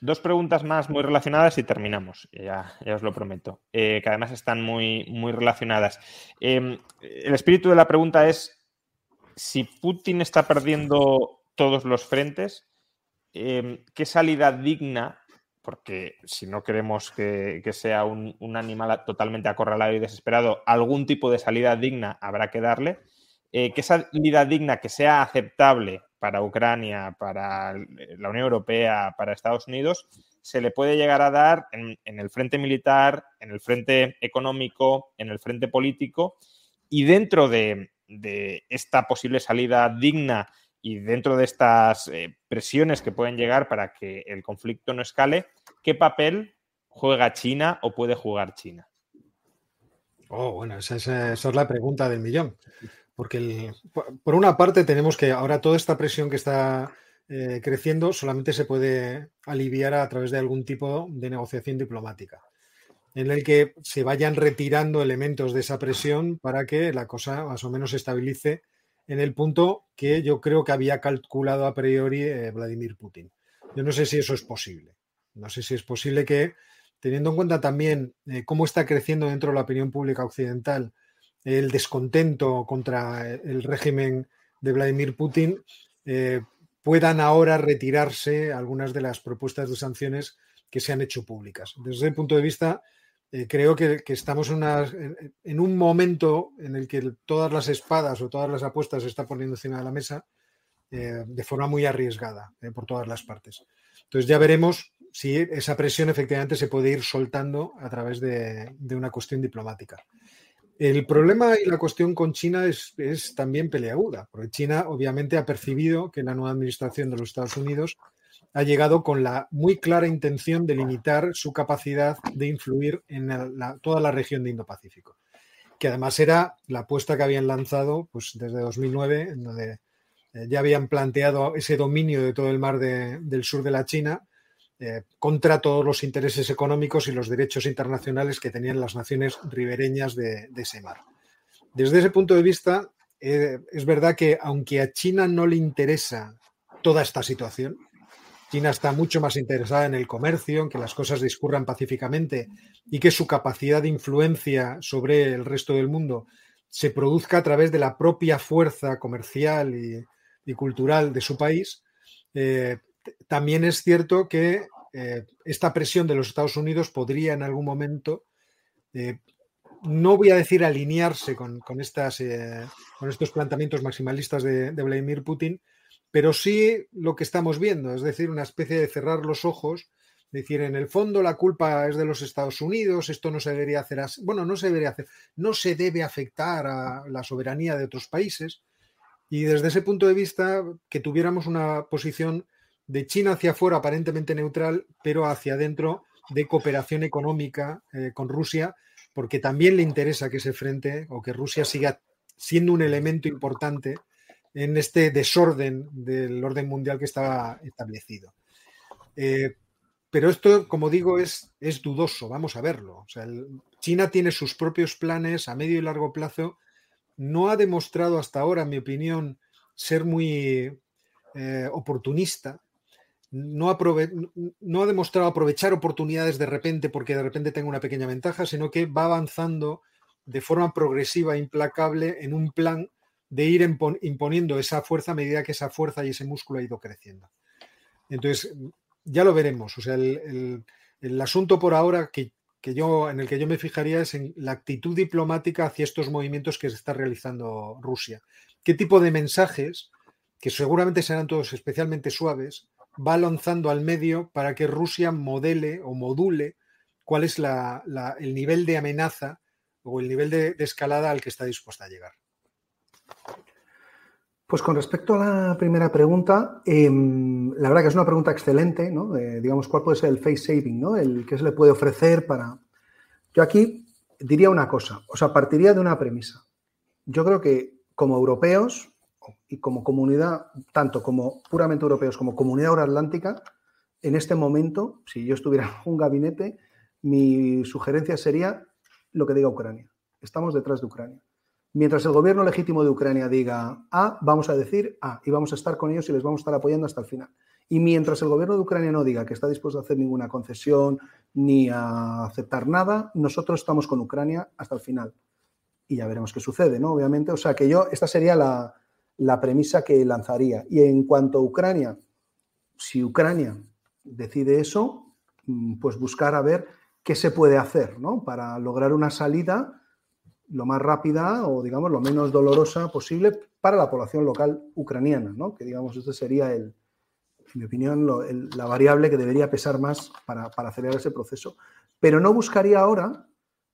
dos preguntas más muy relacionadas y terminamos, ya, ya os lo prometo, eh, que además están muy, muy relacionadas. Em, el espíritu de la pregunta es, si Putin está perdiendo todos los frentes, em, ¿qué salida digna porque si no queremos que, sea un, un, animal totalmente acorralado y desesperado, algún tipo de salida digna habrá que darle. Eh, ¿Qué salida digna que sea aceptable para Ucrania, para la Unión Europea, para Estados Unidos, se le puede llegar a dar en, el frente militar, en el frente económico, en el frente político y dentro de, esta posible salida digna y dentro de estas eh, presiones que pueden llegar para que el conflicto no escale, ¿qué papel juega China o puede jugar China? Oh, bueno, esa, es la pregunta del millón. Porque por una parte tenemos que ahora toda esta presión que está eh, creciendo solamente se puede aliviar a través de algún tipo de negociación diplomática, en el que se vayan retirando elementos de esa presión para que la cosa más o menos se estabilice en el punto que yo creo que había calculado a priori eh, Vladimir Putin. Yo no sé si eso es posible. No sé si es posible que, teniendo en cuenta también eh, cómo está creciendo dentro de la opinión pública occidental el descontento contra el régimen de Vladimir Putin, puedan ahora retirarse algunas de las propuestas de sanciones que se han hecho públicas. Desde ese punto de vista, eh, creo que, estamos en, un momento en el que todas las espadas o todas las apuestas se están poniendo encima de la mesa eh, de forma muy arriesgada eh, por todas las partes. Entonces ya veremos si esa presión efectivamente se puede ir soltando a través de una cuestión diplomática. El problema y la cuestión con China es, también peleaguda, porque China obviamente ha percibido que la nueva administración de los Estados Unidos ha llegado con la muy clara intención de limitar su capacidad de influir en toda la región de Indo-Pacífico, que además era la apuesta que habían lanzado pues, desde 2009, en donde eh, ya habían planteado ese dominio de todo el mar del sur de la China eh, contra todos los intereses económicos y los derechos internacionales que tenían las naciones ribereñas de, ese mar. Desde ese punto de vista, eh, es verdad que aunque a China no le interesa toda esta situación, China está mucho más interesada en el comercio, en que las cosas discurran pacíficamente y que su capacidad de influencia sobre el resto del mundo se produzca a través de la propia fuerza comercial y, cultural de su país, eh, también es cierto que eh, esta presión de los Estados Unidos podría en algún momento, eh, no voy a decir alinearse con, estas, eh, con estos planteamientos maximalistas de, Vladimir Putin, pero sí lo que estamos viendo, es decir, una especie de cerrar los ojos, decir, en el fondo la culpa es de los Estados Unidos, esto no se debería hacer así, bueno, no se debería hacer, no se debe afectar a la soberanía de otros países. Y desde ese punto de vista, que tuviéramos una posición de China hacia afuera aparentemente neutral, pero hacia adentro de cooperación económica eh, con Rusia, porque también le interesa que ese frente o que Rusia siga siendo un elemento importante en este desorden del orden mundial que estaba establecido. Eh, pero esto, como digo, es, es, dudoso, vamos a verlo. China tiene sus propios planes a medio y largo plazo. No ha demostrado hasta ahora, en mi opinión, ser muy eh, oportunista no, ha demostrado aprovechar oportunidades de repente porque de repente tenga una pequeña ventaja, sino que va avanzando de forma progresiva e implacable en un plan de ir imponiendo esa fuerza a medida que esa fuerza y ese músculo ha ido creciendo. Entonces, ya lo veremos. O sea, el, asunto por ahora que, yo, en el que yo me fijaría es en la actitud diplomática hacia estos movimientos que se está realizando Rusia. ¿Qué tipo de mensajes, que seguramente serán todos especialmente suaves, va lanzando al medio para que Rusia modele o module cuál es el nivel de amenaza o el nivel de, escalada al que está dispuesta a llegar. Pues con respecto a la primera pregunta, em, la verdad que es una pregunta excelente, ¿no? digamos, ¿cuál puede ser el face saving, ¿no? El que se le puede ofrecer para... Yo aquí diría una cosa, o sea, partiría de una premisa. Yo creo que como europeos y como comunidad, tanto como puramente europeos como comunidad euroatlántica, en este momento, si yo estuviera [LAUGHS] en un gabinete, mi sugerencia sería lo que diga Ucrania. Estamos detrás de Ucrania. Mientras el gobierno legítimo de Ucrania diga A, vamos a decir A y vamos a estar con ellos y les vamos a estar apoyando hasta el final. Y mientras el gobierno de Ucrania no diga que está dispuesto a hacer ninguna concesión ni a aceptar nada, nosotros estamos con Ucrania hasta el final. Y ya veremos qué sucede, ¿no? Obviamente. O sea que yo, esta sería la, la premisa que lanzaría. Y en cuanto a Ucrania, si Ucrania decide eso, mm, pues buscar a ver qué se puede hacer ¿no? para lograr una salida lo más rápida o, digamos, lo menos dolorosa posible para la población local ucraniana, ¿no? Que, digamos, este sería, el, en mi opinión, la variable que debería pesar más para, para acelerar ese proceso. Pero no buscaría ahora,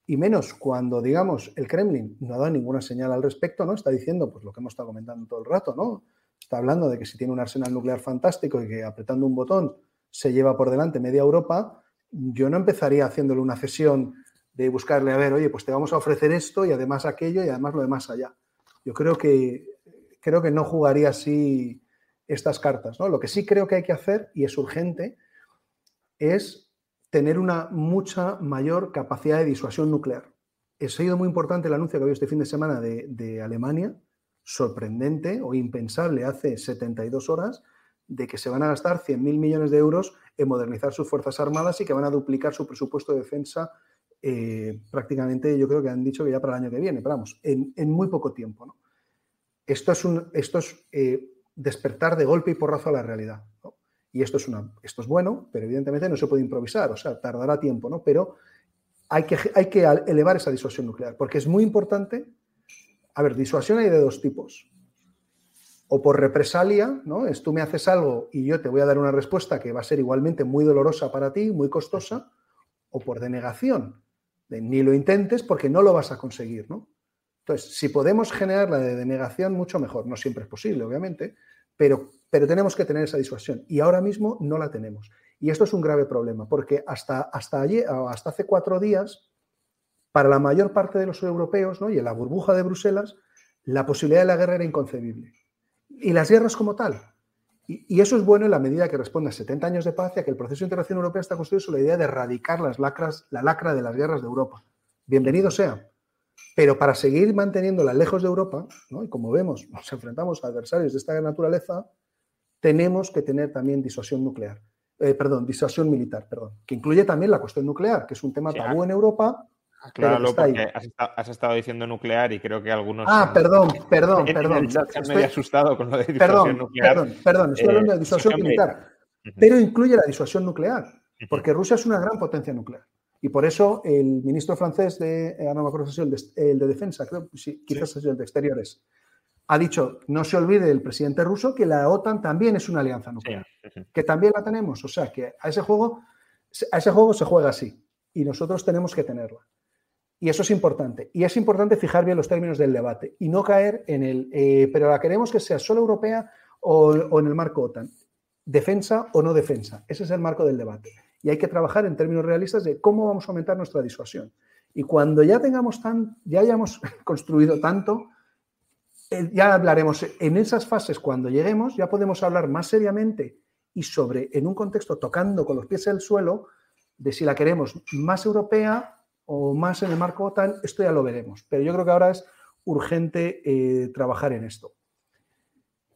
y menos cuando, digamos, el Kremlin no ha dado ninguna señal al respecto, ¿no? Está diciendo, pues, lo que hemos estado comentando todo el rato, ¿no? Está hablando de que si tiene un arsenal nuclear fantástico y que apretando un botón se lleva por delante media Europa, yo no empezaría haciéndole una cesión de buscarle, a ver, oye, pues te vamos a ofrecer esto y además aquello y además lo demás allá. Yo creo que, creo que no jugaría así estas cartas. ¿no? Lo que sí creo que hay que hacer, y es urgente, es tener una mucha mayor capacidad de disuasión nuclear. Ha sido muy importante el anuncio que había este fin de semana de, Alemania, sorprendente o impensable hace 72 horas, de que se van a gastar 100.000 millones de euros en modernizar sus Fuerzas Armadas y que van a duplicar su presupuesto de defensa eh, prácticamente, yo creo que han dicho que ya para el año que viene, pero vamos, en, muy poco tiempo. Esto es, un, esto es eh, despertar de golpe y porrazo a la realidad. Y esto es, una, esto es bueno, pero evidentemente no se puede improvisar, o sea, tardará tiempo, ¿no? Pero hay que, hay que elevar esa disuasión nuclear, porque es muy importante. A ver, disuasión hay de dos tipos o por represalia, ¿no? Es tú me haces algo y yo te voy a dar una respuesta que va a ser igualmente muy dolorosa para ti, muy costosa, o por denegación, de ni lo intentes porque no lo vas a conseguir, ¿no? Entonces, si podemos generar la de denegación, mucho mejor. No siempre es posible, obviamente, pero, pero tenemos que tener esa disuasión y ahora mismo no la tenemos. Y esto es un grave problema, porque hasta, hasta, ayer, hasta hace cuatro días, para la mayor parte de los europeos y en la burbuja de Bruselas, la posibilidad de la guerra era inconcebible y las guerras como tal. Y, eso es bueno en la medida que responde a 70 años de paz y a que el proceso de integración europea está construido sobre la idea de erradicar las lacras, la lacra de las guerras de Europa. Bienvenido sea. Pero para seguir manteniéndola lejos de Europa, y como vemos, nos enfrentamos a adversarios de esta naturaleza, tenemos que tener también disuasión nuclear. Eh, perdón, disuasión militar, perdón, que incluye también la cuestión nuclear, que es un tema tabú en Europa Claro, porque has estado, diciendo nuclear y creo que algunos. Ah, perdón, perdón, [LAUGHS] perdón. Estoy asustado con lo de disuasión nuclear. Perdón, perdón, estoy hablando de eh, disuasión militar. Pero incluye la disuasión nuclear, porque Rusia es una gran potencia nuclear. Y por eso el ministro francés de, eh, no me acuerdo si el de, el de Defensa, creo, sí, quizás es el de Exteriores, ha dicho, no se olvide el presidente ruso que la OTAN también es una alianza nuclear, que también la tenemos. O sea, que a ese juego, a ese juego se juega así y nosotros tenemos que tenerla. Y eso es importante. Y es importante fijar bien los términos del debate y no caer en el, eh, pero la queremos que sea solo europea o, en el marco OTAN. Defensa o no defensa. Ese es el marco del debate. Y hay que trabajar en términos realistas de cómo vamos a aumentar nuestra disuasión. Y cuando ya tengamos tan, ya hayamos [LAUGHS] construido tanto, ya hablaremos en esas fases cuando lleguemos, ya podemos hablar más seriamente y sobre, en un contexto tocando con los pies el suelo, de si la queremos más europea o más en el marco OTAN, esto ya lo veremos. Pero yo creo que ahora es urgente eh, trabajar en esto.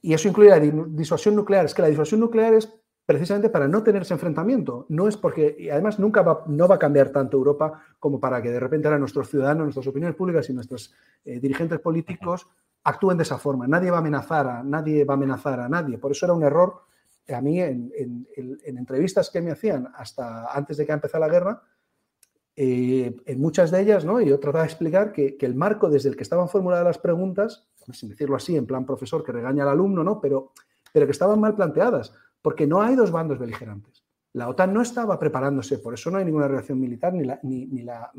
Y eso incluye la disuasión nuclear. Es que la disuasión nuclear es precisamente para no tener ese enfrentamiento. No es porque, y además nunca va, no va a cambiar tanto Europa como para que de repente ahora nuestros ciudadanos, nuestras opiniones públicas y nuestros eh, dirigentes políticos actúen de esa forma. Nadie va a amenazar a nadie, va a amenazar a nadie. Por eso era un error a mí en, en entrevistas que me hacían hasta antes de que empezara la guerra, eh, en muchas de ellas, ¿no? yo trataba de explicar que, el marco desde el que estaban formuladas las preguntas, sin decirlo así, en plan profesor que regaña al alumno, ¿no? pero, pero que estaban mal planteadas, porque no hay dos bandos beligerantes. La OTAN no estaba preparándose, por eso no hay ninguna reacción militar, ni, la, ni, la,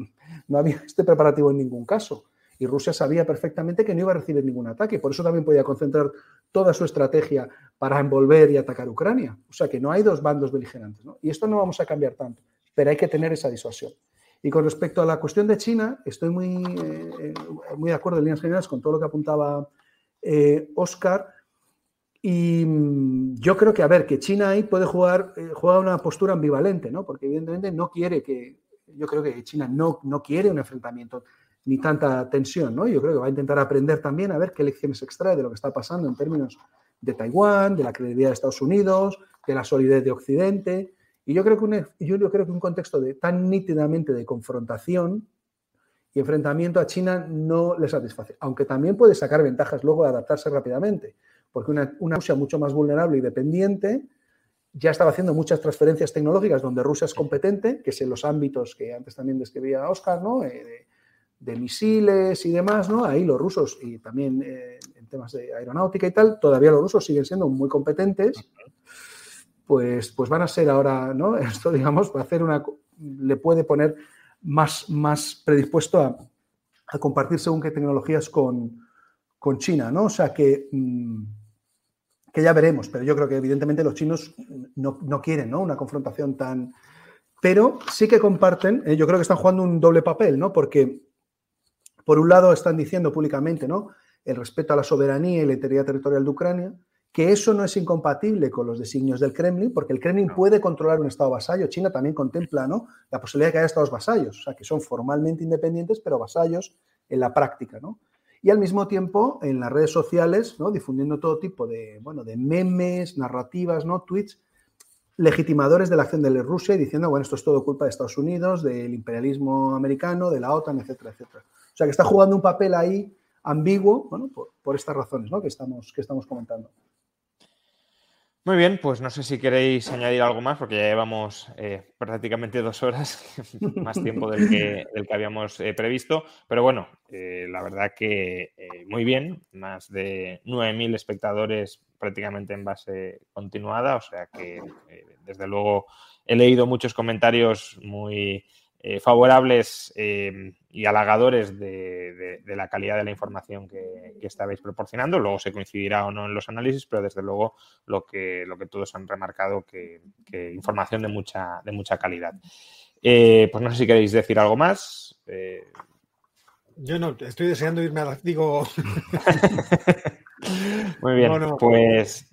no había este preparativo en ningún caso. Y Rusia sabía perfectamente que no iba a recibir ningún ataque, por eso también podía concentrar toda su estrategia para envolver y atacar Ucrania. O sea que no hay dos bandos beligerantes. Y esto no vamos a cambiar tanto, pero hay que tener esa disuasión. Y con respecto a la cuestión de China, estoy muy, eh, muy de acuerdo en líneas generales con todo lo que apuntaba Oscar. Eh, y mm, yo creo que, a ver, que China ahí puede jugar, eh, juega una postura ambivalente, ¿no? Porque evidentemente no quiere que, yo creo que China no, no quiere un enfrentamiento ni tanta tensión, ¿no? Yo creo que va a intentar aprender también a ver qué lecciones extrae de lo que está pasando en términos de Taiwán, de la credibilidad de Estados Unidos, de la solidez de Occidente. Y yo creo que un, yo creo que un contexto de, tan nítidamente de confrontación y enfrentamiento a China no le satisface, aunque también puede sacar ventajas luego de adaptarse rápidamente, porque una, una Rusia mucho más vulnerable y dependiente ya estaba haciendo muchas transferencias tecnológicas donde Rusia es competente, que es en los ámbitos que antes también describía Oscar, ¿no? Eh, misiles y demás, ¿no? Ahí los rusos y también eh, en temas de aeronáutica y tal, todavía los rusos siguen siendo muy competentes, pues, pues van a ser ahora, ¿no? [LAUGHS] Esto, digamos, va a hacer una, le puede poner más, más predispuesto a, compartir según qué tecnologías con, China, ¿no? O sea que, mm, que ya veremos, pero yo creo que evidentemente los chinos no, no quieren, ¿no? Una confrontación tan... Pero sí que comparten, eh, yo creo que están jugando un doble papel, ¿no? Porque por un lado, están diciendo públicamente ¿no? el respeto a la soberanía y la integridad territorial de Ucrania, que eso no es incompatible con los designios del Kremlin, porque el Kremlin puede controlar un Estado vasallo. China también contempla ¿no? la posibilidad de que haya Estados vasallos, o sea, que son formalmente independientes, pero vasallos en la práctica. ¿no? Y al mismo tiempo, en las redes sociales, ¿no? difundiendo todo tipo de, bueno, de memes, narrativas, ¿no? tweets, legitimadores de la acción de Rusia y diciendo, bueno, esto es todo culpa de Estados Unidos, del imperialismo americano, de la OTAN, etcétera, etcétera. O sea, que está jugando un papel ahí ambiguo, bueno, por, estas razones ¿no? que, estamos, que estamos comentando. Muy bien, pues no sé si queréis añadir algo más, porque ya llevamos eh, prácticamente dos horas, [LAUGHS] más tiempo del que, del que habíamos eh, previsto. Pero bueno, eh, la verdad que muy bien, más de 9.000 espectadores prácticamente en base continuada, o sea que desde luego he leído muchos comentarios muy eh, favorables eh, y halagadores de, la calidad de la información que, estabais proporcionando. Luego se coincidirá o no en los análisis, pero desde luego lo que, lo que todos han remarcado que, información de mucha, de mucha calidad. Eh, pues no sé si queréis decir algo más. Yo no, estoy deseando irme a la... Digo... [LAUGHS] Muy bien, pues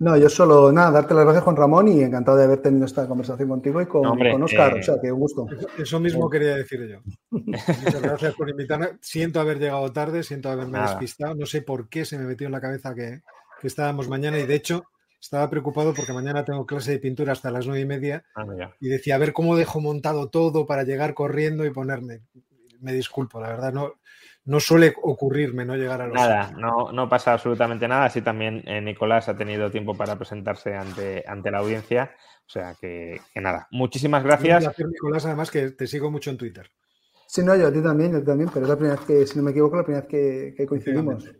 no, yo solo, nada, darte las gracias, Juan Ramón, y encantado de haber tenido esta conversación contigo y con, Oscar. O sea, que un gusto. Eso mismo quería decir yo. Muchas gracias por invitarme. Siento haber llegado tarde, siento haberme despistado. No sé por qué se me metió en la cabeza que, estábamos mañana y, de hecho, estaba preocupado porque mañana tengo clase de pintura hasta las nueve y media ah, y decía, a ver cómo dejo montado todo para llegar corriendo y ponerme. Me disculpo, la verdad, no, no suele ocurrirme no llegar a los. Nada, no, no pasa absolutamente nada. Así también eh, Nicolás ha tenido tiempo para presentarse ante, ante la audiencia. O sea que, nada, muchísimas gracias. Nicolás, además que te sigo mucho en Twitter. Sí, no, yo a ti también, yo también, pero es la primera vez que, si no me equivoco, la primera vez que, coincidimos.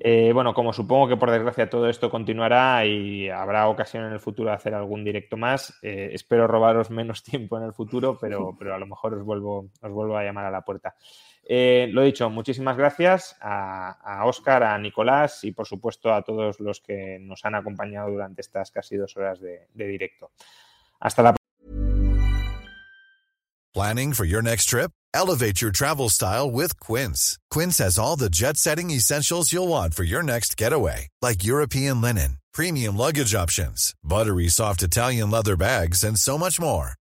Eh, bueno, como supongo que por desgracia todo esto continuará y habrá ocasión en el futuro de hacer algún directo más, eh, espero robaros menos [LAUGHS] tiempo en el futuro, pero, pero a lo mejor os vuelvo, os vuelvo a llamar a la puerta. Eh, lo dicho, muchísimas gracias a, Oscar, a Nicolás y por supuesto a todos los que nos han acompañado durante estas casi dos horas de, de directo. Hasta la Planning for your next trip? Elevate your travel style with Quince. Quince has all the jet-setting essentials you'll want for your next getaway, like European linen, premium luggage options, buttery soft Italian leather bags, and so much more.